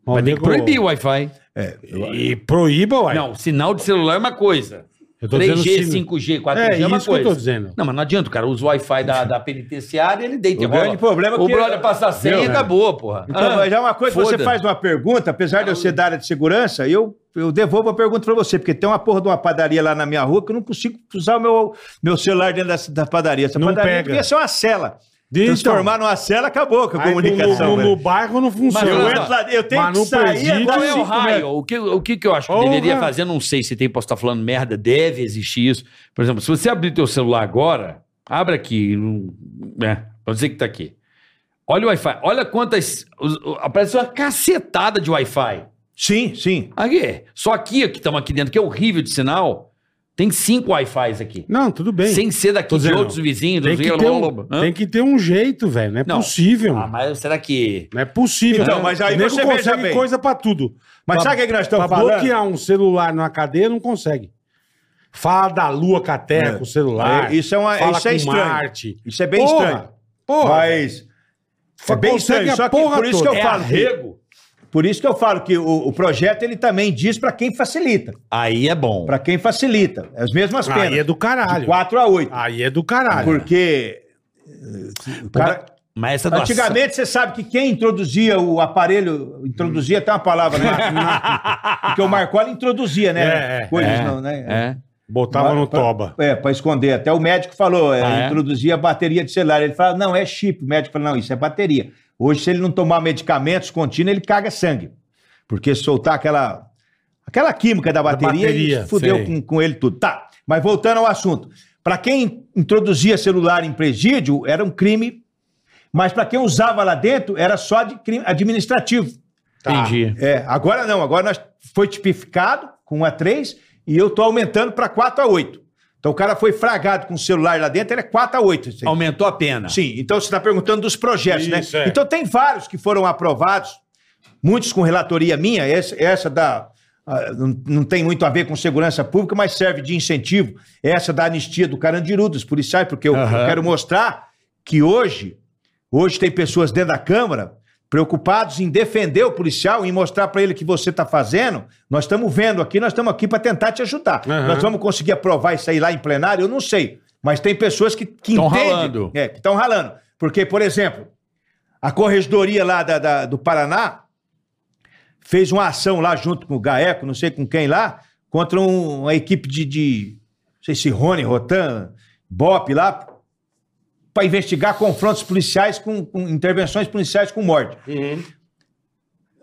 Mas Vai ter que proibir o Wi-Fi. E proíba, ué. Não, sinal de celular é uma coisa. eu tô dizendo 3G, sin- 5G, 4G É é, uma isso que eu coisa. tô dizendo. Não, mas não adianta, o cara usa o Wi-Fi da, da penitenciária, ele deita O grande rola. problema é O que- brother passa a senha e né? acabou, porra. Então, Ah, mas é uma coisa que você faz uma pergunta, apesar de eu ser da área de segurança, eu, eu devolvo a pergunta pra você, porque tem uma porra de uma padaria lá na minha rua que eu não consigo usar o meu, meu celular dentro da, da padaria. Essa Não padaria pega. devia ser uma cela. Transformar numa cela, acabou com a comunicação. No, no, no bairro não funciona. eu entro lá, eu tenho Mas que sair presídio- agora Qual é o raio? metros. O que, o que que eu acho que Porra. deveria fazer? Não sei se tem, posso estar falando merda, deve existir isso. Por exemplo, se você abrir teu celular agora, abre aqui, né? Pra dizer que tá aqui. Olha o Wi-Fi, olha quantas. Aparece uma cacetada de Wi-Fi. Sim, sim. Aqui, só aqui, que estamos aqui dentro, que é horrível de sinal, tem cinco Wi-Fis aqui. Não, tudo bem. Sem ser daqui Tô de dizendo, outros vizinhos. tem, sei que ter um, Hã? tem que ter um jeito, velho. Não é Não. possível. Ah, mas será que. Não é possível. Então, né? mas aí O nego você veja consegue bem. coisa pra tudo. Mas Pra- sabe o que que nós estamos pra falando? bloquear um celular numa cadeia, não consegue. Fala da lua com a terra, É. com o celular. É, isso é uma- fala isso é com estranho. Marte. Isso é bem Porra, estranho. Porra, Mas é bem consegue estranho. a Só que porra por isso que eu toda. É falo. que- arrego? Por isso que eu falo que o, o projeto ele também diz para quem facilita. Aí é bom. Para quem facilita. É as mesmas penas. Aí é do De caralho. 4 a 8. Aí é do caralho. Porque. eh, o cara- Mas essa doação- antigamente você sabe que quem introduzia o aparelho, introduzia até uma palavra, né? Porque o Marcoli introduzia, né? É, é, Coisas é, não, né? É. Botava no Pra- toba. É, para esconder. Até o médico falou, é, Ah, é? introduzia a bateria de celular. Ele falou, não, é chip. O médico falou, não, isso é bateria. Hoje, se ele não tomar medicamentos contínuos, ele caga sangue. Porque soltar aquela, aquela química da bateria, bateria, ele fudeu com, com ele tudo. Tá, mas voltando ao assunto. Para quem introduzia celular em presídio, era um crime, mas para quem usava lá dentro, era só de crime administrativo. Tá. Entendi. É, agora não, agora nós foi tipificado com 1 a 3 e eu tô aumentando para 4 a 8. Então o cara foi fragado com o celular lá dentro, ele é 4 a 8. assim. Aumentou a pena. Sim, então você está perguntando dos projetos, Isso, né? é. Então tem vários que foram aprovados, muitos com relatoria minha, essa, essa da. ah, não, não tem muito a ver com segurança pública, mas serve de incentivo. Essa da anistia do Carandiru, dos policiais, porque eu, eu Aham. quero mostrar que hoje, hoje tem pessoas dentro da Câmara preocupados em defender o policial, em mostrar para ele o que você está fazendo. Nós estamos vendo aqui, nós estamos aqui para tentar te ajudar. Aham. Nós vamos conseguir aprovar isso aí lá em plenário? Eu não sei. Mas tem pessoas que, que Tão entendem. ralando. É, que estão ralando. Porque, por exemplo, a corregedoria lá da- da- do Paraná fez uma ação lá junto com o GAECO, não sei com quem lá, contra um- uma equipe de, de não sei se Rony, Rotan, Bop lá, para investigar confrontos policiais com, com intervenções policiais com morte.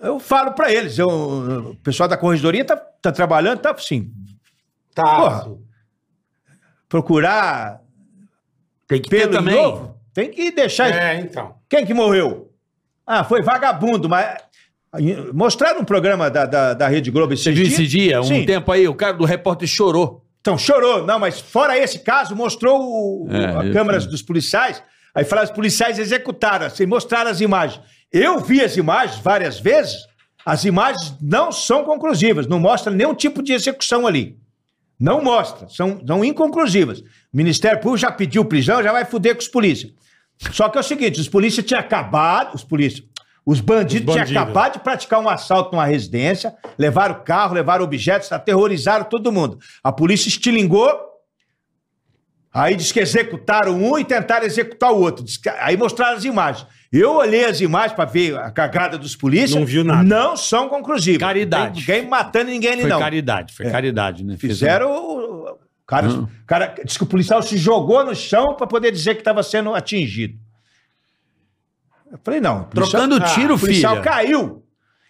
Eu falo para eles, eu- o pessoal da corregedoria tá, tá trabalhando, tá assim, Tá. Porra. procurar Tem que ter pelo também. novo, tem que deixar É, então. Quem que morreu? Ah, foi vagabundo, mas. Mostraram um programa da, da, da Rede Globo viu dias? esse dia, um Sim. tempo aí, o cara do repórter chorou. Então, chorou. Não, mas fora esse caso, mostrou o, É, a eu câmera vi. dos policiais. Aí falaram, os policiais executaram, assim, mostraram as imagens. Eu vi as imagens várias vezes. As imagens não são conclusivas, não mostram nenhum tipo de execução ali. Não mostra, são, são inconclusivas. O Ministério Público já pediu prisão, já vai fuder com os polícias. Só que é o seguinte, os polícias tinham acabado, os polícias, os bandidos, Os tinham bandidos. acabado de praticar um assalto numa residência, levaram o carro, levaram objetos, aterrorizaram todo mundo. A polícia estilingou, aí diz que executaram um e tentaram executar o outro. Aí mostraram as imagens. Eu olhei as imagens para ver a cagada dos polícias. Não viu nada. Não são conclusivas. Caridade. Tem ninguém matando ninguém ali, Foi não. caridade, foi É. caridade, né? Fizeram. o- cara, Hum. cara diz que o policial se jogou no chão para poder dizer que estava sendo atingido. Eu falei, não. o policial- Trocando tiro, o policial filha. caiu.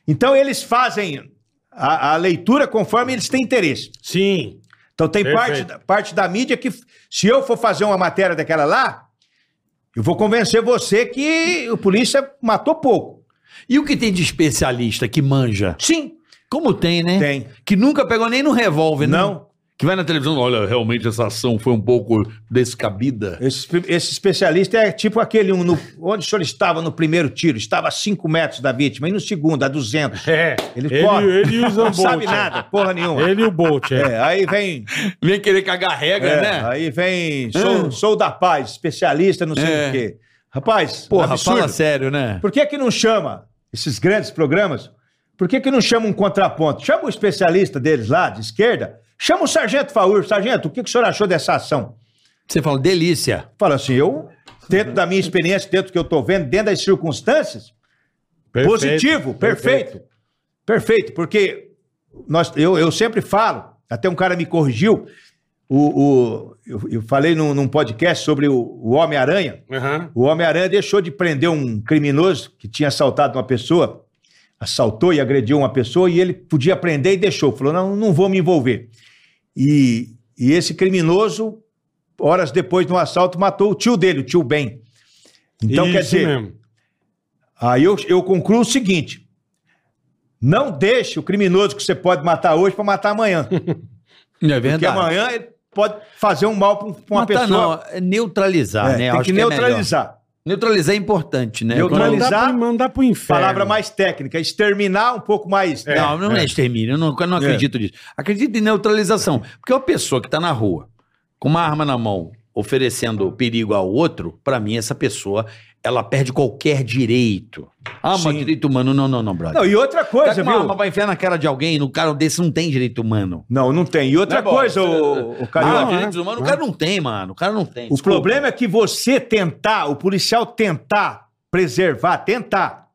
Então eles fazem a, a leitura conforme eles têm interesse. Sim. Então tem parte, Perfeito. parte da mídia que, se eu for fazer uma matéria daquela lá, eu vou convencer você que o polícia matou pouco. E o que tem de especialista que manja? Sim, Como tem, né? tem. Que nunca pegou nem no revólver, né? Que vai na televisão, olha, realmente essa ação foi um pouco descabida. Esse, esse especialista é tipo aquele um no- onde o senhor estava no primeiro tiro, estava a 5 metros da vítima, e no segundo, a 200. É. Ele Ele, corre. ele o Não Zambolt. sabe é. nada, porra nenhuma. Ele e o Bolt, é. É, aí vem. Vem querer cagar regra, é, né? Aí vem. Sou, sou da paz, especialista, não sei É. o quê. Rapaz, Porra, absurdo. fala sério, né? Por que que não chama esses grandes programas? Por que que não chama um contraponto? Chama o especialista deles lá, de esquerda. Chama o Sargento Faur. Sargento, o que, que o senhor achou dessa ação? Você fala, delícia. Fala assim, eu, dentro da minha experiência, dentro do que eu estou vendo, dentro das circunstâncias, Perfeito, positivo, perfeito. Perfeito, porque nós, eu, eu sempre falo, até um cara me corrigiu, o, o- eu, eu falei num, num podcast sobre o, o Homem-Aranha. O Homem-Aranha deixou de prender um criminoso que tinha assaltado uma pessoa, assaltou e agrediu uma pessoa, e ele podia prender e deixou. Falou: não, não vou me envolver. E, e esse criminoso, horas depois do assalto, matou o tio dele, o tio Ben. Então, quer Isso dizer, mesmo. aí eu, eu concluo o seguinte: não deixe o criminoso que você pode matar hoje para matar amanhã. Não é Porque amanhã ele pode fazer um mal para uma Matar pessoa. não, é neutralizar, É, né? tem Acho que é melhor. Neutralizar. é importante, né? Neutralizar- Mandar pro, mandar pro inferno. Palavra mais técnica, exterminar um pouco mais. É, não, não é, extermínio, eu não, eu não acredito nisso. Acredito em neutralização. Porque uma pessoa que está na rua, com uma arma na mão, oferecendo perigo ao outro, para mim, essa pessoa, ela perde qualquer direito. Ah, mas Sim. direito humano, não, não, não, brother. Não, e outra Tá coisa, com uma viu? arma pra enfiar na cara de alguém, no cara desse não tem direito humano. Não, não tem. E outra Não é coisa, bola. o, o Ah, Carioca, Não, direitos é. humanos, o cara não tem, mano. O cara não tem. o Desculpa. problema é que você tentar, o policial tentar preservar, tentar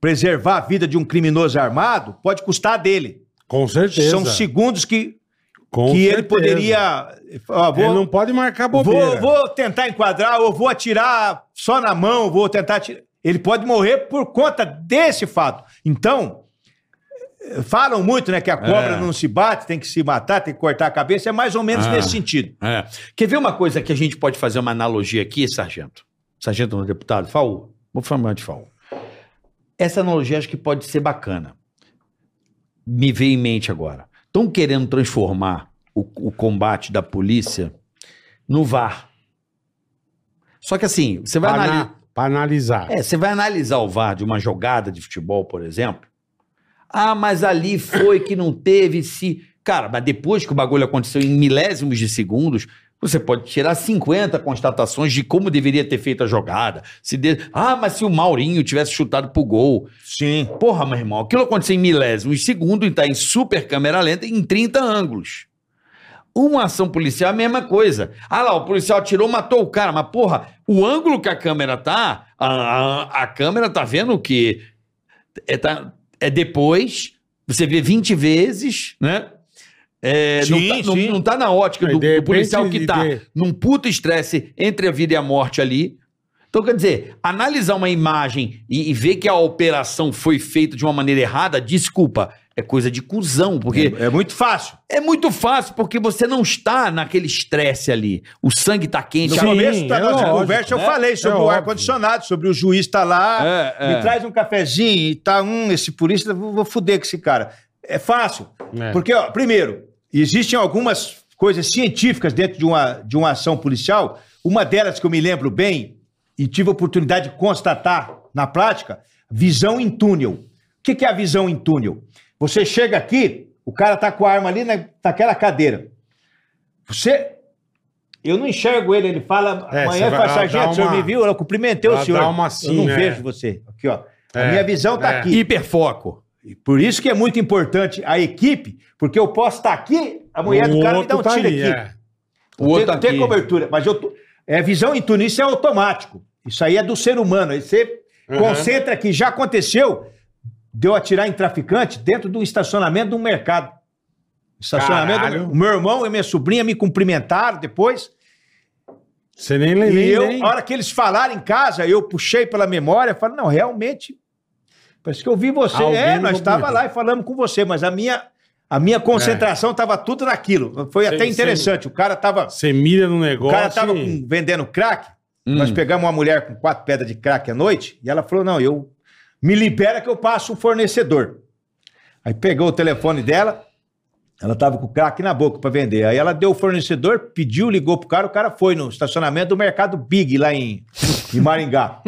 preservar a vida de um criminoso armado, pode custar a dele. Com certeza. São segundos que, Com que ele certeza. poderia. Ó, vou, Ele não pode marcar vou, bobeira. vou tentar enquadrar, ou vou atirar só na mão, vou tentar atirar. Ele pode morrer por conta desse fato. Então, falam muito, né, que a cobra É. não se bate, tem que se matar, tem que cortar a cabeça, é mais ou menos Ah. nesse sentido. É. Quer ver uma coisa que a gente pode fazer uma analogia aqui, sargento? Sargento não deputado? Faú. Vou falar de Faú. Essa analogia acho que pode ser bacana. Me veio em mente agora. Estão querendo transformar o, o combate da polícia no VAR. Só que assim, você vai analisar. ana- pra analisar. É, você vai analisar o VAR de uma jogada de futebol, por exemplo. Ah, mas ali foi que não teve se. Cara, mas depois que o bagulho aconteceu em milésimos de segundos, você pode tirar 50 constatações de como deveria ter feito a jogada. Se de... Ah, mas se o Maurinho tivesse chutado pro gol. Sim. Porra, meu irmão, aquilo aconteceu em milésimos de segundo e tá em super câmera lenta em 30 ângulos. Uma ação policial é a mesma coisa. Ah lá, o policial atirou, matou o cara, mas porra, o ângulo que a câmera tá, a, a, a câmera tá vendo que é, tá- é depois, você vê 20 vezes, né? É, Sim, não, tá, não- não tá na ótica do, do policial que tá de- num puto estresse entre a vida e a morte ali. Então, quer dizer, analisar uma imagem e, e ver que a operação foi feita de uma maneira errada, desculpa, é coisa de cuzão, porque É, é muito fácil. é muito fácil, porque você não está naquele estresse ali. O sangue tá quente. No Sim, começo da é nossa lógico, conversa, eu né? falei sobre É o ar-condicionado, sobre o juiz tá lá, É, é. me traz um cafezinho e tá, hum, esse polícia, vou, vou fuder com esse cara. É fácil. É. Porque, ó, primeiro, existem algumas coisas científicas dentro de uma, de uma ação policial. Uma delas que eu me lembro bem e tive a oportunidade de constatar na prática, visão em túnel. O que, que é a visão em túnel? Você chega aqui, o cara tá com a arma ali na, naquela cadeira. Você. Eu não enxergo ele, ele fala. É, amanhã você vai dar sargento, o senhor uma- me viu? Eu cumprimentei o senhor. assim, eu não né? vejo você. Aqui, ó. A É, minha visão tá é. aqui. Hiperfoco. E Por isso que é muito importante a equipe, porque eu posso estar aqui, a mulher do O cara me dá um tá tiro ali, aqui. é. O outro tem, tá tem cobertura, mas eu tô, é visão em isso é automático. Isso aí é do ser humano. Aí você Uhum. concentra que já aconteceu de eu atirar em traficante dentro do estacionamento de um mercado. Estacionamento. Caralho. O meu irmão e minha sobrinha me cumprimentaram depois. Você nem E lembra. eu, nem... a hora que eles falaram em casa, eu puxei pela memória, falei, não, realmente, parece que eu vi você. Alguém é, nós estávamos lá e falamos com você, mas a minha, a minha concentração estava tudo naquilo. Foi Sim, até interessante. O cara estava Você mira no o negócio. cara tava e- vendendo crack. Hum. Nós pegamos uma mulher com quatro pedras de crack à noite e ela falou: não, eu me libera que eu passo o fornecedor. Aí pegou o telefone dela, ela tava com o crack na boca para vender. Aí ela deu o fornecedor, pediu, ligou pro cara, o cara foi no estacionamento do Mercado Big lá em, em Maringá.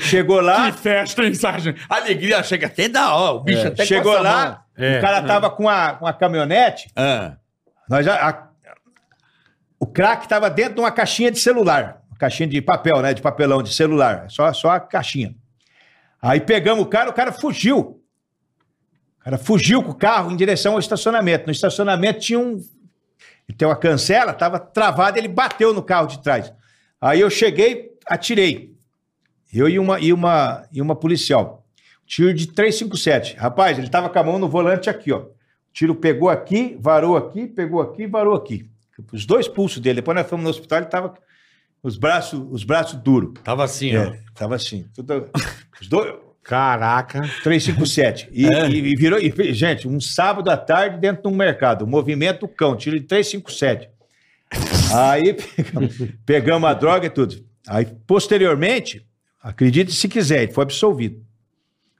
Chegou lá, Que festa, hein, sargento? Alegria chega até da hora. O bicho até É, chegou coça a mão. lá, É. o cara tava com a, com a caminhonete, Ah. Nós já- a- o crack estava dentro de uma caixinha de celular. Uma caixinha de papel, né? De papelão, de celular. Só, só a caixinha. Aí pegamos o cara, o cara fugiu. O cara fugiu com o carro em direção ao estacionamento. No estacionamento tinha um. Tem uma cancela, estava travada, ele bateu no carro de trás. Aí eu cheguei, atirei. Eu e uma, e uma, e uma policial. Tiro de 357. Rapaz, ele estava com a mão no volante aqui, ó. O tiro pegou aqui, varou aqui, pegou aqui, varou aqui. os dois pulsos dele. Depois nós fomos no hospital, ele tava os braços, os braços duros. Tava assim, ó. É, tava assim. Tudo, os dois, Caraca. 357. E, É. e, e virou. E, gente, um sábado à tarde dentro de um mercado. Movimento cão, tiro de 357. Aí pegamos, pegamos a droga e tudo. Aí, posteriormente, acredite se quiser, ele foi absolvido.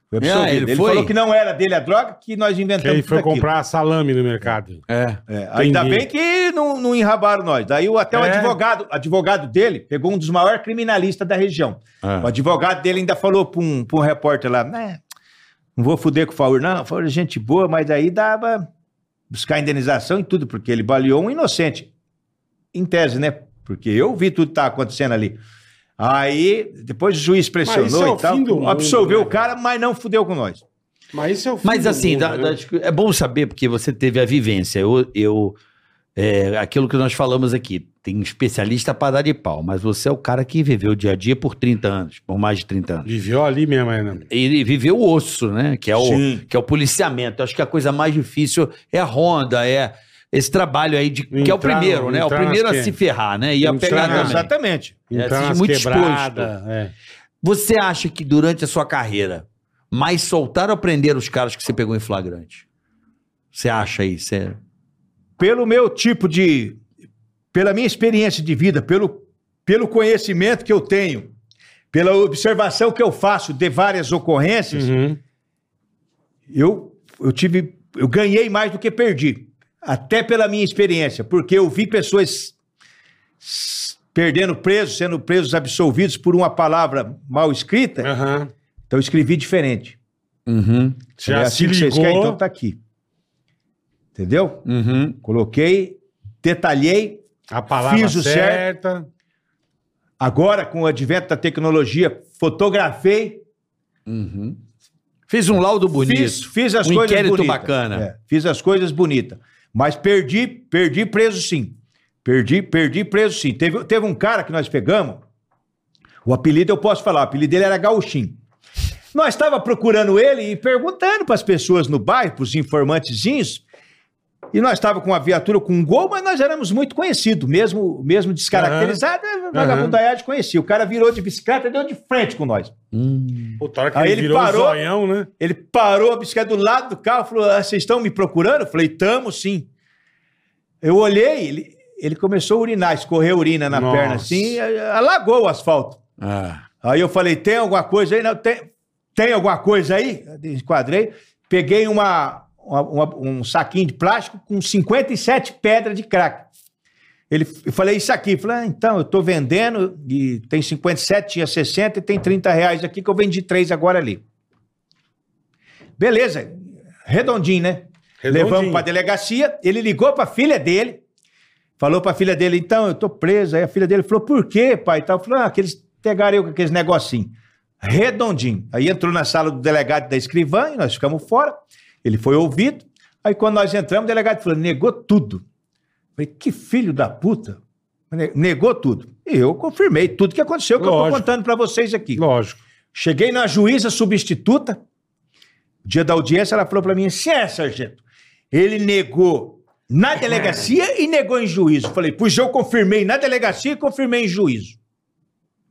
Foi Ah, absolvido. ele ele foi? falou que não era dele a droga, que nós Que inventamos aí foi tudo aquilo. comprar salame no mercado. É. É, ainda bem que não, não enrabaram nós. Daí o, até o É. advogado, advogado dele pegou um dos maiores criminalistas da região. Ah. O advogado dele ainda falou para um, pra um repórter lá, né? Não vou fuder com o Faur, não. Faur é gente boa, mas daí dava buscar indenização e tudo, porque ele baleou um inocente. Em tese, né? Porque eu vi tudo que tá acontecendo ali. Aí, depois o juiz pressionou é o e tal, mundo, absolveu né? o cara, mas não fudeu com nós. Mas isso é o fim Mas do assim, mundo, da- né? da- é bom saber porque você teve a vivência. Eu, eu é, aquilo que nós falamos aqui, tem especialista para dar de pau, mas você é o cara que viveu o dia a dia por 30 anos, por mais de 30 anos. Viveu ali mesmo, né? Ele viveu o osso, né? Que é o, Sim. que é o policiamento. Eu acho que a coisa mais difícil é a ronda, é esse trabalho aí de que é o Entrar primeiro, né? O entrar primeiro a se ferrar, né? E a Entrar pegar também. Exatamente. É, Entrar muito quebradas. É. Você acha que durante a sua carreira mais soltaram ou prenderam os caras que você pegou em flagrante? Você acha aí? Você... pelo meu tipo de. pela minha experiência de vida, pelo, pelo conhecimento que eu tenho, pela observação que eu faço de várias ocorrências, Uhum. eu, eu tive. Eu ganhei mais do que perdi. Até pela minha experiência, porque eu vi pessoas perdendo presos, sendo presos absolvidos por uma palavra mal escrita, Aham. então eu escrevi diferente. Uhum. Já é se assim que vocês ligou. querem, então tá aqui. Entendeu? Uhum. Coloquei, detalhei, A palavra Fiz o certa. Agora, com o advento da tecnologia, fotografei, Uhum. Fez um laudo bonito. fiz, fiz as um coisas inquérito bonitas. bacana. É, fiz as coisas bonitas. Mas perdi, perdi preso sim. Perdi, perdi preso sim. Teve, teve um cara que nós pegamos, o apelido eu posso falar, o apelido dele era Gauchim. Nós estava procurando ele e perguntando para as pessoas no bairro, para os informantezinhos, e nós estava com uma viatura com um gol, mas nós éramos muito conhecidos, mesmo, mesmo descaracterizado, a vagabundaiade conhecia. O cara virou de bicicleta e deu de frente com nós. Hum. Puta, hora que Aí ele virou parou. zoião, né? Ele parou a bicicleta do lado do carro, falou: ah, vocês estão me procurando? Eu falei, tamo sim. Eu olhei, ele, ele começou a urinar, escorreu urina na Nossa. perna assim, e alagou o asfalto. Ah. Aí eu falei, tem alguma coisa aí? Não, tem, tem alguma coisa aí? Enquadrei, peguei uma, uma- um saquinho de plástico com 57 pedras de crack. Ele, eu falei, isso aqui. Falei, ah, então, eu tô vendendo e tem 57, tinha 60 e tem 30 reais aqui que eu vendi três agora ali. Beleza, redondinho, né? Redondinho. Levamos pra delegacia, ele ligou pra filha dele, falou pra filha dele, então, eu tô preso. Aí a filha dele falou, por quê, pai? E tal. Falou, ah, que eles pegaram eu com aqueles negocinhos. Redondinho. Aí entrou na sala do delegado da escrivã e nós ficamos fora. Ele foi ouvido. Aí quando nós entramos, o delegado falou, negou tudo. Falei, que filho da puta. Ne- Negou tudo. E eu confirmei tudo que aconteceu, que eu Lógico. tô contando pra vocês aqui. Lógico. Cheguei na juíza substituta. Dia da audiência, ela falou pra mim assim: é, sargento. Ele negou na delegacia e negou em juízo. Falei, pois eu confirmei na delegacia e confirmei em juízo.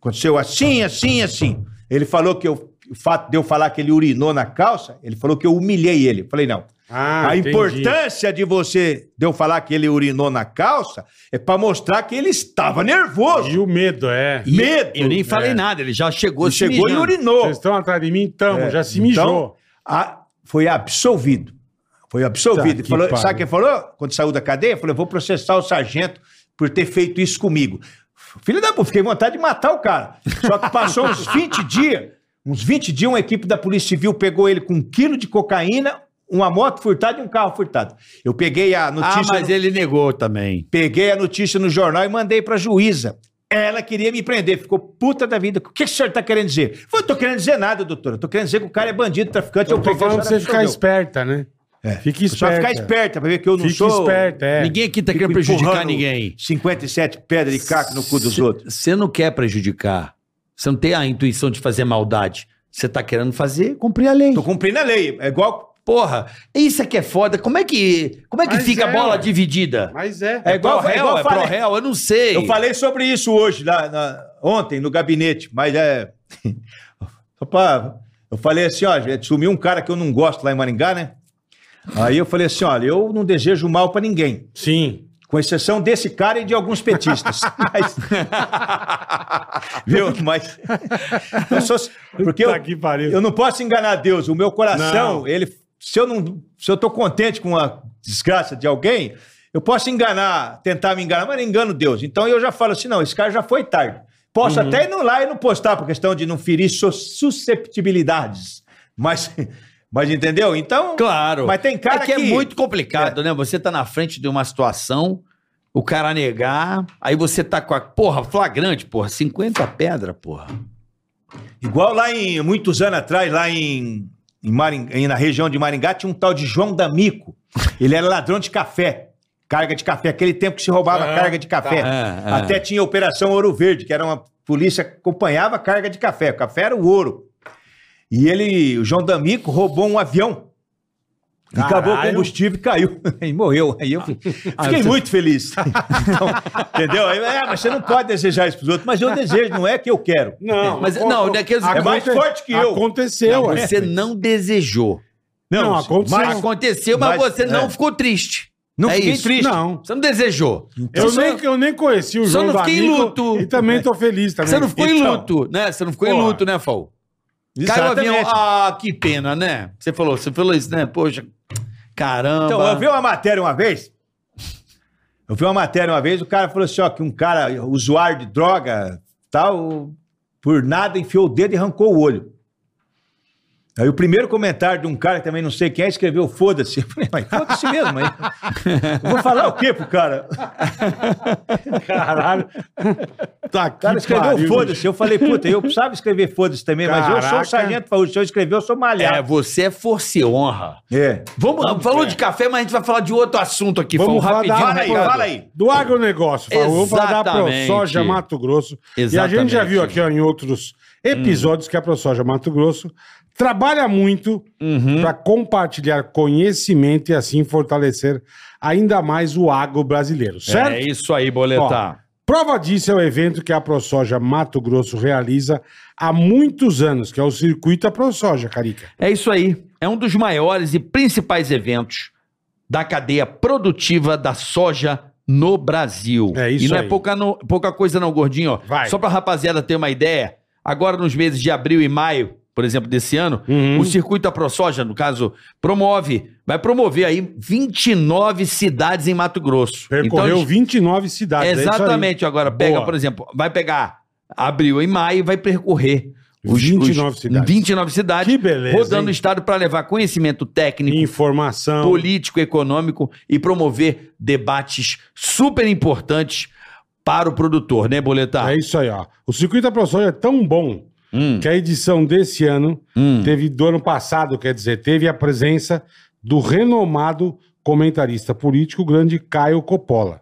Aconteceu assim, assim, assim. Ele falou que eu, o fato de eu falar que ele urinou na calça, ele falou que eu humilhei ele. Falei, não. Ah, a entendi. importância de você, de eu falar que ele urinou na calça, é pra mostrar que ele estava nervoso. E o medo, é. E Medo. Eu nem falei É. nada, ele já chegou Ele se chegou e mijando. urinou. Vocês estão atrás de mim? Tamo, É, já se então, mijou. a- foi absolvido. Foi absolvido. Tá Ele que falou, pariu. sabe o que ele falou? Quando saiu da cadeia, falou: eu vou processar o sargento por ter feito isso comigo. Filho da puta, fiquei com vontade de matar o cara. Só que passou uns 20 dias, uns 20 dias, uma equipe da Polícia Civil pegou ele com um quilo de cocaína, uma moto furtada e um carro furtado. Eu peguei a Ah, notícia. mas no- ele negou também. Peguei a notícia no jornal e mandei pra juíza. Ela queria me prender, ficou puta da vida. O que, que o senhor tá querendo dizer? Eu falei, tô querendo dizer nada, doutora. Tô querendo dizer que o cara é bandido, traficante. Eu tô peguei, a falando pra você ficar prendeu. esperta, né? É. Fique Só esperta. ficar esperta pra ver que eu não Fique sou. esperta, é. Ninguém aqui tá Fico querendo prejudicar ninguém. 57 pedras de caco no cu dos outros. Você não quer prejudicar. Você não tem a intuição de fazer maldade. Você tá querendo fazer, cumprir a lei. Tô cumprindo a lei. É igual, Porra, isso aqui é foda. Como é que, como é que Mas fica a é, bola ué. dividida? Mas é. É igual- pro réu, igual é eu falei. pro réu, eu não sei. Eu falei sobre isso hoje, lá na- ontem, no gabinete, mas é. Pra- eu falei assim, ó, gente, sumiu um cara que eu não gosto lá em Maringá, né? Aí eu falei assim, olha, eu não desejo mal pra ninguém, Sim. Com exceção desse cara e de alguns petistas. Mas... Viu? Mas. Eu sou... Porque eu, eu não posso enganar Deus. O meu coração, Não. ele. Se eu não. Se eu tô contente com a desgraça de alguém, eu posso enganar, tentar me enganar, mas não engano Deus. Então eu já falo assim: não, esse cara já foi tarde. Posso Uhum. até ir lá e não postar por questão de não ferir sus- susceptibilidades. Mas. Mas entendeu? Então. Claro. Mas tem cara é que, que- é muito complicado, né? Você tá na frente de uma situação, o cara negar, aí você tá com a. Porra, flagrante, porra, 50 pedra, porra. Igual lá em muitos anos atrás, lá em, em Maring- em- na região de Maringá, tinha um tal de João D'Amico. Ele era ladrão de café. Carga de café, aquele tempo que se roubava Ah, carga de café. tá. É, é. Até tinha a Operação Ouro Verde, que era uma polícia que acompanhava a carga de café. O café era o ouro. E ele, o João D'Amico, roubou um avião. Caralho. acabou o combustível e caiu. E morreu. Aí eu fiquei você- muito feliz. Então, entendeu? Aí, é, mas você não pode desejar isso pros outros. Mas eu desejo, não é que eu quero. Não, Mas, acon- não, daqueles- É mais forte que eu. Aconteceu, Não, é. você não desejou. Não, aconteceu. mas- Aconteceu, mas, mas- você não é. ficou triste. Não É fiquei isso. triste. Não. Você não desejou. Eu Só- nem, eu nem conheci o Só João não fiquei em luto. E também tô feliz também. Você não ficou em Então. luto, né? Você não ficou em Porra. luto, né, Fal? Caiu o avião. Ah, que pena, né? Você falou, você falou isso, né? Poxa, caramba. Então, eu vi uma matéria uma vez. Eu vi uma matéria uma vez, o cara falou assim: ó, que um cara, usuário de droga, tal, por nada enfiou o dedo e arrancou o olho. Aí o primeiro comentário de um cara que também não sei quem é, escreveu foda-se. Eu falei, mas foda-se mesmo, aí. Vou falar o quê pro cara? Caralho. Tá O cara escreveu foda-se. Eu falei, puta, eu precisava escrever foda-se também, mas eu sou Caraca. o sargento Faúcho. Se eu escrever, eu sou É, malhado. você é força e honra. É. Vamos, falou de café, mas a gente vai falar de outro assunto aqui, Vamos Fal, falar rapidinho. Fala aí, fala aí. Do agronegócio, Fábio. Vamos falar da Exatamente. ProSoja Mato Grosso. E a gente já Exatamente. viu aqui ó, em outros episódios que a ProSoja Mato Grosso trabalha muito Uhum. para compartilhar conhecimento e assim fortalecer ainda mais o agro brasileiro, certo? É isso aí, boletar. Prova disso é o evento que a ProSoja Mato Grosso realiza há muitos anos, que é o Circuito da ProSoja, Carica. É isso aí. É um dos maiores e principais eventos da cadeia produtiva da soja no Brasil. É isso E não aí. é pouca, no- pouca coisa não, gordinho. ó. Vai. Só pra rapaziada ter uma ideia, agora nos meses de abril e maio, por exemplo, desse ano, Uhum. o Circuito da ProSoja, no caso, promove, vai promover aí 29 cidades em Mato Grosso. Percorreu Então, 29 cidades. é. Exatamente. Agora, pega, Boa. por exemplo, vai pegar abril e maio e vai percorrer 29 cidades. 29 cidades. Que beleza, Rodando hein? o estado para levar conhecimento técnico, Informação. político, econômico e promover debates super importantes para o produtor, né, Boletar? É isso aí, ó. O Circuito da ProSoja é tão bom Hum, que a edição desse ano hum. teve do ano passado, quer dizer, teve a presença do renomado comentarista político grande Caio Coppola.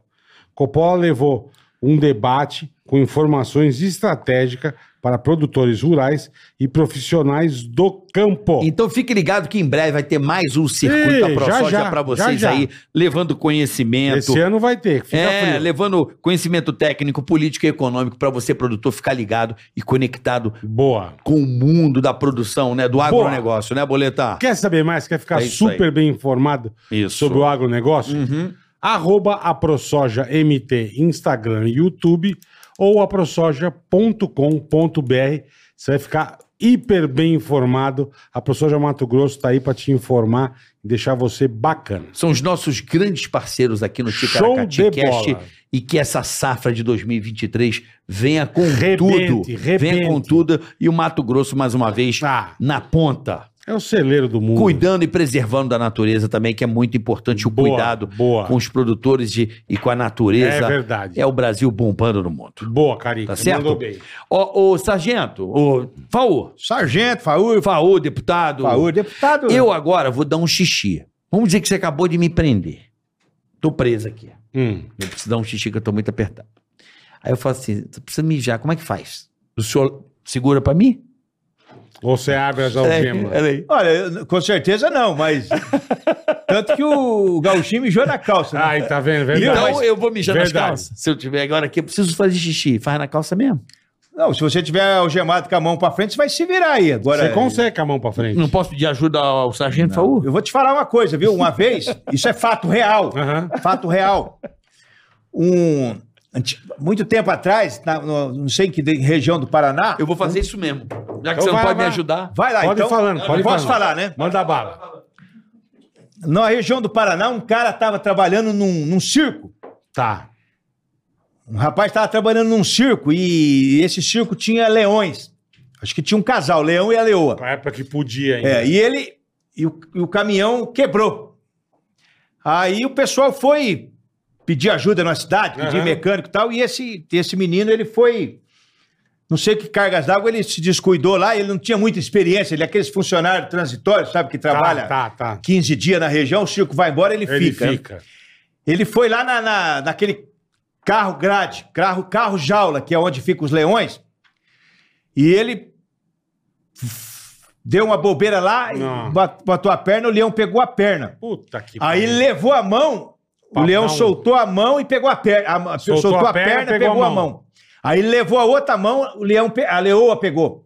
Coppola levou um debate com informações estratégicas para produtores rurais e profissionais do campo. Então fique ligado que em breve vai ter mais um circuito Ei, da ProSoja para vocês já, já. aí, levando conhecimento. Esse ano vai ter, fica É, frio. levando conhecimento técnico, político e econômico para você, produtor, ficar ligado e conectado Boa. com o mundo da produção, né? Do agronegócio, né, Boletar? Quer saber mais? Quer ficar É super aí. bem informado Isso. sobre o agronegócio? Uhum. arroba a ProSoja MT, Instagram e YouTube, ou aprosoja.com.br. Você vai ficar hiper bem informado. A ProSoja Mato Grosso está aí para te informar e deixar você bacana. São os nossos grandes parceiros aqui no Ticaracati Cast e que essa safra de 2023 venha com Rebente, tudo. rebente. Venha com tudo e o Mato Grosso mais uma vez Ah, na ponta, é o celeiro do mundo. cuidando e preservando da natureza também, que é muito importante o Boa, cuidado boa. com os produtores de, e com a natureza. É verdade. É o Brasil bombando no mundo. Boa, Carica. Tá certo? Mandou bem. Ô, ô, sargento, ô, Faú, Sargento, Faúl, Faú, deputado. Faúl, deputado. Eu agora vou dar um xixi. Vamos dizer que você acabou de me prender. Tô preso aqui. Hum. Eu preciso dar um xixi que eu tô muito apertado. Aí eu falo assim, você precisa mijar, como é que faz? O senhor segura pra mim? Ou você abre as algemas? É. Olha, com certeza não, mas. Tanto que o gauchinho mijou na calça. né? Ai, tá vendo? Verdade. Então eu vou mijar nas Verdade. calças. Se eu tiver agora aqui, eu preciso fazer xixi. Faz na calça mesmo. Não, se você tiver algemado com a mão pra frente, você vai se virar aí. Agora, Você consegue com a mão pra frente. Não posso pedir ajuda ao sargento Faú? eu vou te falar uma coisa, viu? Uma vez, isso é fato real. Aham. Fato real. Um. Muito tempo atrás, na- no- não sei em que região do Paraná. Eu vou fazer isso mesmo. Já que Então você não vai, pode me vai. ajudar. Vai lá, Pode então. ir falando, pode ir Posso falando. falar, né? Manda bala. Na região do Paraná, um cara estava trabalhando num, num circo. Tá. Um rapaz estava trabalhando num circo e esse circo tinha leões. Acho que tinha um casal, leão e a leoa. Na época que podia ainda. É, e ele. E o, e o caminhão quebrou. Aí o pessoal foi pedir ajuda na cidade, pedir Aham. mecânico e tal, e esse, esse menino, ele foi. Não sei que cargas d'água, ele se descuidou lá, ele não tinha muita experiência, ele é aqueles funcionários transitórios, sabe, que trabalha Tá, tá, tá. 15 dias na região, o circo vai embora, ele, Ele fica. fica. Ele foi lá na, na- naquele carro grade, carro, carro jaula, que é onde ficam os leões, e ele deu uma bobeira lá, e Não. bat- botou a perna, o leão pegou a perna. Puta que Aí ele levou a mão, o leão soltou a mão e pegou a perna. a- Soltou soltou, a a perna, perna, pegou pegou, a a mão. mão. Aí levou a outra mão, o leão, a leoa pegou.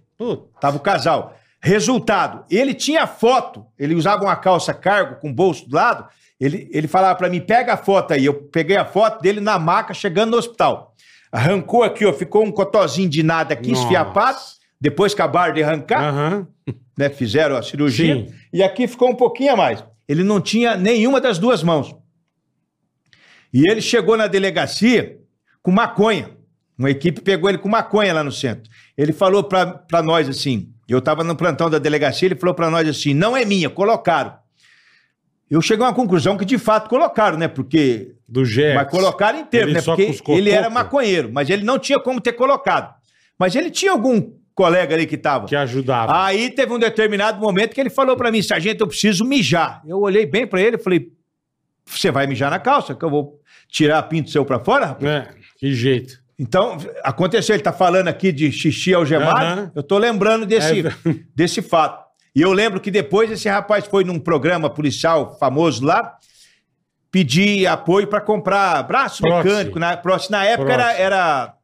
Tava o casal. Resultado, ele tinha foto, ele usava uma calça cargo com bolso do lado, ele, ele falava pra mim, pega a foto aí. Eu peguei a foto dele na maca, chegando no hospital. Arrancou aqui, ó, ficou um cotozinho de nada aqui, Nossa. esfiapado. Depois acabaram de arrancar, Aham. né, fizeram a cirurgia. Sim. E aqui ficou um pouquinho a mais. Ele não tinha nenhuma das duas mãos. E ele chegou na delegacia com maconha. Uma equipe pegou ele com maconha lá no centro. Ele falou pra pra nós assim: eu tava no plantão da delegacia, ele falou pra nós assim: não é minha, colocaram. Eu cheguei a uma conclusão que de fato colocaram, né? Porque. Do Gertz. Mas colocaram inteiro, Ele né? Porque cuscou ele era maconheiro, mas ele não tinha como ter colocado. Mas ele tinha algum colega ali que tava. Que ajudava. Aí teve um determinado momento que ele falou pra mim, sargento, eu preciso mijar. Eu olhei bem pra ele e falei, você vai mijar na calça, que eu vou tirar a pinto seu pra fora? rapaz?" É, que jeito. Então, aconteceu, ele tá falando aqui de xixi algemado, Aham. eu tô lembrando desse, É. desse fato. E eu lembro que depois esse rapaz foi num programa policial famoso lá, pedir apoio pra comprar braço mecânico. Na, na época era, era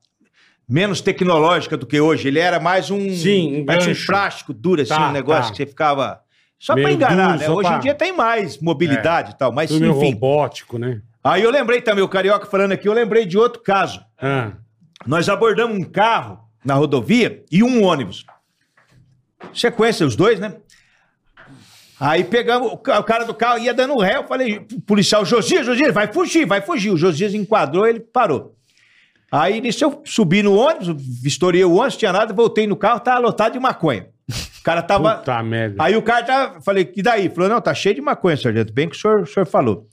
menos tecnológica do que hoje. Ele era mais um, Sim, um mais um plástico duro, assim, Tá, um negócio tá. que você ficava... Só pra enganar, duro, né? Hoje pra- em dia tem mais mobilidade e tal, mas enfim. robótico, né? Aí eu lembrei também, o Carioca falando aqui, eu lembrei de outro caso. Ah, Nós abordamos um carro na rodovia e um ônibus. Sequência, os dois, né? Aí pegamos, o ca- o cara do carro ia dando ré, eu falei, policial, Josias, Josias, vai fugir, vai fugir. O Josias enquadrou, ele parou. Aí nisso eu subi no ônibus, vistoriei o ônibus, tinha nada, voltei no carro, tava lotado de maconha. O cara tava... puta merda. Aí o cara já, falei, e daí? Falou, não, tá cheio de maconha, sargento, bem que o senhor, o senhor falou.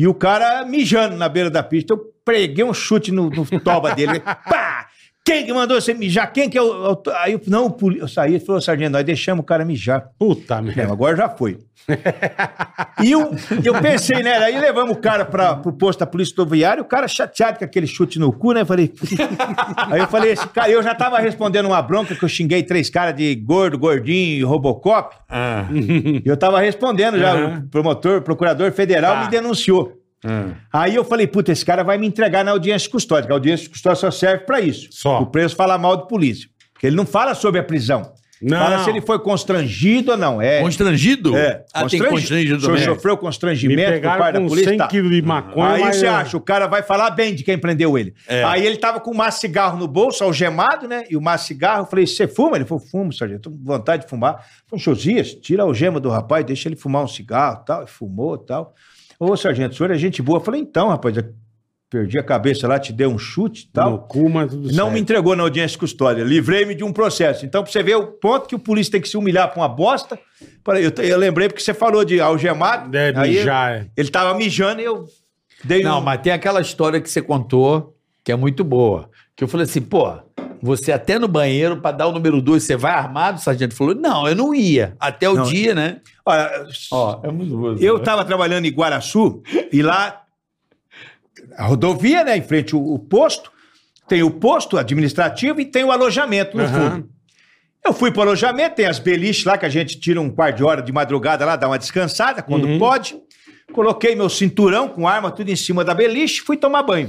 E o cara mijando na beira da pista, eu preguei um chute no, no toba dele, pá! Quem que mandou você mijar? Quem que é o... o- Aí eu, não, eu saí, ele falou, sargento, nós deixamos o cara mijar. Puta Não, merda. agora já foi. e eu, eu pensei, né? Aí levamos o cara para pro posto da polícia rodoviária, o cara chateado com aquele chute no cu, né? Falei. Aí eu falei, esse cara, eu já tava respondendo uma bronca que eu xinguei três caras de gordo, gordinho e Robocop. E eu tava respondendo já, Aham. o promotor, procurador federal Tá. me denunciou. Aí eu falei, puta, esse cara vai me entregar na audiência custódia, que a audiência custódia só serve pra isso. Só. O preso falar mal de polícia. Porque ele não fala sobre a prisão. Não. Fala se ele foi constrangido ou não. É. Constrangido? É, Ah, tem constrangido O senhor também. sofreu Me constrangimento por pegaram parte da com polícia? 100 Tá. quilos de maconha, Aí mas você acha, o cara vai falar bem de quem prendeu ele. É. Aí ele tava com um maço cigarro no bolso, algemado, né? E o maço cigarro, eu falei, você fuma? Ele falou, fumo, sargento, tô com vontade de fumar. Eu falei, Josias, tira a algema do rapaz, deixa ele fumar um cigarro tal. E fumou tal. Ô, sargento, o senhor é gente boa. Eu falei, então, rapaz, eu perdi a cabeça lá, te dei um chute e tal. No cu, mas tudo Não certo. me entregou na audiência de custódia. Livrei-me de um processo. Então, pra você ver o ponto que o polícia tem que se humilhar pra uma bosta. Eu, eu lembrei porque você falou de algemado. É, aí mijar, é. ele tava mijando e eu dei Não, um... mas tem aquela história que você contou que é muito boa. Que eu falei assim, pô, você até no banheiro pra dar o número dois, você vai armado? O sargento falou, não, eu não ia. Até o Não. dia, né? Olha, Ó, é muito boa. eu tava trabalhando em Guaraçu e lá a rodovia, né, em frente ao, ao posto, tem o posto administrativo e tem o alojamento no Aham. fundo. Eu fui pro alojamento, tem as beliches lá que a gente tira um quarto de hora de madrugada lá, dá uma descansada quando Uhum. pode. Coloquei meu cinturão com arma tudo em cima da beliche, fui tomar banho.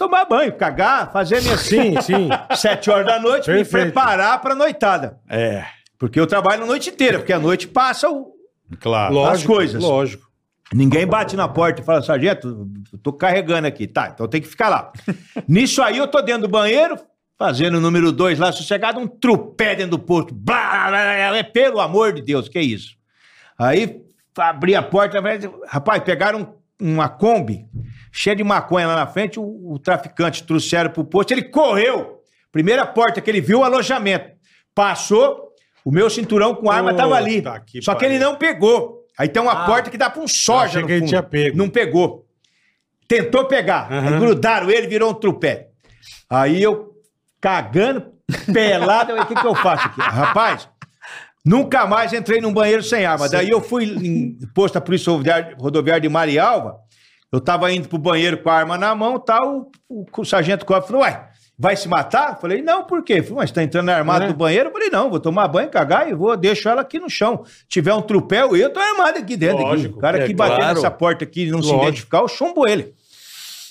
Tomar banho, cagar, fazer minhas Sim, sim. sete horas da noite, me Perfeito. preparar pra noitada. É, Porque eu trabalho a noite inteira, porque a noite passa o, claro. Lógico, coisas. Lógico. Ninguém bate na porta e fala, sargento, tô carregando aqui. Tá, então tem que ficar lá. Nisso aí eu tô dentro do banheiro, fazendo o número dois lá, sossegado, um trupé dentro do posto. Blá, blá, blá, blá, pelo amor de Deus, que isso? Aí abri a porta, rapaz, pegaram uma Kombi cheia de maconha lá na frente, o, o traficante trouxeram pro posto, ele correu. Primeira porta que ele viu, o alojamento. Passou, o meu cinturão com arma tava ali. Que Só que ele não pegou. Aí tem uma porta que dá pra um soja achei no fundo. tinha pego. Não pegou. Tentou pegar. Aham. Aí grudaram ele, virou um trupé. Aí eu, cagando, pelado, eu, o que, que eu faço aqui? Rapaz, nunca mais entrei num banheiro sem arma. Daí eu fui em posto da Polícia Rodoviária- Rodoviária de Marialva, eu tava indo pro banheiro com a arma na mão, tal, o, o sargento Cobb falou, ué, vai se matar? Eu Falei, não, por quê? Ele mas tá entrando armado É. no banheiro? Eu falei, não, vou tomar banho, cagar e vou, deixo ela aqui no chão. Se tiver um trupéu, eu tô armado aqui dentro. aqui. Lógico, O cara é que bater claro. nessa porta aqui e não se Lógico. identificar, eu chumbo ele.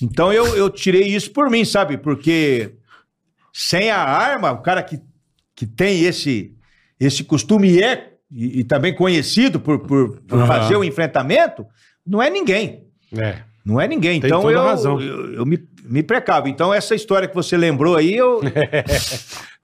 Então eu, eu tirei isso por mim, sabe? Porque sem a arma, o cara que, que tem esse, esse costume e é e, e também conhecido por, por, por Aham. fazer o enfrentamento, não é ninguém. É. Não é ninguém. Tem então toda eu, razão. eu, eu me, me precavo. Então essa história que você lembrou aí, eu.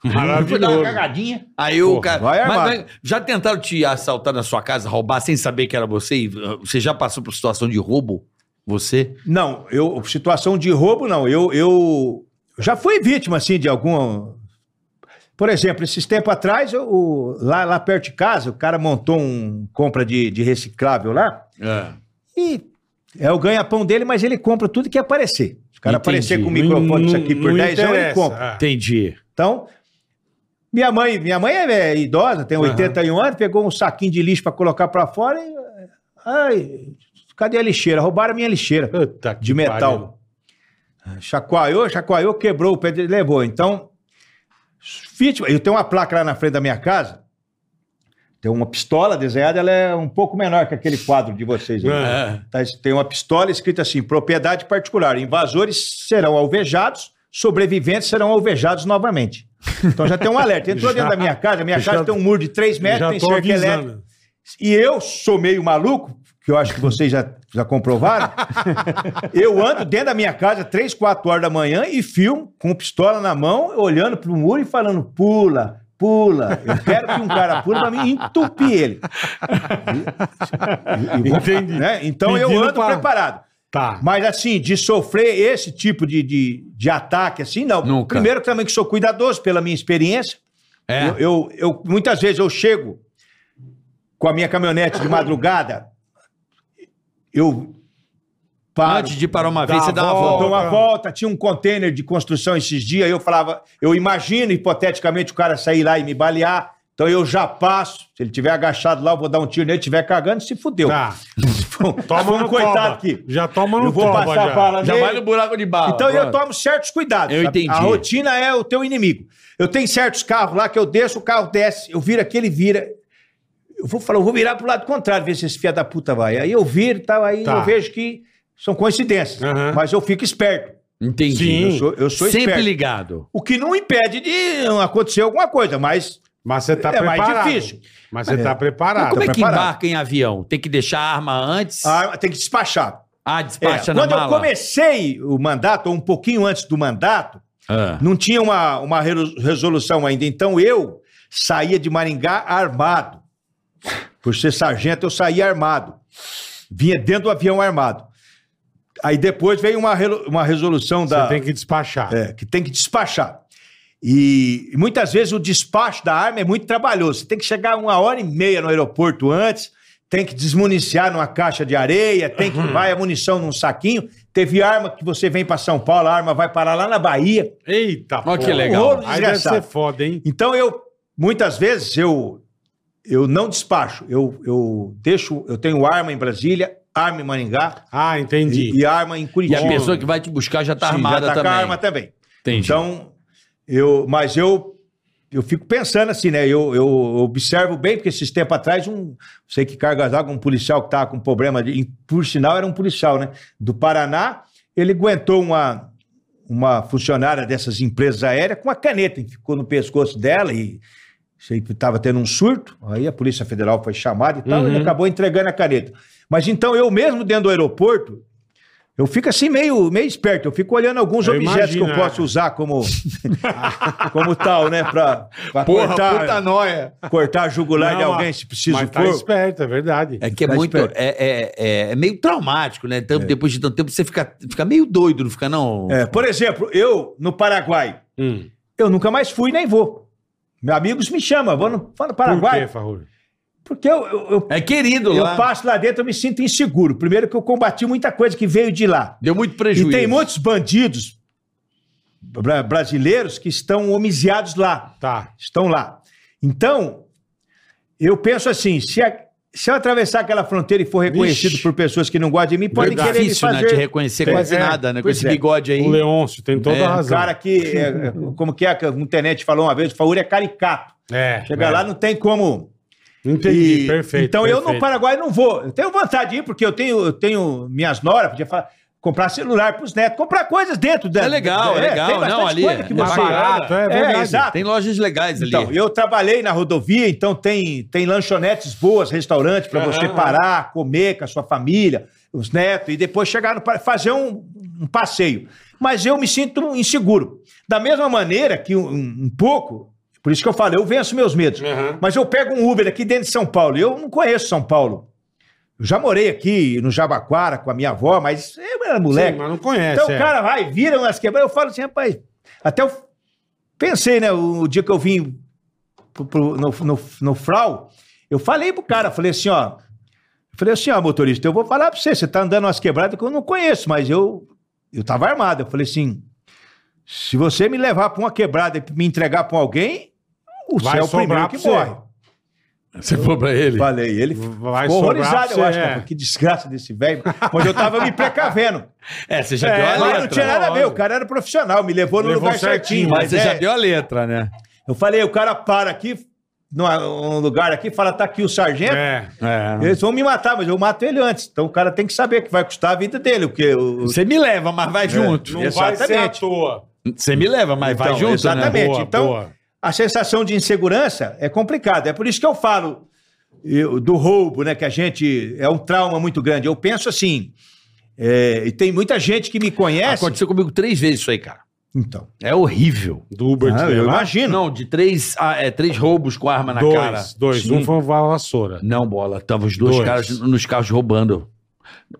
Fui dar uma Maravilhoso. cagadinha. Aí o cara. vai Mas- armado. mas já tentaram te assaltar na sua casa, roubar sem saber que era você? E, uh, Você já passou por situação de roubo? Você? Não, eu, situação de roubo, não. Eu, eu já fui vítima, assim, de algum. Por exemplo, esses tempos atrás, eu- o- lá, lá perto de casa, o cara montou um compra de, de reciclável lá. É. E é o ganha-pão dele, mas ele compra tudo que aparecer. Se o cara Entendi. aparecer com o microfone isso aqui por Não 10 euros, ele compra. Ah. Entendi. Então, minha mãe, minha mãe é, idosa, tem Aham. 81 anos, pegou um saquinho de lixo para colocar para fora e. Ai, cadê a lixeira? Roubaram a minha lixeira Puta de metal. Chacoalhou, chacoalhou, quebrou o pé dele, levou. Então, vítima. Eu tenho uma placa lá na frente da minha casa. Tem uma pistola desenhada, ela é um pouco menor que aquele quadro de vocês. aí. É. Tá, tem uma pistola escrita assim: propriedade particular. Invasores serão alvejados, sobreviventes serão alvejados novamente. Então já tem um alerta. Entrou Já- dentro da minha casa, minha já- casa tem um muro de 3 metros, Já tem cerca elétrica. E eu sou meio maluco, que eu acho que vocês já, já comprovaram. eu ando dentro da minha casa, 3, 4 horas da manhã, e filmo com pistola na mão, olhando pro muro e falando: pula, pula. Eu quero que um cara pula pra mim entupir ele. E- e- e vou- Entendi. né? Então eu ando pra- preparado. Tá. Mas assim, de sofrer esse tipo de, de, de ataque, assim, não. Nunca. Primeiro também que sou cuidadoso pela minha experiência. É. Eu, eu, eu- muitas vezes eu chego com a minha caminhonete de madrugada, eu paro, Antes de parar uma Dá vez, você a dá uma volta. volta. dou uma volta, tinha um container de construção esses dias, eu falava, eu imagino hipoteticamente o cara sair lá e me balear, então eu já passo, se ele tiver agachado lá, eu vou dar um tiro nele, estiver cagando, se fudeu. Tá. Toma Toma no coitado toba. aqui. Já toma no Eu vou toba, passar já. bala Já vai no buraco de bala. Então eu Pronto. tomo certos cuidados. Eu sabe? entendi. A rotina é o teu inimigo. Eu tenho certos carros lá que eu desço, o carro desce, eu viro aqui, ele vira. Eu vou falar, eu vou virar pro lado contrário, ver se esse filho da puta vai. Aí eu viro e tal, aí Tá. eu vejo que são coincidências. Aham. Mas eu fico esperto. Entendi. Sim. Eu sou, eu sou Sempre esperto. ligado. O que não impede de acontecer alguma coisa, mas Mas você tá É mais preparado. difícil. Mas você É. tá preparado. Como é que preparado. embarca em avião? Tem que deixar a arma antes? a arma tem que despachar. Ah, É, despacha na Quando eu mala? comecei o mandato, ou um pouquinho antes do mandato, Ah. Não tinha uma, uma re- resolução ainda. Então eu saía de Maringá armado. Por ser sargento, eu saía armado. Vinha dentro do avião armado. Aí depois veio uma, uma resolução Você da, tem que despachar. é, que tem que despachar. E muitas vezes o despacho da arma é muito trabalhoso. Você tem que chegar uma hora e meia no aeroporto antes, tem que desmuniciar numa caixa de areia, tem que vai a munição num saquinho. Teve arma que você vem para São Paulo, a arma vai parar lá na Bahia. Eita, Ó, que legal. Aí deve ser foda, hein? Então eu muitas vezes eu eu não despacho, eu, eu deixo, eu tenho arma em Brasília, arma em Maringá Ah, entendi. e, e arma em E Curitiba. a pessoa que vai te buscar já tá Sim, armada já tá com a também. arma também. Entendi. Então eu, mas eu eu fico pensando assim, né? Eu, eu observo bem, porque esses tempos atrás, um, sei que cargas d'água, um policial que estava com problema, de, e por sinal era um policial, né? Do Paraná, ele aguentou uma, uma funcionária dessas empresas aéreas com uma caneta, e ficou no pescoço dela e estava tendo um surto. Aí a Polícia Federal foi chamada e tal, Uhum. ele acabou entregando a caneta. Mas então eu mesmo dentro do aeroporto, eu fico assim meio, meio esperto, eu fico olhando alguns Eu objetos imagino, que eu posso é. usar como, como tal, né? Pra, pra Porra, cortar, puta noia. cortar a jugular de Não, alguém, mas- se preciso Mas tá for. esperto, é verdade. É que é Tá muito. É, é, é, é meio traumático, né? Tanto, Depois de tanto tempo, você fica, fica meio doido, não fica, não? É, por exemplo, eu no Paraguai, Hum. eu nunca mais fui nem vou. Meus amigos me chamam, vou no, no Por Paraguai. quê, Farrur? Porque eu, eu, eu, É querido eu lá. passo lá dentro, eu me sinto inseguro. Primeiro que eu combati muita coisa que veio de lá. Deu muito E prejuízo. tem muitos bandidos bra- brasileiros que estão homiciados lá. Tá. Estão lá. Então, eu penso assim: se, a- se eu atravessar aquela fronteira e for reconhecido Vixe. por pessoas que não gostam de mim, podem Verdade. querer me difícil, né? fazer. Te reconhecer É, quase é, nada, né? Com esse é. bigode aí. O Leôncio tem toda É, a razão. cara que, é, como que é, que um tenente falou uma vez, o Faúl é caricato. É. Chega é. lá, não tem como. Entendi, E- perfeito. Então eu no perfeito. Paraguai não vou. Eu tenho vontade de ir, porque eu tenho, eu tenho minhas noras, podia falar, comprar celular pros netos, comprar coisas dentro da. É legal, é legal. tem bastante Não, ali coisa é- que é você- barato, é É, verdade. exato. Tem lojas legais ali. Então, eu trabalhei na rodovia, então tem, tem lanchonetes boas, restaurantes para você parar, comer com a sua família, os netos, e depois chegar no pa- fazer um, um passeio. Mas eu me sinto inseguro. Da mesma maneira que um, um pouco, por isso que eu falo, eu venço meus medos. Aham. Mas eu pego um Uber aqui dentro de São Paulo. Eu não conheço São Paulo. Eu já morei aqui no Jabaquara com a minha avó, mas eu era moleque. Sim, mas não conhece. Então é. o cara vai, vira umas quebradas. Eu falo assim, rapaz. Até eu pensei, né? O, dia que eu vim pro- pro- no, no, no Frau, eu falei pro cara, falei assim, ó. Falei assim, ó, motorista, eu vou falar pra você, você tá andando umas quebradas que eu não conheço, mas eu, eu tava armado. Eu falei assim: se você me levar pra uma quebrada e me entregar pra alguém, o Vai céu é primeiro que você. morre. Você falou pra ele. Falei, ele Vai ficou horrorizado, eu acho. é. Que desgraça desse velho. Mas eu tava me precavendo. É, você já É, deu a Mas letra. não tinha nada a ver, o cara era profissional, me levou no Levou lugar certinho, certinho. Mas você é, já deu a letra, né? Eu falei, o cara para aqui, num lugar aqui, fala, tá aqui o sargento. É. É. Eles vão me matar, mas eu mato ele antes. Então o cara tem que saber que vai custar a vida dele, porque o, Você me leva, mas vai junto. Não vai ser à Exatamente. toa. Você me leva, mas vai Então, junto, exatamente. né? Boa, então, boa. A sensação de insegurança é complicada. É por isso que eu falo eu- do roubo, né? Que a gente. É um trauma muito grande. Eu penso assim. é, e tem muita gente que me conhece. Aconteceu comigo três vezes isso aí, cara. Então. É horrível. Do Uber Ah, eu imagino. Não, de três, ah, é, três roubos com arma na dois, cara. dois. Sim. Um foi uma vassoura. Não, bola. Tava os dois, Dois. caras nos carros roubando.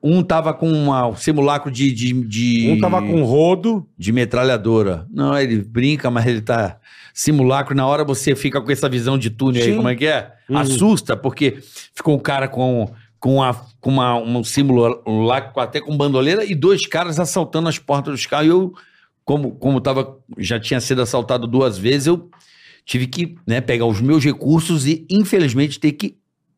Um tava com uma- um simulacro de, de, de, Um tava com rodo. de metralhadora. Não, ele brinca, mas ele tá simulacro. Na hora você fica com essa visão de túnel aí, Sim. como é que é? Uhum. Assusta, porque ficou um cara com, com, a, com uma, um símbolo lá, até com bandoleira, e dois caras assaltando as portas dos carros. E eu, como, como tava, já tinha sido assaltado duas vezes, eu tive que né, pegar os meus recursos e, infelizmente, ter que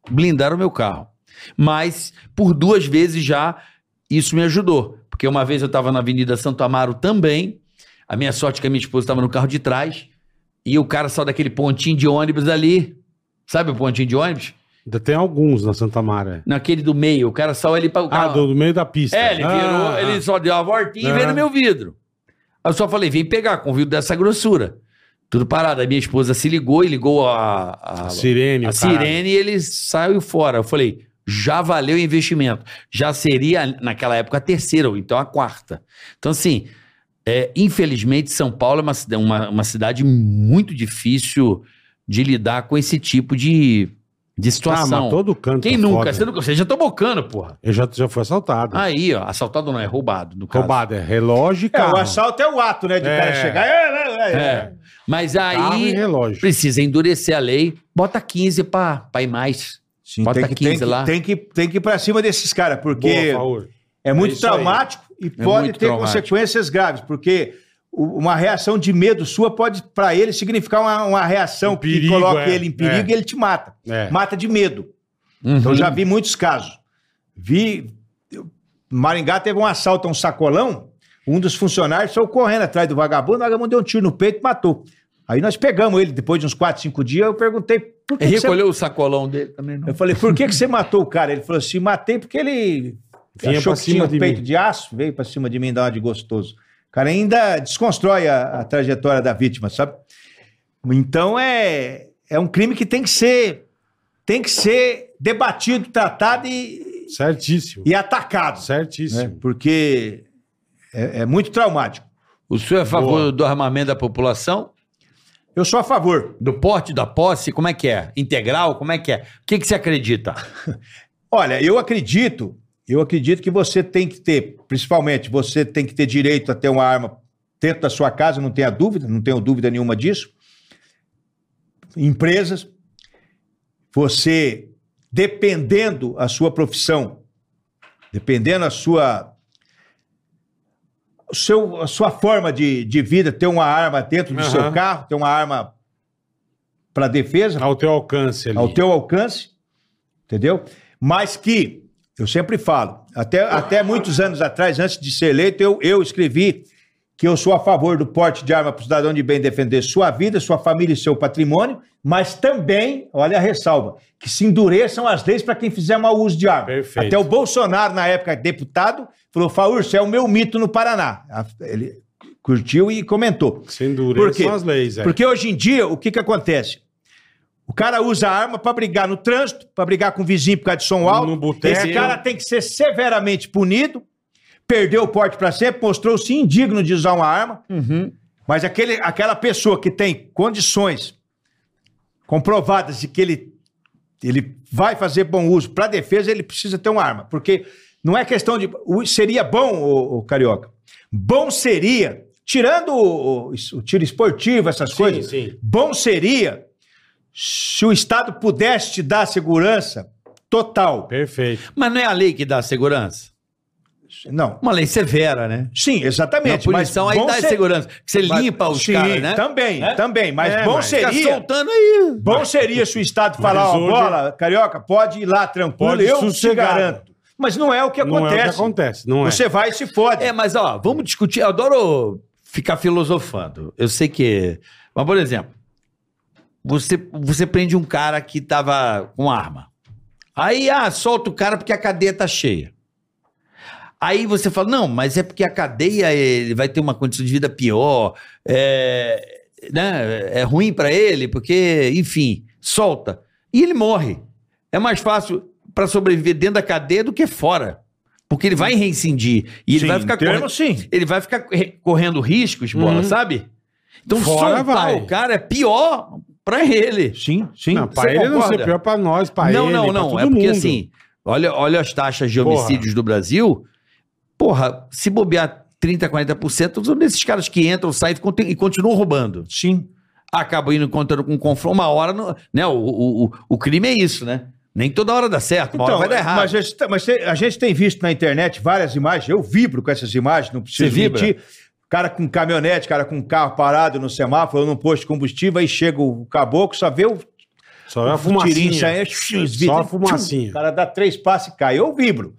blindar o meu carro. Mas, por duas vezes já, isso me ajudou. Porque uma vez eu estava na Avenida Santo Amaro também. A minha sorte é que a minha esposa estava no carro de trás. E o cara saiu daquele pontinho de ônibus ali. Sabe o pontinho de ônibus? Ainda tem alguns na Santa Mara. Naquele do meio. O cara saiu ali para o Ah, carro. do, do meio da pista. É, ele virou, Ah, ele só deu uma voltinha Ah. e veio no meu vidro. Aí eu só falei, vem pegar, com o vidro dessa grossura. Tudo parado. Aí minha esposa se ligou e ligou a, a, A sirene. a caralho. sirene e ele saiu fora. Eu falei, já valeu o investimento. Já seria, naquela época, a terceira, ou então a quarta. Então, assim, é, infelizmente, São Paulo é uma, uma, uma cidade muito difícil de lidar com esse tipo de, de Ah, situação. mas todo canto. Quem é nunca? foda. Você, nunca? Você já tomou cano, porra. Eu já, já fui assaltado. Aí, ó, assaltado não é roubado, no caso. Roubado, é relógio e É, carro. o assalto é o ato, né? De o É. cara chegar. É, é, é, é. É. Mas Carro aí relógio. precisa endurecer a lei, bota 15 pra, pra ir mais. Sim, Bota tem que, 15 tem, que, lá. tem, que, tem que ir pra cima desses caras, porque Boa, é muito isso aí. E pode muito ter traumático. consequências graves, porque uma reação de medo sua pode, pra ele, significar uma, uma reação Um que perigo, coloca é, ele em perigo é. e ele te mata. É. Mata de medo. Uhum. Então já vi muitos casos. Vi. Maringá teve um assalto a um sacolão. Um dos funcionários saiu correndo atrás do vagabundo, o vagabundo deu um tiro no peito e matou. Aí nós pegamos ele, depois de uns 4, 5 dias, eu perguntei por que, Ele que você... recolheu o sacolão dele também, não. Eu falei, por que, que você matou o cara? Ele falou assim, matei porque ele Vinha achou pra que tinha cima um de peito mim. de aço, veio pra cima de mim dar uma de gostoso. O cara ainda desconstrói a, a trajetória da vítima, sabe? Então é, é um crime que tem que ser tem que ser debatido, tratado e, Certíssimo. e atacado, Certíssimo. né? Porque é, é muito traumático. O senhor é a favor Boa. do armamento da população? Eu sou a favor. Do porte, da posse? Como é que é? Integral? Como é que é? O que, que você acredita? Olha, eu acredito, eu acredito que você tem que ter, principalmente, você tem que ter direito a ter uma arma dentro da sua casa, não tenha dúvida, não tenho dúvida nenhuma disso. Empresas, você, dependendo a sua profissão, dependendo a sua, seu, a sua forma de, de vida, ter uma arma dentro do Aham. seu carro, ter uma arma para defesa, Ao teu alcance ali. ao teu alcance, entendeu? Mas que, eu sempre falo, até, até muitos anos atrás, antes de ser eleito, eu, eu escrevi que eu sou a favor do porte de arma para o cidadão de bem defender sua vida, sua família e seu patrimônio, mas também, olha a ressalva, que se endureçam as leis para quem fizer mau uso de arma. Perfeito. Até o Bolsonaro, na época deputado, falou, Faur, você é o meu mito no Paraná. Ele curtiu e comentou. Por quê? São as leis, é. Porque hoje em dia, o que que acontece? O cara usa a arma para brigar no trânsito, para brigar com o vizinho por causa de som alto. No boteco. Esse cara tem que ser severamente punido, perdeu o porte para sempre, mostrou-se indigno de usar uma arma. Mas aquele, aquela pessoa que tem condições comprovadas de que ele, ele vai fazer bom uso para defesa, ele precisa ter uma arma. Porque não é questão de. o- Seria bom, o, Carioca. Bom seria, tirando o, o- o tiro esportivo, essas Sim, coisas, sim. bom seria se o Estado pudesse te dar segurança total. Perfeito. Mas não é a lei que dá segurança? Não. Uma lei severa, né? Sim, Na exatamente. punição mas aí dá ser- segurança. Que você mas- limpa os sim, caras, né? Também, É? também. Mas É, bom mas seria. soltando aí. Bom seria se o Estado falar, ó, bola, carioca, pode ir lá tranquilo, Pode eu te sossegado. garanto. Mas não é o que Não é o que acontece. acontece. Não é. Você vai e se fode. É, mas ó, vamos discutir. Eu adoro ficar filosofando. Eu sei que. Mas, por exemplo, você, você prende um cara que tava com arma. Aí, ah, solta o cara porque a cadeia tá cheia. Aí você fala, não, mas é porque a cadeia ele vai ter uma condição de vida pior, é, né, é ruim pra ele, porque, enfim, solta. E ele morre. É mais fácil pra sobreviver dentro da cadeia do que fora. Porque ele vai reincidir. E ele Sim, vai ficar correndo, sim. ele vai ficar corre- correndo riscos, bola, Uhum. sabe? Então Fora soltar vai. o cara é pior pra ele. Sim, sim. Não, pra Você ele não concorda? ser pior pra nós, pra não, ele, não, não. todo É porque mundo. assim, olha, olha as taxas de Porra. homicídios do Brasil. Porra, se bobear 30%, 40%, são desses caras que entram, saem e conti- continuam roubando. Sim. Acabam indo encontrando com um confronto. Uma hora, no- né? O, o, o, o crime é isso, né? Nem toda hora dá certo, uma hora vai dar errado. Então, mas, a gente- mas a gente tem visto na internet várias imagens, eu vibro com essas imagens, não preciso Você vibra? Cara com caminhonete, cara com carro parado no semáforo, num posto de combustível, aí chega o caboclo, só vê o Só é a fumacinha. vidros, Só a fumacinha. O cara dá três passos e cai. Eu vibro.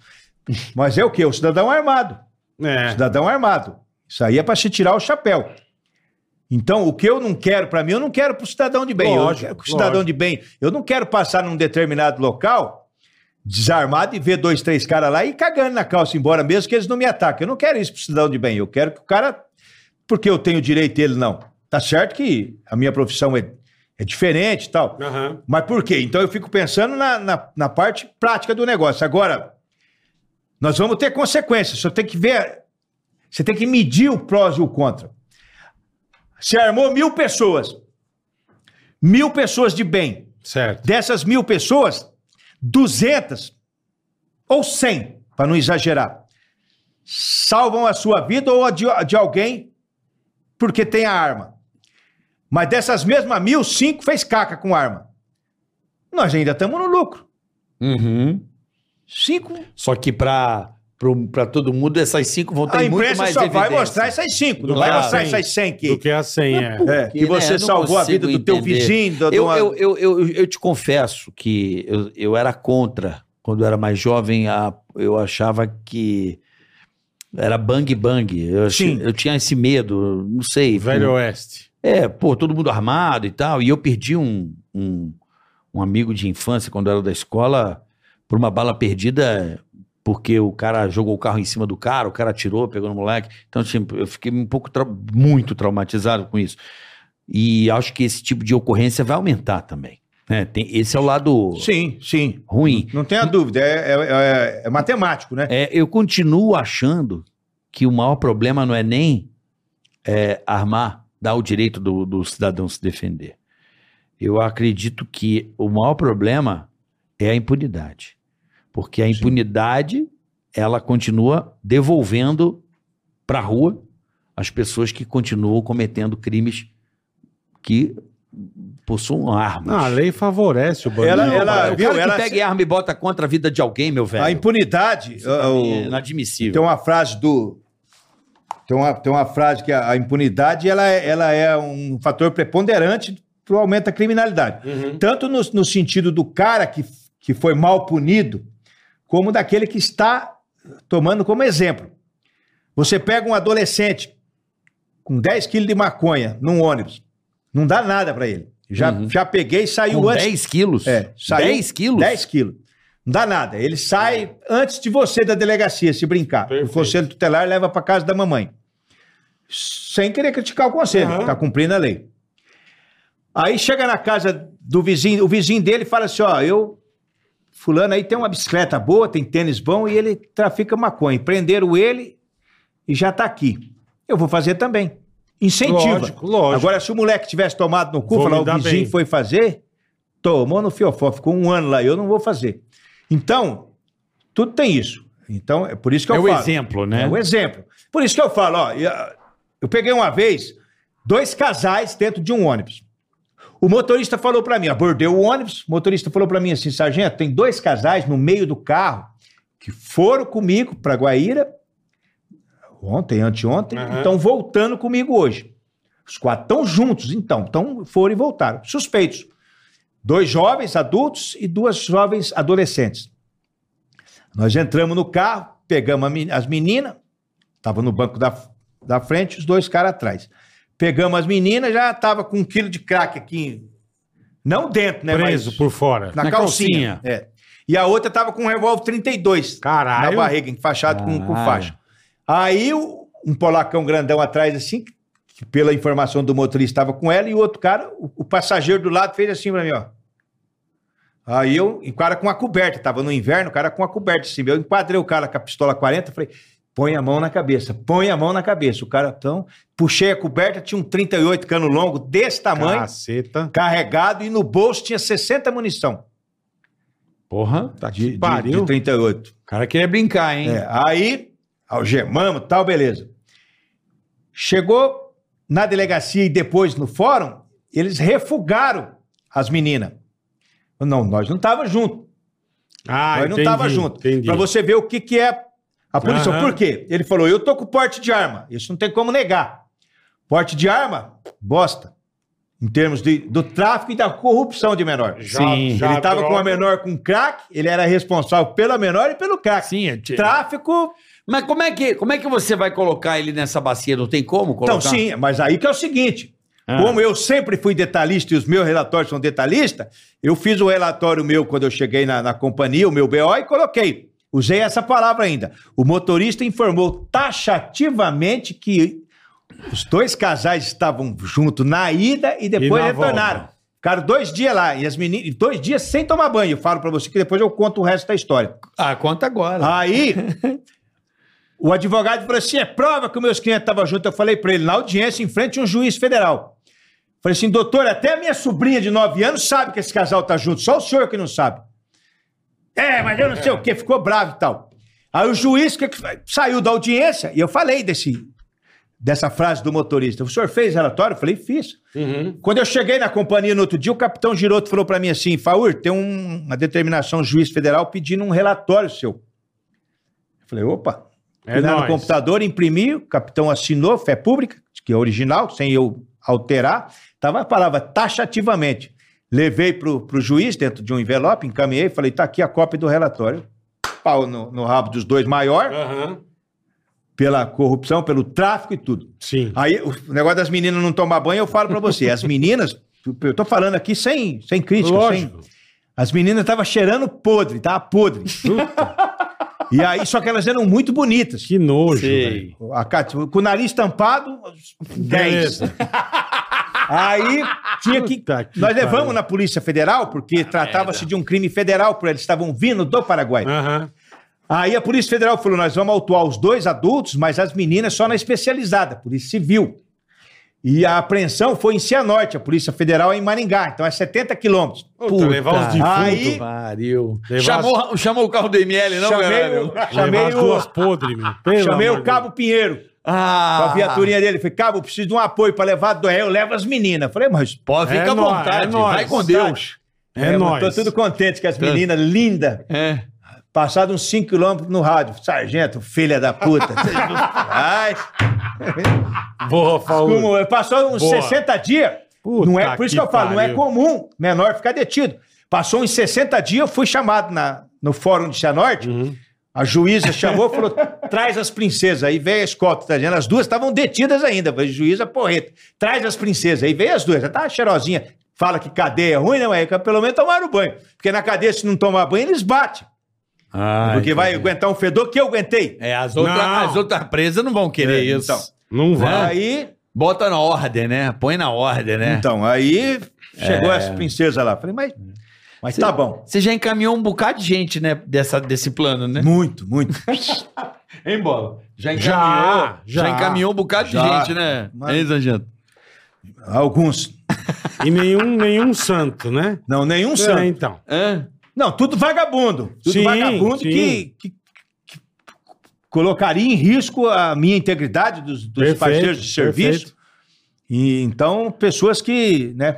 Mas é o quê? O cidadão armado. É. Cidadão armado. Isso aí é para se tirar o chapéu. Então, o que eu não quero para mim, eu não quero para o cidadão de bem. Lógico, eu quero pro cidadão lógico. de bem. Eu não quero passar num determinado local desarmado e ver dois, três caras lá e cagando na calça embora, mesmo que eles não me ataquem. Eu não quero isso pro cidadão de bem. Eu quero que o cara. Porque eu tenho direito ele não. Tá certo que a minha profissão é, é diferente e tal. Aham. Mas por quê? Então eu fico pensando na, na, na parte prática do negócio. Agora, nós vamos ter consequências. Você tem que ver. Você tem que medir o prós e o contra. Se armou mil pessoas. Mil pessoas de bem. Certo. Dessas mil pessoas, 200 ou 100, para não exagerar, salvam a sua vida ou a de, de alguém porque tem a arma. Mas dessas mesmas mil, cinco fez caca com arma. Nós ainda estamos no lucro. Uhum. Cinco. Só que pra, pra todo mundo, essas cinco vão ter A muito imprensa mais só vai mostrar essas cinco, não Do vai a mostrar essas 100 que, Do que a senha. Mas, é, Porque, que você né, eu não salvou a vida do teu vizinho. de Eu, uma- eu, eu, eu, eu te confesso que eu, eu era contra. Quando eu era mais jovem, a- eu achava que era bang bang. Eu, Sim. eu tinha esse medo, não sei. Velho Oeste. É, pô, todo mundo armado e tal. E eu perdi um, um, um amigo de infância quando eu era da escola por uma bala perdida, porque o cara jogou o carro em cima do cara, o cara atirou, pegou no moleque. Então, tipo, eu fiquei um pouco, trau- muito traumatizado com isso. E acho que esse tipo de ocorrência vai aumentar também. Né? Tem, esse é o lado Sim, sim. ruim. Não tenha dúvida. É, é- é- é matemático, né? É, eu continuo achando que o maior problema não é nem é, armar, dar o direito do, do cidadão se defender. Eu acredito que o maior problema é a impunidade. Porque a impunidade, ela continua devolvendo para a rua as pessoas que continuam cometendo crimes que possuam armas. Não, a lei favorece o bandido. Ela- ela- o viu, cara que ela- pega arma e bota contra a vida de alguém, meu velho. A impunidade. pra mim é o- inadmissível. Tem uma frase do. Tem uma, tem uma frase que a, a impunidade ela é, ela é um fator preponderante para o aumento da criminalidade. Uhum. Tanto no, no sentido do cara que, que foi mal punido, como daquele que está tomando como exemplo. Você pega um adolescente com 10 quilos de maconha num ônibus, não dá nada para ele. Já, Uhum. já peguei e saiu Com antes. 10 quilos? É, saiu 10 quilos? 10 quilos. Não dá nada. Ele sai antes de você da delegacia, se brincar. Perfeito. O conselho tutelar leva para casa da mamãe. Sem querer criticar o conselho, Aham. tá cumprindo a lei. Aí chega na casa do vizinho, o vizinho dele fala assim: ó, eu. Fulano aí tem uma bicicleta boa, tem tênis bom e ele trafica maconha. Prenderam ele e já tá aqui. Eu vou fazer também. Incentiva. Lógico, lógico. Agora, se o moleque tivesse tomado no cu, falar, o vizinho bem." foi fazer, tomou no fiofó, ficou um ano lá, eu não vou fazer. Então, tudo tem isso. Então, é por isso que eu É o falo. exemplo, né? É o exemplo. Por isso que eu falo, ó, eu, eu peguei uma vez dois casais dentro de um ônibus. O motorista falou pra mim, abordei o ônibus, o motorista falou pra mim assim, sargento, tem dois casais no meio do carro que foram comigo pra Guaíra ontem, anteontem, Aham. estão voltando comigo hoje. Os quatro estão juntos, então, então foram e voltaram. Suspeitos. Dois jovens adultos e duas jovens adolescentes. Nós entramos no carro, pegamos as meninas, estavam no banco da, da frente, os dois caras atrás. Pegamos as meninas, já estava com um quilo de crack aqui, não dentro, né? Preso mas por fora. na, na calcinha. calcinha. É. E a outra estava com um revólver 32 Caralho. na barriga, enfaixado com, com faixa. Aí um polacão grandão atrás, assim, que pela informação do motorista estava com ela, e o outro cara, o, o passageiro do lado, fez assim pra mim, ó. Aí eu, o cara com a coberta, tava no inverno, o cara com a coberta assim, eu enquadrei o cara com a pistola 40, falei, põe a mão na cabeça, põe a mão na cabeça. O cara, então, puxei a coberta, tinha um 38 cano longo desse tamanho, Caceta. carregado, e no bolso tinha 60 munição Porra, tá de, que de, pariu. de 38. O cara queria brincar, hein? É, aí, algemamos tal, beleza. Chegou na delegacia e depois no fórum, eles refugaram as meninas. Não, nós não estávamos juntos. Ah, nós não entendi, estávamos juntos. Entendi. Para você ver o que, que é a punição. Aham. Por quê? Ele falou: eu tô com porte de arma. Isso não tem como negar. Porte de arma, bosta. Em termos de, do tráfico e da corrupção de menor. Já- Sim. já ele estava com a menor com crack, ele era responsável pela menor e pelo crack. Sim, é ti- Tráfico Mas como é, que, como é que você vai colocar ele nessa bacia? Não tem como colocar? Então, sim, mas aí que é o seguinte: Ah. como eu sempre fui detalhista e os meus relatórios são detalhistas, eu fiz o relatório meu quando eu cheguei na, na companhia, o meu BO, e coloquei. Usei essa palavra ainda. O motorista informou taxativamente que os dois casais estavam juntos na ida e depois E na retornaram. volta. Ficaram dois dias lá, e as meninas, dois dias sem tomar banho. Eu falo pra você que depois eu conto o resto da história. Ah, conta agora. Aí, o advogado falou assim: é prova que os meus clientes estavam juntos. Eu falei pra ele, na audiência, em frente a um juiz federal. Falei assim, doutor, até a minha sobrinha de 9 anos sabe que esse casal tá junto, só o senhor que não sabe. É, mas eu não sei o quê, ficou bravo e tal. Aí o juiz que que saiu da audiência, e eu falei desse, dessa frase do motorista. O senhor fez relatório? Eu falei, fiz. Uhum. Quando eu cheguei na companhia no outro dia, o capitão Giroto falou pra mim assim: Faur, tem um- uma determinação juiz federal pedindo um relatório seu. Eu falei, opa. É Fui lá no computador, imprimi, o capitão assinou, fé pública, que é original, sem eu alterar. Tava a palavra taxativamente. Levei pro, pro juiz dentro de um envelope, encaminhei, falei, tá aqui a cópia do relatório. Pau no, no rabo dos dois maior. Aham. pela corrupção, pelo tráfico e tudo. Sim. Aí, o negócio das meninas não tomar banho, eu falo pra você. As meninas, eu tô falando aqui sem, sem crítica, sem, Lógico. as meninas estavam cheirando podre, tava podre. E aí, só que elas eram muito bonitas. Que nojo, velho. A Cátia, com o nariz tampado, 10. Aí tinha que. Puta que nós levamos pariu. na Polícia Federal, porque tratava-se de um crime federal, porque eles estavam vindo do Paraguai. Aham. Aí a Polícia Federal falou: nós vamos autuar os dois adultos, mas as meninas só na especializada, Polícia Civil. E a apreensão foi em Cianorte, a Polícia Federal é em Maringá, então é 70 quilômetros. Puta, levar os defuntos. Aí- Pariu. Levar Chamou, chamou o carro do ML, não, Chamei caralho? o- Levar chamei as o- duas podres, meu. Pelo Chamei amor o Cabo Pinheiro, com Ah, a viaturinha dele. Falei, Cabo, preciso de um apoio pra levar do eu levo as meninas. Falei, mas. Pode, fica É à vontade. é nóis. Vai com Deus. de Deus. É, eu nóis. Tô tudo contente que as meninas lindas. É. Passado uns 5 quilômetros no rádio. Sargento, filha da puta. Ai, Boa, como, passou uns Boa. 60 dias. Puta não é, por isso que, que eu falo, não é comum menor ficar detido. Passou uns 60 dias, eu fui chamado na, no fórum de Cianorte. Uhum. A juíza chamou e falou: traz as princesas. Aí veio a escolta, tá dizendo? As duas estavam detidas ainda. Falei, juíza, porreta. Traz as princesas. Aí veio as duas, já tava cheirosinha. Fala que cadeia é ruim, não é? Pelo menos tomaram banho. Porque na cadeia, se não tomar banho, eles batem. Porque vai aguentar um fedor que eu aguentei. É, as outras, as outras presas não vão querer É, isso. então. Não vai. Aí, Bota na ordem, né? Põe na ordem, né? então, aí chegou as princesas lá. Falei, mas, mas tá bom. Você já encaminhou um bocado de gente, né? Dessa, desse plano, né? Muito, muito. Hein, Bola? Já encaminhou? Já, Já. encaminhou um bocado Já. de gente, né? Mas- Hein? Alguns. E nenhum, nenhum santo, né? Não, nenhum É, santo. então. Hã? Não, tudo vagabundo. Tudo Sim, vagabundo sim. que, que- que colocaria em risco a minha integridade dos, dos Perfeito, parceiros de serviço. perfeito. E então, pessoas que, né,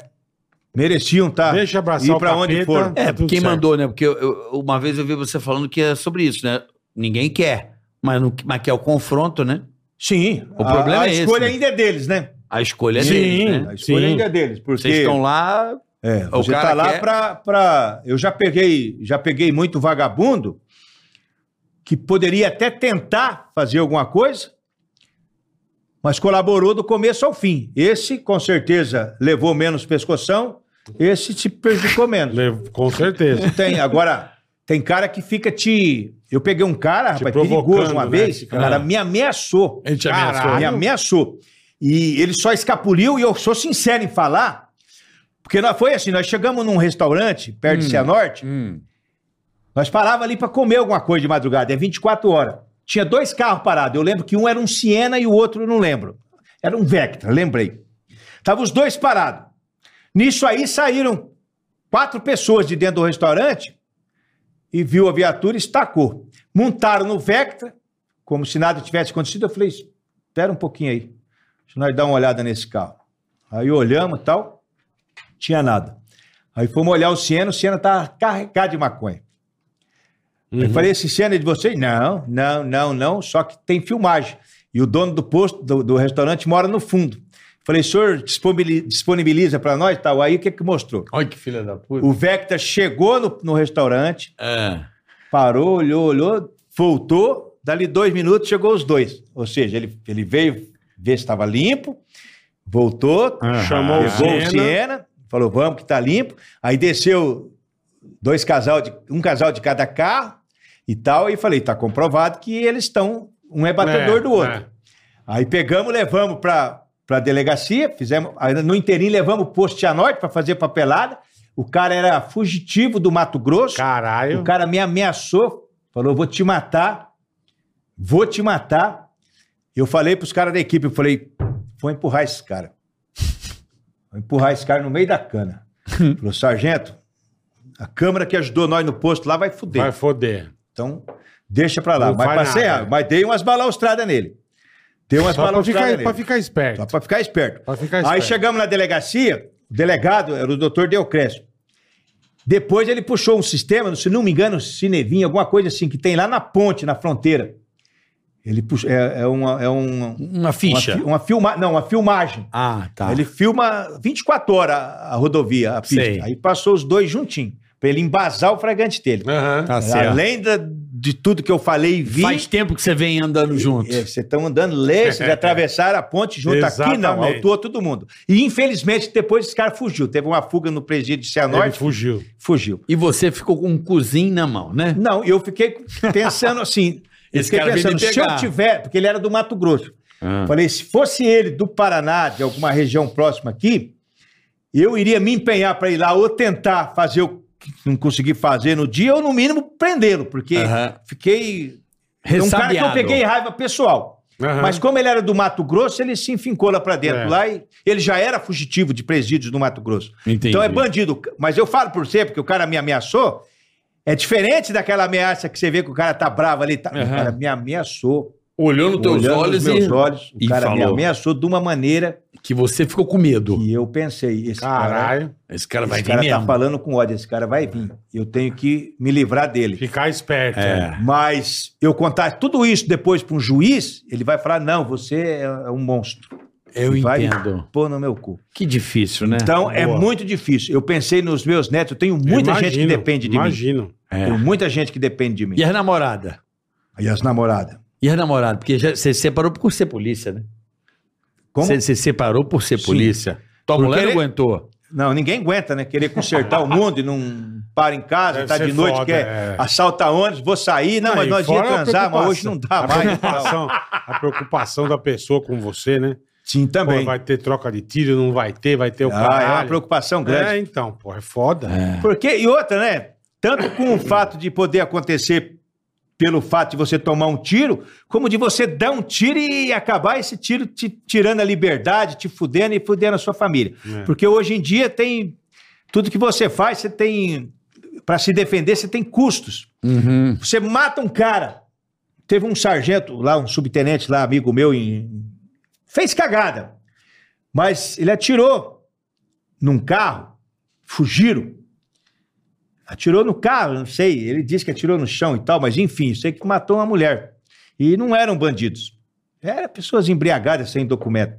mereciam estar Deixa abraçar ir o para onde capeta. Tá É, tudo quem certo. mandou, né? Porque eu- eu- uma vez eu vi você falando que é sobre isso, né? Ninguém quer. Mas, não, mas quer o confronto, né? Sim. O problema a, é esse, escolha né? ainda é deles, né? A escolha é Sim. deles, né? A escolha Sim. ainda é deles, porque Vocês estão lá. É, O você cara tá lá quer- pra, pra... Eu já peguei, já peguei muito vagabundo que poderia até tentar fazer alguma coisa, mas colaborou do começo ao fim. Esse, com certeza, levou menos pescoção, esse se prejudicou menos. Levo- Com certeza. Tem, agora, tem cara que fica te... Eu peguei um cara, Te rapaz, perigoso uma né, vez, esse o cara. cara me ameaçou. Ele te Caralho. ameaçou. Me ameaçou. E ele só escapuliu, e eu sou sincero em falar, porque nós, foi assim, nós chegamos num restaurante perto de Cianorte, Hum. nós parava ali para comer alguma coisa de madrugada, é 24 horas. Tinha dois carros parados, eu lembro que um era um Siena e o outro eu não lembro. Era um Vectra, lembrei. Tava os dois parados. Nisso aí saíram quatro pessoas de dentro do restaurante e viu a viatura e estacou. Montaram no Vectra, como se nada tivesse acontecido. Eu falei, espera um pouquinho aí, deixa nós dar uma olhada nesse carro. Aí olhamos e tal, tinha nada. Aí fomos olhar o Siena, o Siena estava carregado de maconha. Uhum. Eu falei, esse Siena é de vocês? Não, não, não, não, só que tem filmagem. E o dono do posto, do, do restaurante, mora no fundo. Falei, senhor, disponibiliza, para nós e tal. Aí o que que mostrou? Olha que filha da puta. O Vecta chegou no, no restaurante, É. parou, olhou, olhou, voltou, dali dois minutos chegou os dois. Ou seja, ele, ele veio ver se estava limpo, voltou, Chamou o Siena. Siena, falou, vamos que tá limpo. Aí desceu dois casal de, um casal de cada carro e tal, e falei, tá comprovado que eles estão, um é batedor É, do outro. é. Aí pegamos, levamos para a delegacia, fizemos, no inteirinho levamos o posto Cianorte para fazer papelada. O cara era fugitivo do Mato Grosso. Caralho. O cara me ameaçou, falou: vou te matar, vou te matar. Eu falei pros caras da equipe, eu falei, vou empurrar esse cara. Vou empurrar esse cara no meio da cana. falou, sargento, a câmera que ajudou nós no posto lá vai fuder. Vai foder. Então, deixa pra lá. Não Mas passei, nada. mas dei umas balaustradas nele. Dei umas Só pra ficar, pra ficar Só esperto. pra ficar esperto. Pra ficar Aí chegamos na delegacia, o delegado era o doutor Deocrésio. Depois ele puxou um sistema, se não me engano, Cinevinha, alguma coisa assim, que tem lá na ponte, na fronteira. Ele puxa, é, é uma, é uma, Uma ficha. uma, uma filma, não, uma filmagem. Ah, tá. Ele filma 24 horas a, a rodovia, a pista. Sei. Aí passou os dois juntinhos, pra ele embasar o fragante dele. Aham. Tá certo. Além da- de tudo que eu falei e vi. Faz tempo que você vem andando junto. É, Vocês estão andando leis, vocês atravessaram a ponte junto aqui, não, autuou todo mundo. E infelizmente depois esse cara fugiu. Teve uma fuga no presídio de Ele Cianorte, fugiu. fugiu. E você ficou com um cozinho na mão, né? Não, eu fiquei pensando assim. eu Esse fiquei cara pensando, se eu tiver, porque ele era do Mato Grosso. Ah. Falei, se fosse ele do Paraná, de alguma região próxima aqui, eu iria me empenhar para ir lá ou tentar fazer o não consegui fazer no dia, ou no mínimo prendê-lo, porque Aham. fiquei. É um cara que eu peguei raiva pessoal. Aham. Mas como ele era do Mato Grosso, ele se enfincou lá pra dentro. É. Lá e ele já era fugitivo de presídios no Mato Grosso. Entendi. Então é bandido. Mas eu falo por você, porque o cara me ameaçou. É diferente daquela ameaça que você vê que o cara tá bravo ali. Tá, Aham. O cara me ameaçou. Olhou nos teus olhando nos olhos meus e, olhos. O e cara me falou. ameaçou de uma maneira que você ficou com medo. que eu pensei. Esse cara, Caralho. Esse cara esse vai vir cara tá mesmo. falando com ódio. Esse cara vai vir. Eu tenho que me livrar dele. Ficar esperto. É. Mas eu contar tudo isso depois para um juiz, ele vai falar: não, você é um monstro. Eu E vai entendo. pôr no meu cu. Que difícil, né? Então é Boa. muito difícil. Eu pensei nos meus netos, eu tenho muita gente que Imagino, depende de mim. Imagino. É. Tenho muita gente que depende de mim. E as namoradas? E as namoradas. E as namoradas? Porque já- você separou por ser polícia, né? Você você separou por ser Sim. polícia. Tua Porque mulher não ele- aguentou. Não, ninguém aguenta, né? Querer consertar o mundo e não para em casa, Deve tá de noite, foda, quer é. assaltar ônibus, vou sair. Não, Não, mas nós ia a transar, mas hoje preocupação. não dá a mais. Preocupação, a preocupação da pessoa com você, né? Sim, Pô, também. vai ter troca de tiro, não vai ter, vai ter o Ah, é uma caralho. preocupação grande. É, então, pô, é foda. Porque, e outra, né? Tanto com o fato de poder acontecer pelo fato de você tomar um tiro, como de você dar um tiro e acabar esse tiro te tirando a liberdade, te fudendo e fudendo a sua família. É. Porque hoje em dia tem. Tudo que você faz, você tem. Para se defender, você tem custos. Uhum. Você mata um cara. Teve um sargento lá, um subtenente lá, amigo meu, em... fez cagada. Mas ele atirou num carro, fugiram. Atirou no carro, não sei. Ele disse que atirou no chão e tal, mas enfim, sei que matou uma mulher. E não eram bandidos. Eram pessoas embriagadas sem documento.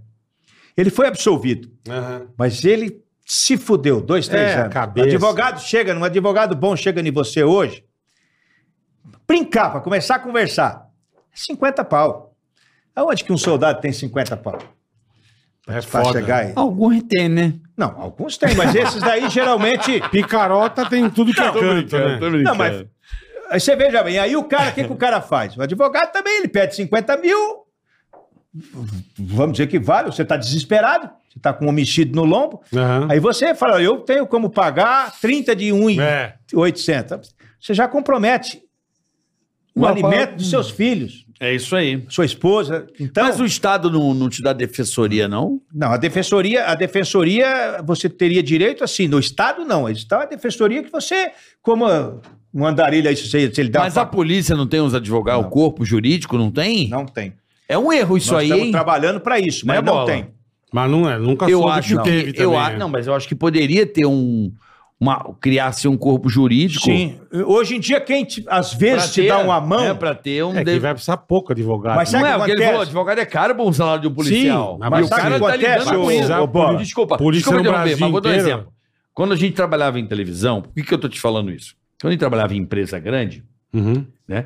Ele foi absolvido, Aham. mas ele se fudeu dois, três É, anos. cabeça. Advogado chega, um advogado bom chega em você hoje, brincar, para começar a conversar. 50 pau. Aonde que um soldado tem 50 pau? É Pra foda. chegar aí. Alguns tem, né? Não, alguns têm, mas esses daí geralmente. Picarota tem tudo que é canto, né? Não, mas. Aí você veja bem, aí o cara, o que, que o cara faz? O advogado também, ele pede 50 mil. Vamos dizer que vale, você está desesperado, você está com um homicídio no lombo. Aham. Aí você fala, eu tenho como pagar 30 de 1,800. É. Você já compromete o Não, alimento dos seus filhos, É isso aí. sua esposa. Então, Mas o Estado não, não te dá defensoria, não? não, a defensoria, a defensoria, você teria direito assim, no Estado não. Está a defensoria que você, como um andarilho aí, se, ele dá Mas uma a polícia não tem os advogados, Não. o corpo jurídico não tem? Não tem. É um erro isso Nós aí, estamos hein? trabalhando para isso, Né, mas não Bola? tem. Mas não é, nunca Eu soube acho que que, teve eu também, acho, né? não, mas eu acho que poderia ter um uma criar-se um corpo jurídico. Sim. Hoje em dia, quem te- às vezes pra te ter- dá uma mão. É, pra ter um. É que deve- vai precisar pouco advogado. Mas né? Não sabe é, porque ele falou, advogado é caro pra um salário de um policial. Sim, e mas o sabe cara tá lidando com isso. ô, Bola? Desculpa, Polícia desculpa interromper, mas vou dar um exemplo. Quando a gente trabalhava em televisão, por que, que eu tô te falando isso? Quando a gente trabalhava em empresa grande, Uhum. né?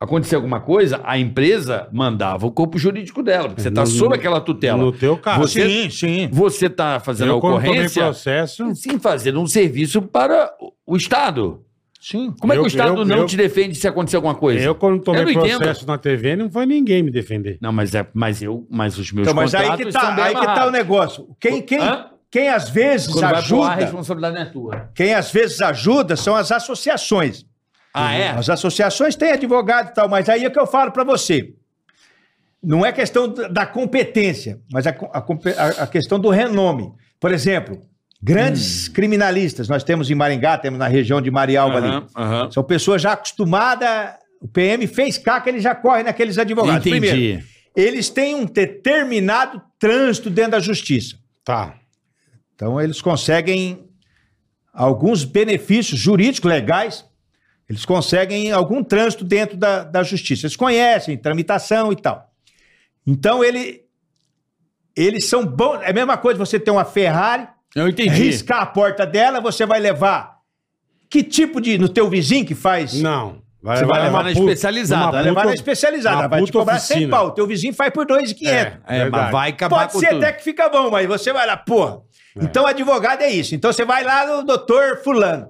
Acontecia alguma coisa, a empresa mandava o corpo jurídico dela, porque você tá No- sob aquela tutela. No teu caso. Você- Sim, sim. Você tá fazendo a eu, tomei ocorrência processo... sim fazendo um serviço para o- Estado. Sim. Como é que Eu- o Estado eu- não eu- te defende se acontecer alguma coisa? Eu, quando tomei Eu não entendo. processo na TV, não foi ninguém me defender. Não, mas é, mas eu, mas os meus Então, mas aí que tá, aí que tá o negócio. Quem, quem, Hã? quem às vezes Quando ar, a ajuda, responsabilidade não é tua. quem às vezes ajuda são as associações. Ah, é? As associações têm advogado e tal, mas aí é que eu falo para você. Não é questão da competência, mas a, a a- questão do renome. Por exemplo, grandes criminalistas, nós temos em Maringá, temos na região de Marialva ali. Aham, aham. São pessoas já acostumadas. O PM fez caca, ele já corre naqueles advogados. Entendi. Primeiro, eles têm um determinado trânsito dentro da justiça. Tá. Então, eles conseguem alguns benefícios jurídicos legais, eles conseguem algum trânsito dentro da, da justiça. Eles conhecem tramitação e tal. Então, ele, eles são bons. É a mesma coisa você ter uma Ferrari, Eu entendi. riscar a porta dela, você vai levar. Que tipo de. No teu vizinho que faz Não. Vai, Você vai levar na puta- especializada, Vai levar na especializada, vai te cobrar 100 oficina. pau. Teu vizinho faz por 2,500. É, Verdade. mas vai acabar Pode com ser tudo. até que fica bom, mas você vai lá, porra. Então, advogado é isso. Então, você vai lá no doutor fulano.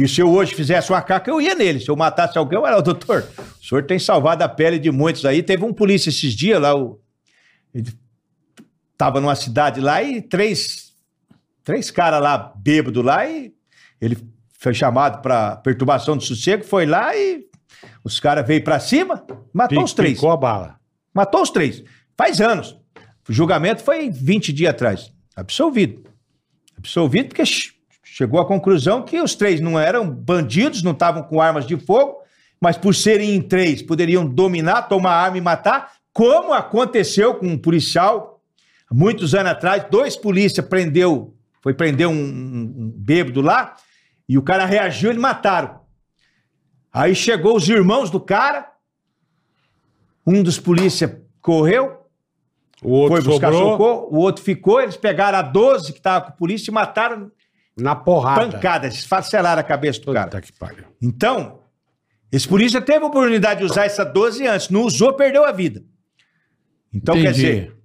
Que se eu hoje fizesse uma caca, eu ia nele. Se eu matasse alguém, eu era o doutor. O senhor tem salvado a pele de muitos aí. Teve um polícia esses dias lá, o... ele tava numa cidade lá e três, três caras lá, bêbado lá, e ele foi chamado para perturbação de sossego, foi lá e os caras veio para cima, matou os três. Picou a bala. Matou os três. Faz anos. O julgamento foi 20 dias atrás. Absolvido. Absolvido porque chegou à conclusão que os três não eram bandidos, não estavam com armas de fogo, mas por serem em três, poderiam dominar, tomar arma e matar, como aconteceu com um policial muitos anos atrás. Dois polícias prendeu, foi prender um, um- um bêbado lá, e o cara reagiu, eles mataram. Aí chegou os irmãos do cara, um dos polícias correu, O outro foi buscar sobrou socorro, o outro ficou, eles pegaram a 12 que estava com a polícia e mataram na porrada. pancadas, esfacelaram a cabeça do Puta cara. que pariu. Então, esse polícia teve a oportunidade de usar essa 12 antes, não usou, perdeu a vida. Então, quer Entendi. dizer,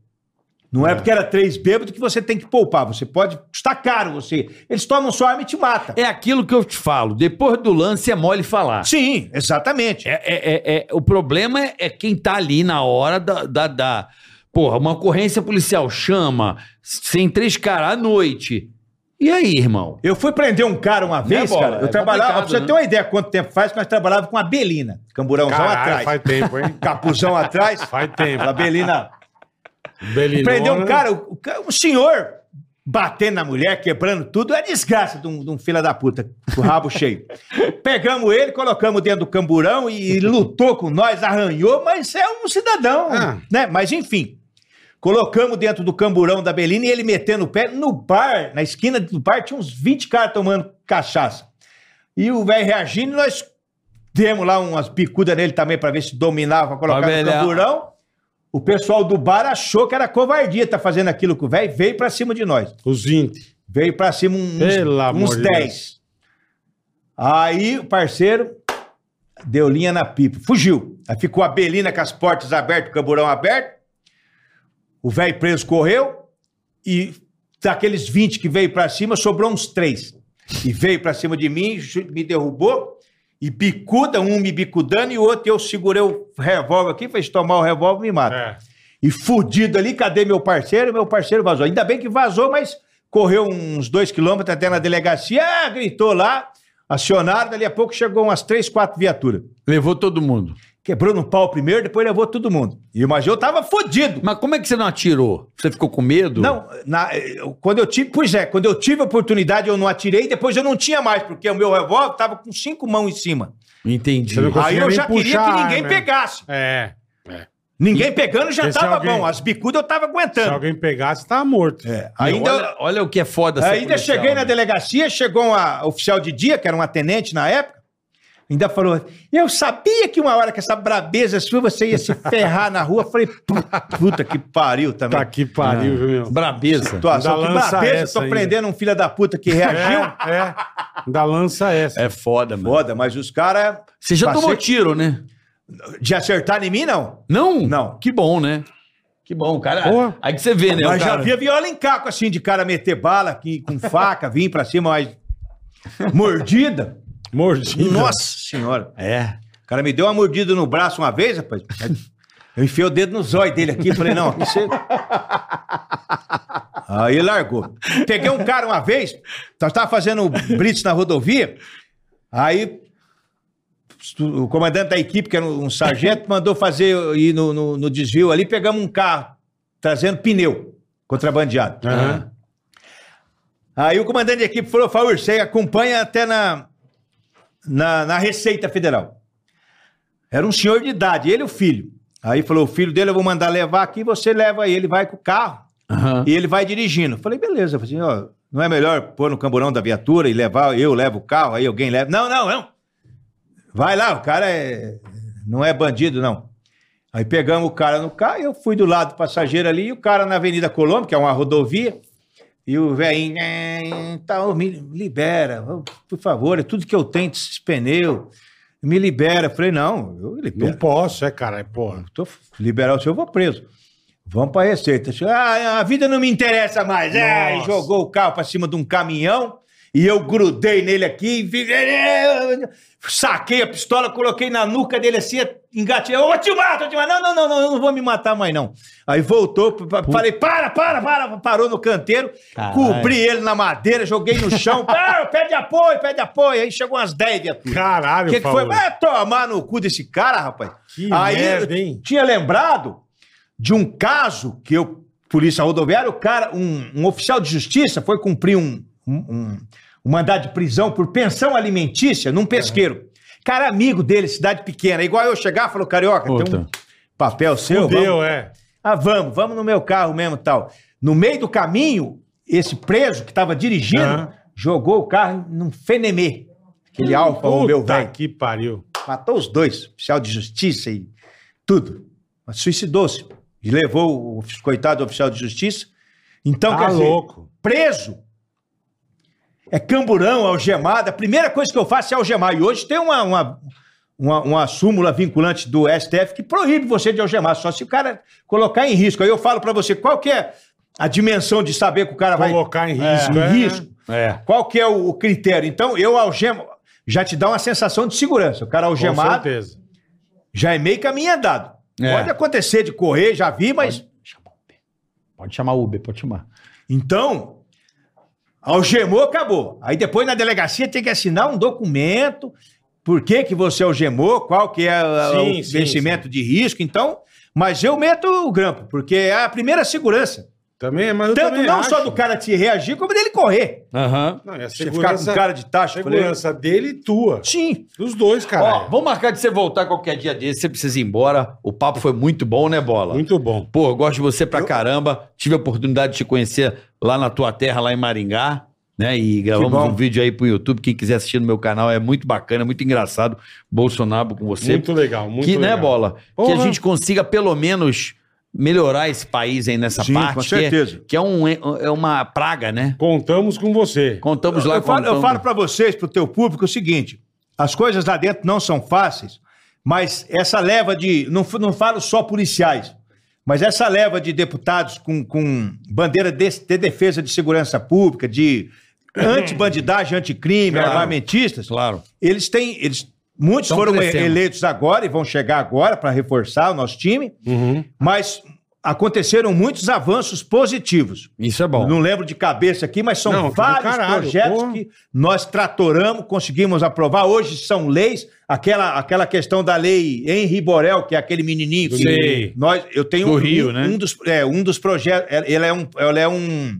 não é, porque era três bêbados que você tem que poupar, você pode custar caro você. Eles tomam sua arma e te matam. É aquilo que eu te falo. Depois do lance é mole falar. Sim, exatamente. É, é- é- é- o problema é, é quem tá ali na hora da, da, da- Porra, uma ocorrência policial chama, sem três caras à noite. E aí, irmão? Eu fui prender um cara uma vez, Bola? cara. Eu É trabalhava, pra você né? ter uma ideia quanto tempo faz, nós trabalhávamos com a Belina, camburãozão Caralho, atrás. faz tempo, hein? Capuzão atrás. Faz tempo. A Belina Belinona. prendeu um cara, o, o ca- um senhor batendo na mulher, quebrando tudo, é desgraça de um, de um filho da puta, com o rabo cheio. Pegamos ele, colocamos dentro do camburão e lutou com nós, arranhou, mas é um cidadão, Ah. né? Mas enfim. Colocamos dentro do camburão da Belina e ele metendo o pé no bar, na esquina do bar, tinha uns 20 caras tomando cachaça. E o velho reagindo, e nós demos lá umas picudas nele também pra ver se dominava, colocar no camburão. O pessoal do bar achou que era covardia tá fazendo aquilo com o velho, veio pra cima de nós. Os 20. Veio pra cima uns, Pelo amor uns de 10. Aí o parceiro deu linha na pipa, fugiu. Aí ficou a Belina com as portas abertas, o camburão aberto. O velho preso correu e daqueles 20 que veio pra cima, sobrou uns três. E veio pra cima de mim, me derrubou e bicuda, um me bicudando e o outro eu segurei o revólver aqui, fez tomar o revólver e me mata. É. E fudido ali, cadê meu parceiro? Meu parceiro vazou. Ainda bem que vazou, mas correu uns dois quilômetros até na delegacia, gritou lá, acionaram, dali a pouco chegou umas três, quatro viaturas. Levou todo mundo. Quebrou no pau primeiro, depois levou todo mundo. E mas eu tava fudido. Mas como é que você não atirou? Você ficou com medo? Não, na- quando eu tive, pois é, quando eu tive a oportunidade eu não atirei, depois eu não tinha mais, porque o meu revólver tava com cinco mãos em cima. Entendi. Aí eu já queria que ninguém arma. pegasse. É. Ninguém pegando já se tava alguém- bom, as bicudas eu tava Se aguentando. alguém pegasse, tava morto. É, Ainda, olha, olha o que é foda Ainda policial, cheguei na né? delegacia, chegou uma oficial de dia, que era uma tenente na época, ainda falou: Eu sabia que uma hora que essa brabeza sua você ia se ferrar na rua. Falei: Puta, que pariu também. Tá que pariu, viu, meu? Brabeza. Situação que lança brabeza, essa tô ainda. prendendo um filho da puta que reagiu. É, é. Ainda lança essa. É foda, mano. Foda, mas os caras. Você já Passei- tomou tiro, né? De acertar em mim, não. Não? Não. Que bom, né? Que bom, cara. Porra. Aí que você vê, né? o mas já cara- via viola em caco, assim, de cara meter bala aqui, com faca, vir pra cima, mas. Mordida. Mordida. Nossa senhora. É. O cara me deu uma mordida no braço uma vez, rapaz. Eu enfiei o dedo no zóio dele aqui e falei, não, aqui você... Aí largou. Peguei um cara uma vez, nós tava fazendo blitz na rodovia, aí o comandante da equipe, que era um sargento, mandou fazer ir no, no- no desvio ali, pegamos um carro, trazendo pneu, contrabandeado. Aham. Aí o comandante da equipe falou, Faur, você acompanha até na, na, na Receita Federal. Era um senhor de idade, ele e o filho. Aí falou, o filho dele eu vou mandar levar aqui, você leva ele, vai com o carro Aham. e ele vai dirigindo. Falei, beleza. Falei assim, ó, não é melhor pôr no camburão da viatura e levar, eu levo o carro, aí alguém leva. Não, não, não. Vai lá, o cara é, não é bandido, não. Aí pegamos o cara no carro, eu fui do lado do passageiro ali, e o cara na Avenida Colômbia, que é uma rodovia, e o velhinho, "Eh, tá, me libera, por favor, é tudo que eu tenho, esses pneus. Me libera. Eu falei, não, eu Não libero. posso, é, cara. É, porra. Tô liberar o senhor, eu vou preso. Vamos pra receita. Ah, a vida não me interessa mais. É, jogou o carro pra cima de um caminhão e eu grudei nele aqui, saquei a pistola, coloquei na nuca dele assim, engatei. Eu te mato, eu te mato. Não, não, não, não, eu não vou me matar mais, não. Aí voltou, falei, para, para, para, parou no canteiro, Caralho. cobri ele na madeira, joguei no chão. Ah, pede apoio, pede apoio. Aí chegou umas 10 viaturas. Caralho, O que, que foi? Vai tomar no cu desse cara, rapaz. Que Aí merda, eu hein? tinha lembrado de um caso que eu, polícia rodoviária, o cara, um, um oficial de justiça foi cumprir um, um, um- um mandado de prisão por pensão alimentícia num pesqueiro. Cara, amigo dele, cidade pequena. Igual eu chegar, falou, Carioca, tem Puta. um papel seu, Fudeu, vamos? é. Ah, vamos, vamos no meu carro mesmo e tal. No meio do caminho, esse preso que estava dirigindo Aham. jogou o carro num fenemê. Aquele alfa, o meu velho. que pariu. Matou os dois, oficial de justiça e tudo. Mas suicidou-se. E levou o coitado oficial de justiça. Então, Tá quer dizer, louco. preso. É camburão, algemado. A primeira coisa que eu faço é algemar. E hoje tem uma, uma, uma, uma súmula vinculante do STF que proíbe você de algemar, só se o cara colocar em risco. Aí eu falo pra você, qual que é a dimensão de saber que o cara vai... Colocar em risco, em é, risco. É. Qual que é o, o critério? Então, eu algemo... Já te dá uma sensação de segurança. O cara Com algemado certeza. já é meio caminho andado. É. Pode acontecer de correr, já vi, mas. Pode chamar Uber, pode chamar. Então, algemou, acabou. Aí depois na delegacia tem que assinar um documento. Por que, que você algemou? Qual que é a- Sim, o sim, vencimento de risco? Então, mas eu meto o grampo, porque é a primeira segurança. Também, mas eu Tanto também não acho. só do cara te reagir, como dele correr. Aham. Não, e a Você ficar com cara de taxa. falei, segurança dele e tua. Sim. Dos dois, Ó, cara. vamos marcar de você voltar qualquer dia desse, você precisa ir embora. O papo foi muito bom, né, Bola? Muito bom. Pô, eu gosto de você pra caramba. Tive a oportunidade de te conhecer lá na tua terra, lá em Maringá. Né? E gravamos bom. um vídeo aí pro YouTube. Quem quiser assistir no meu canal é muito bacana, muito engraçado. Bolsonaro com você. Muito legal, muito que, legal. né, Bola? Que a Porra. gente consiga pelo menos melhorar esse país aí nessa Sim, parte. com que é- certeza. Que é, um, é uma praga, né? Contamos com você. Contamos lá eu falo, eu contamos- falo para vocês, pro teu público, o seguinte: as coisas lá dentro não são fáceis, mas essa leva de. Não, não falo só policiais, mas essa leva de deputados com, com bandeira de, de defesa de segurança pública, de anti-bandidagem, anticrime, Claro. armamentistas, Claro. eles têm. Eles, muitos Tão foram crescendo. eleitos agora e vão chegar agora para reforçar o nosso time, Uhum. mas aconteceram muitos avanços positivos. Isso é bom. Não lembro de cabeça aqui, mas são Não, do vários caralho, projetos porra. que nós tratoramos, conseguimos aprovar. Hoje são leis. Aquela, aquela questão da lei Henri Borel, que é aquele menininho que Sei. nós, eu tenho Do um, Rio, um, né? um dos, é, um dos projetos. Ele é um, ele é um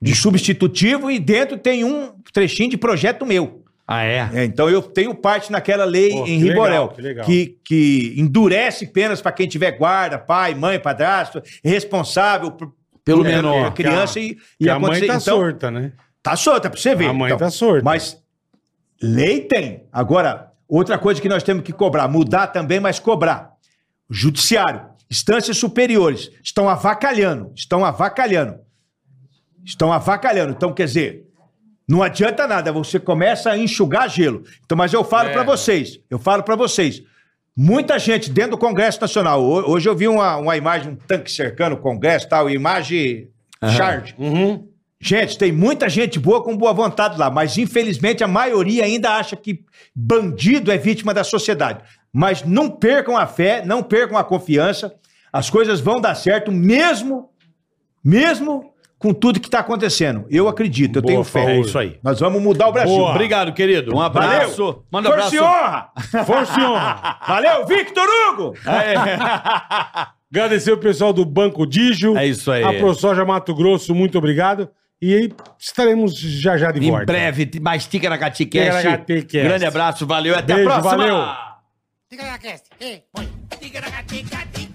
de substitutivo e dentro tem um trechinho de projeto meu. Ah, é? É, então eu tenho parte naquela lei Pô, que Henri legal, que que, que endurece penas para quem tiver guarda, pai, mãe, padrasto, responsável por, Pelo menor. a criança e, E e a mãe tá então, sorta, né? Tá solta, pra você ver. A mãe Então, tá sorta. Mas lei tem. Agora, outra coisa que nós temos que cobrar, mudar também, mas cobrar. O Judiciário, instâncias superiores, estão avacalhando, estão avacalhando. Estão avacalhando. Então, quer dizer, não adianta nada, você começa a enxugar gelo. Então, mas eu falo É. pra vocês, eu falo pra vocês. Muita gente dentro do Congresso Nacional. Ho- Hoje eu vi uma, uma imagem, um tanque cercando o Congresso, tal, imagem charge. Uhum. Gente, tem muita gente boa com boa vontade lá, mas infelizmente a maioria ainda acha que bandido é vítima da sociedade. Mas não percam a fé, não percam a confiança. As coisas vão dar certo, mesmo, mesmo com tudo que está acontecendo. Eu acredito, eu Boa, tenho fé. É isso aí. Nós vamos mudar o Brasil. Boa. Obrigado, querido. Um abraço. Valeu. Manda um Força e abraço. honra. Força e honra. Valeu, Victor Hugo. Agradecer o pessoal do Banco Digio. É isso aí. A ProSoja Mato Grosso, muito obrigado. E aí estaremos já já de Em volta. breve, mais Ticaracati Cast. Grande abraço, valeu e até Beijo, a próxima. valeu. Ticaracati,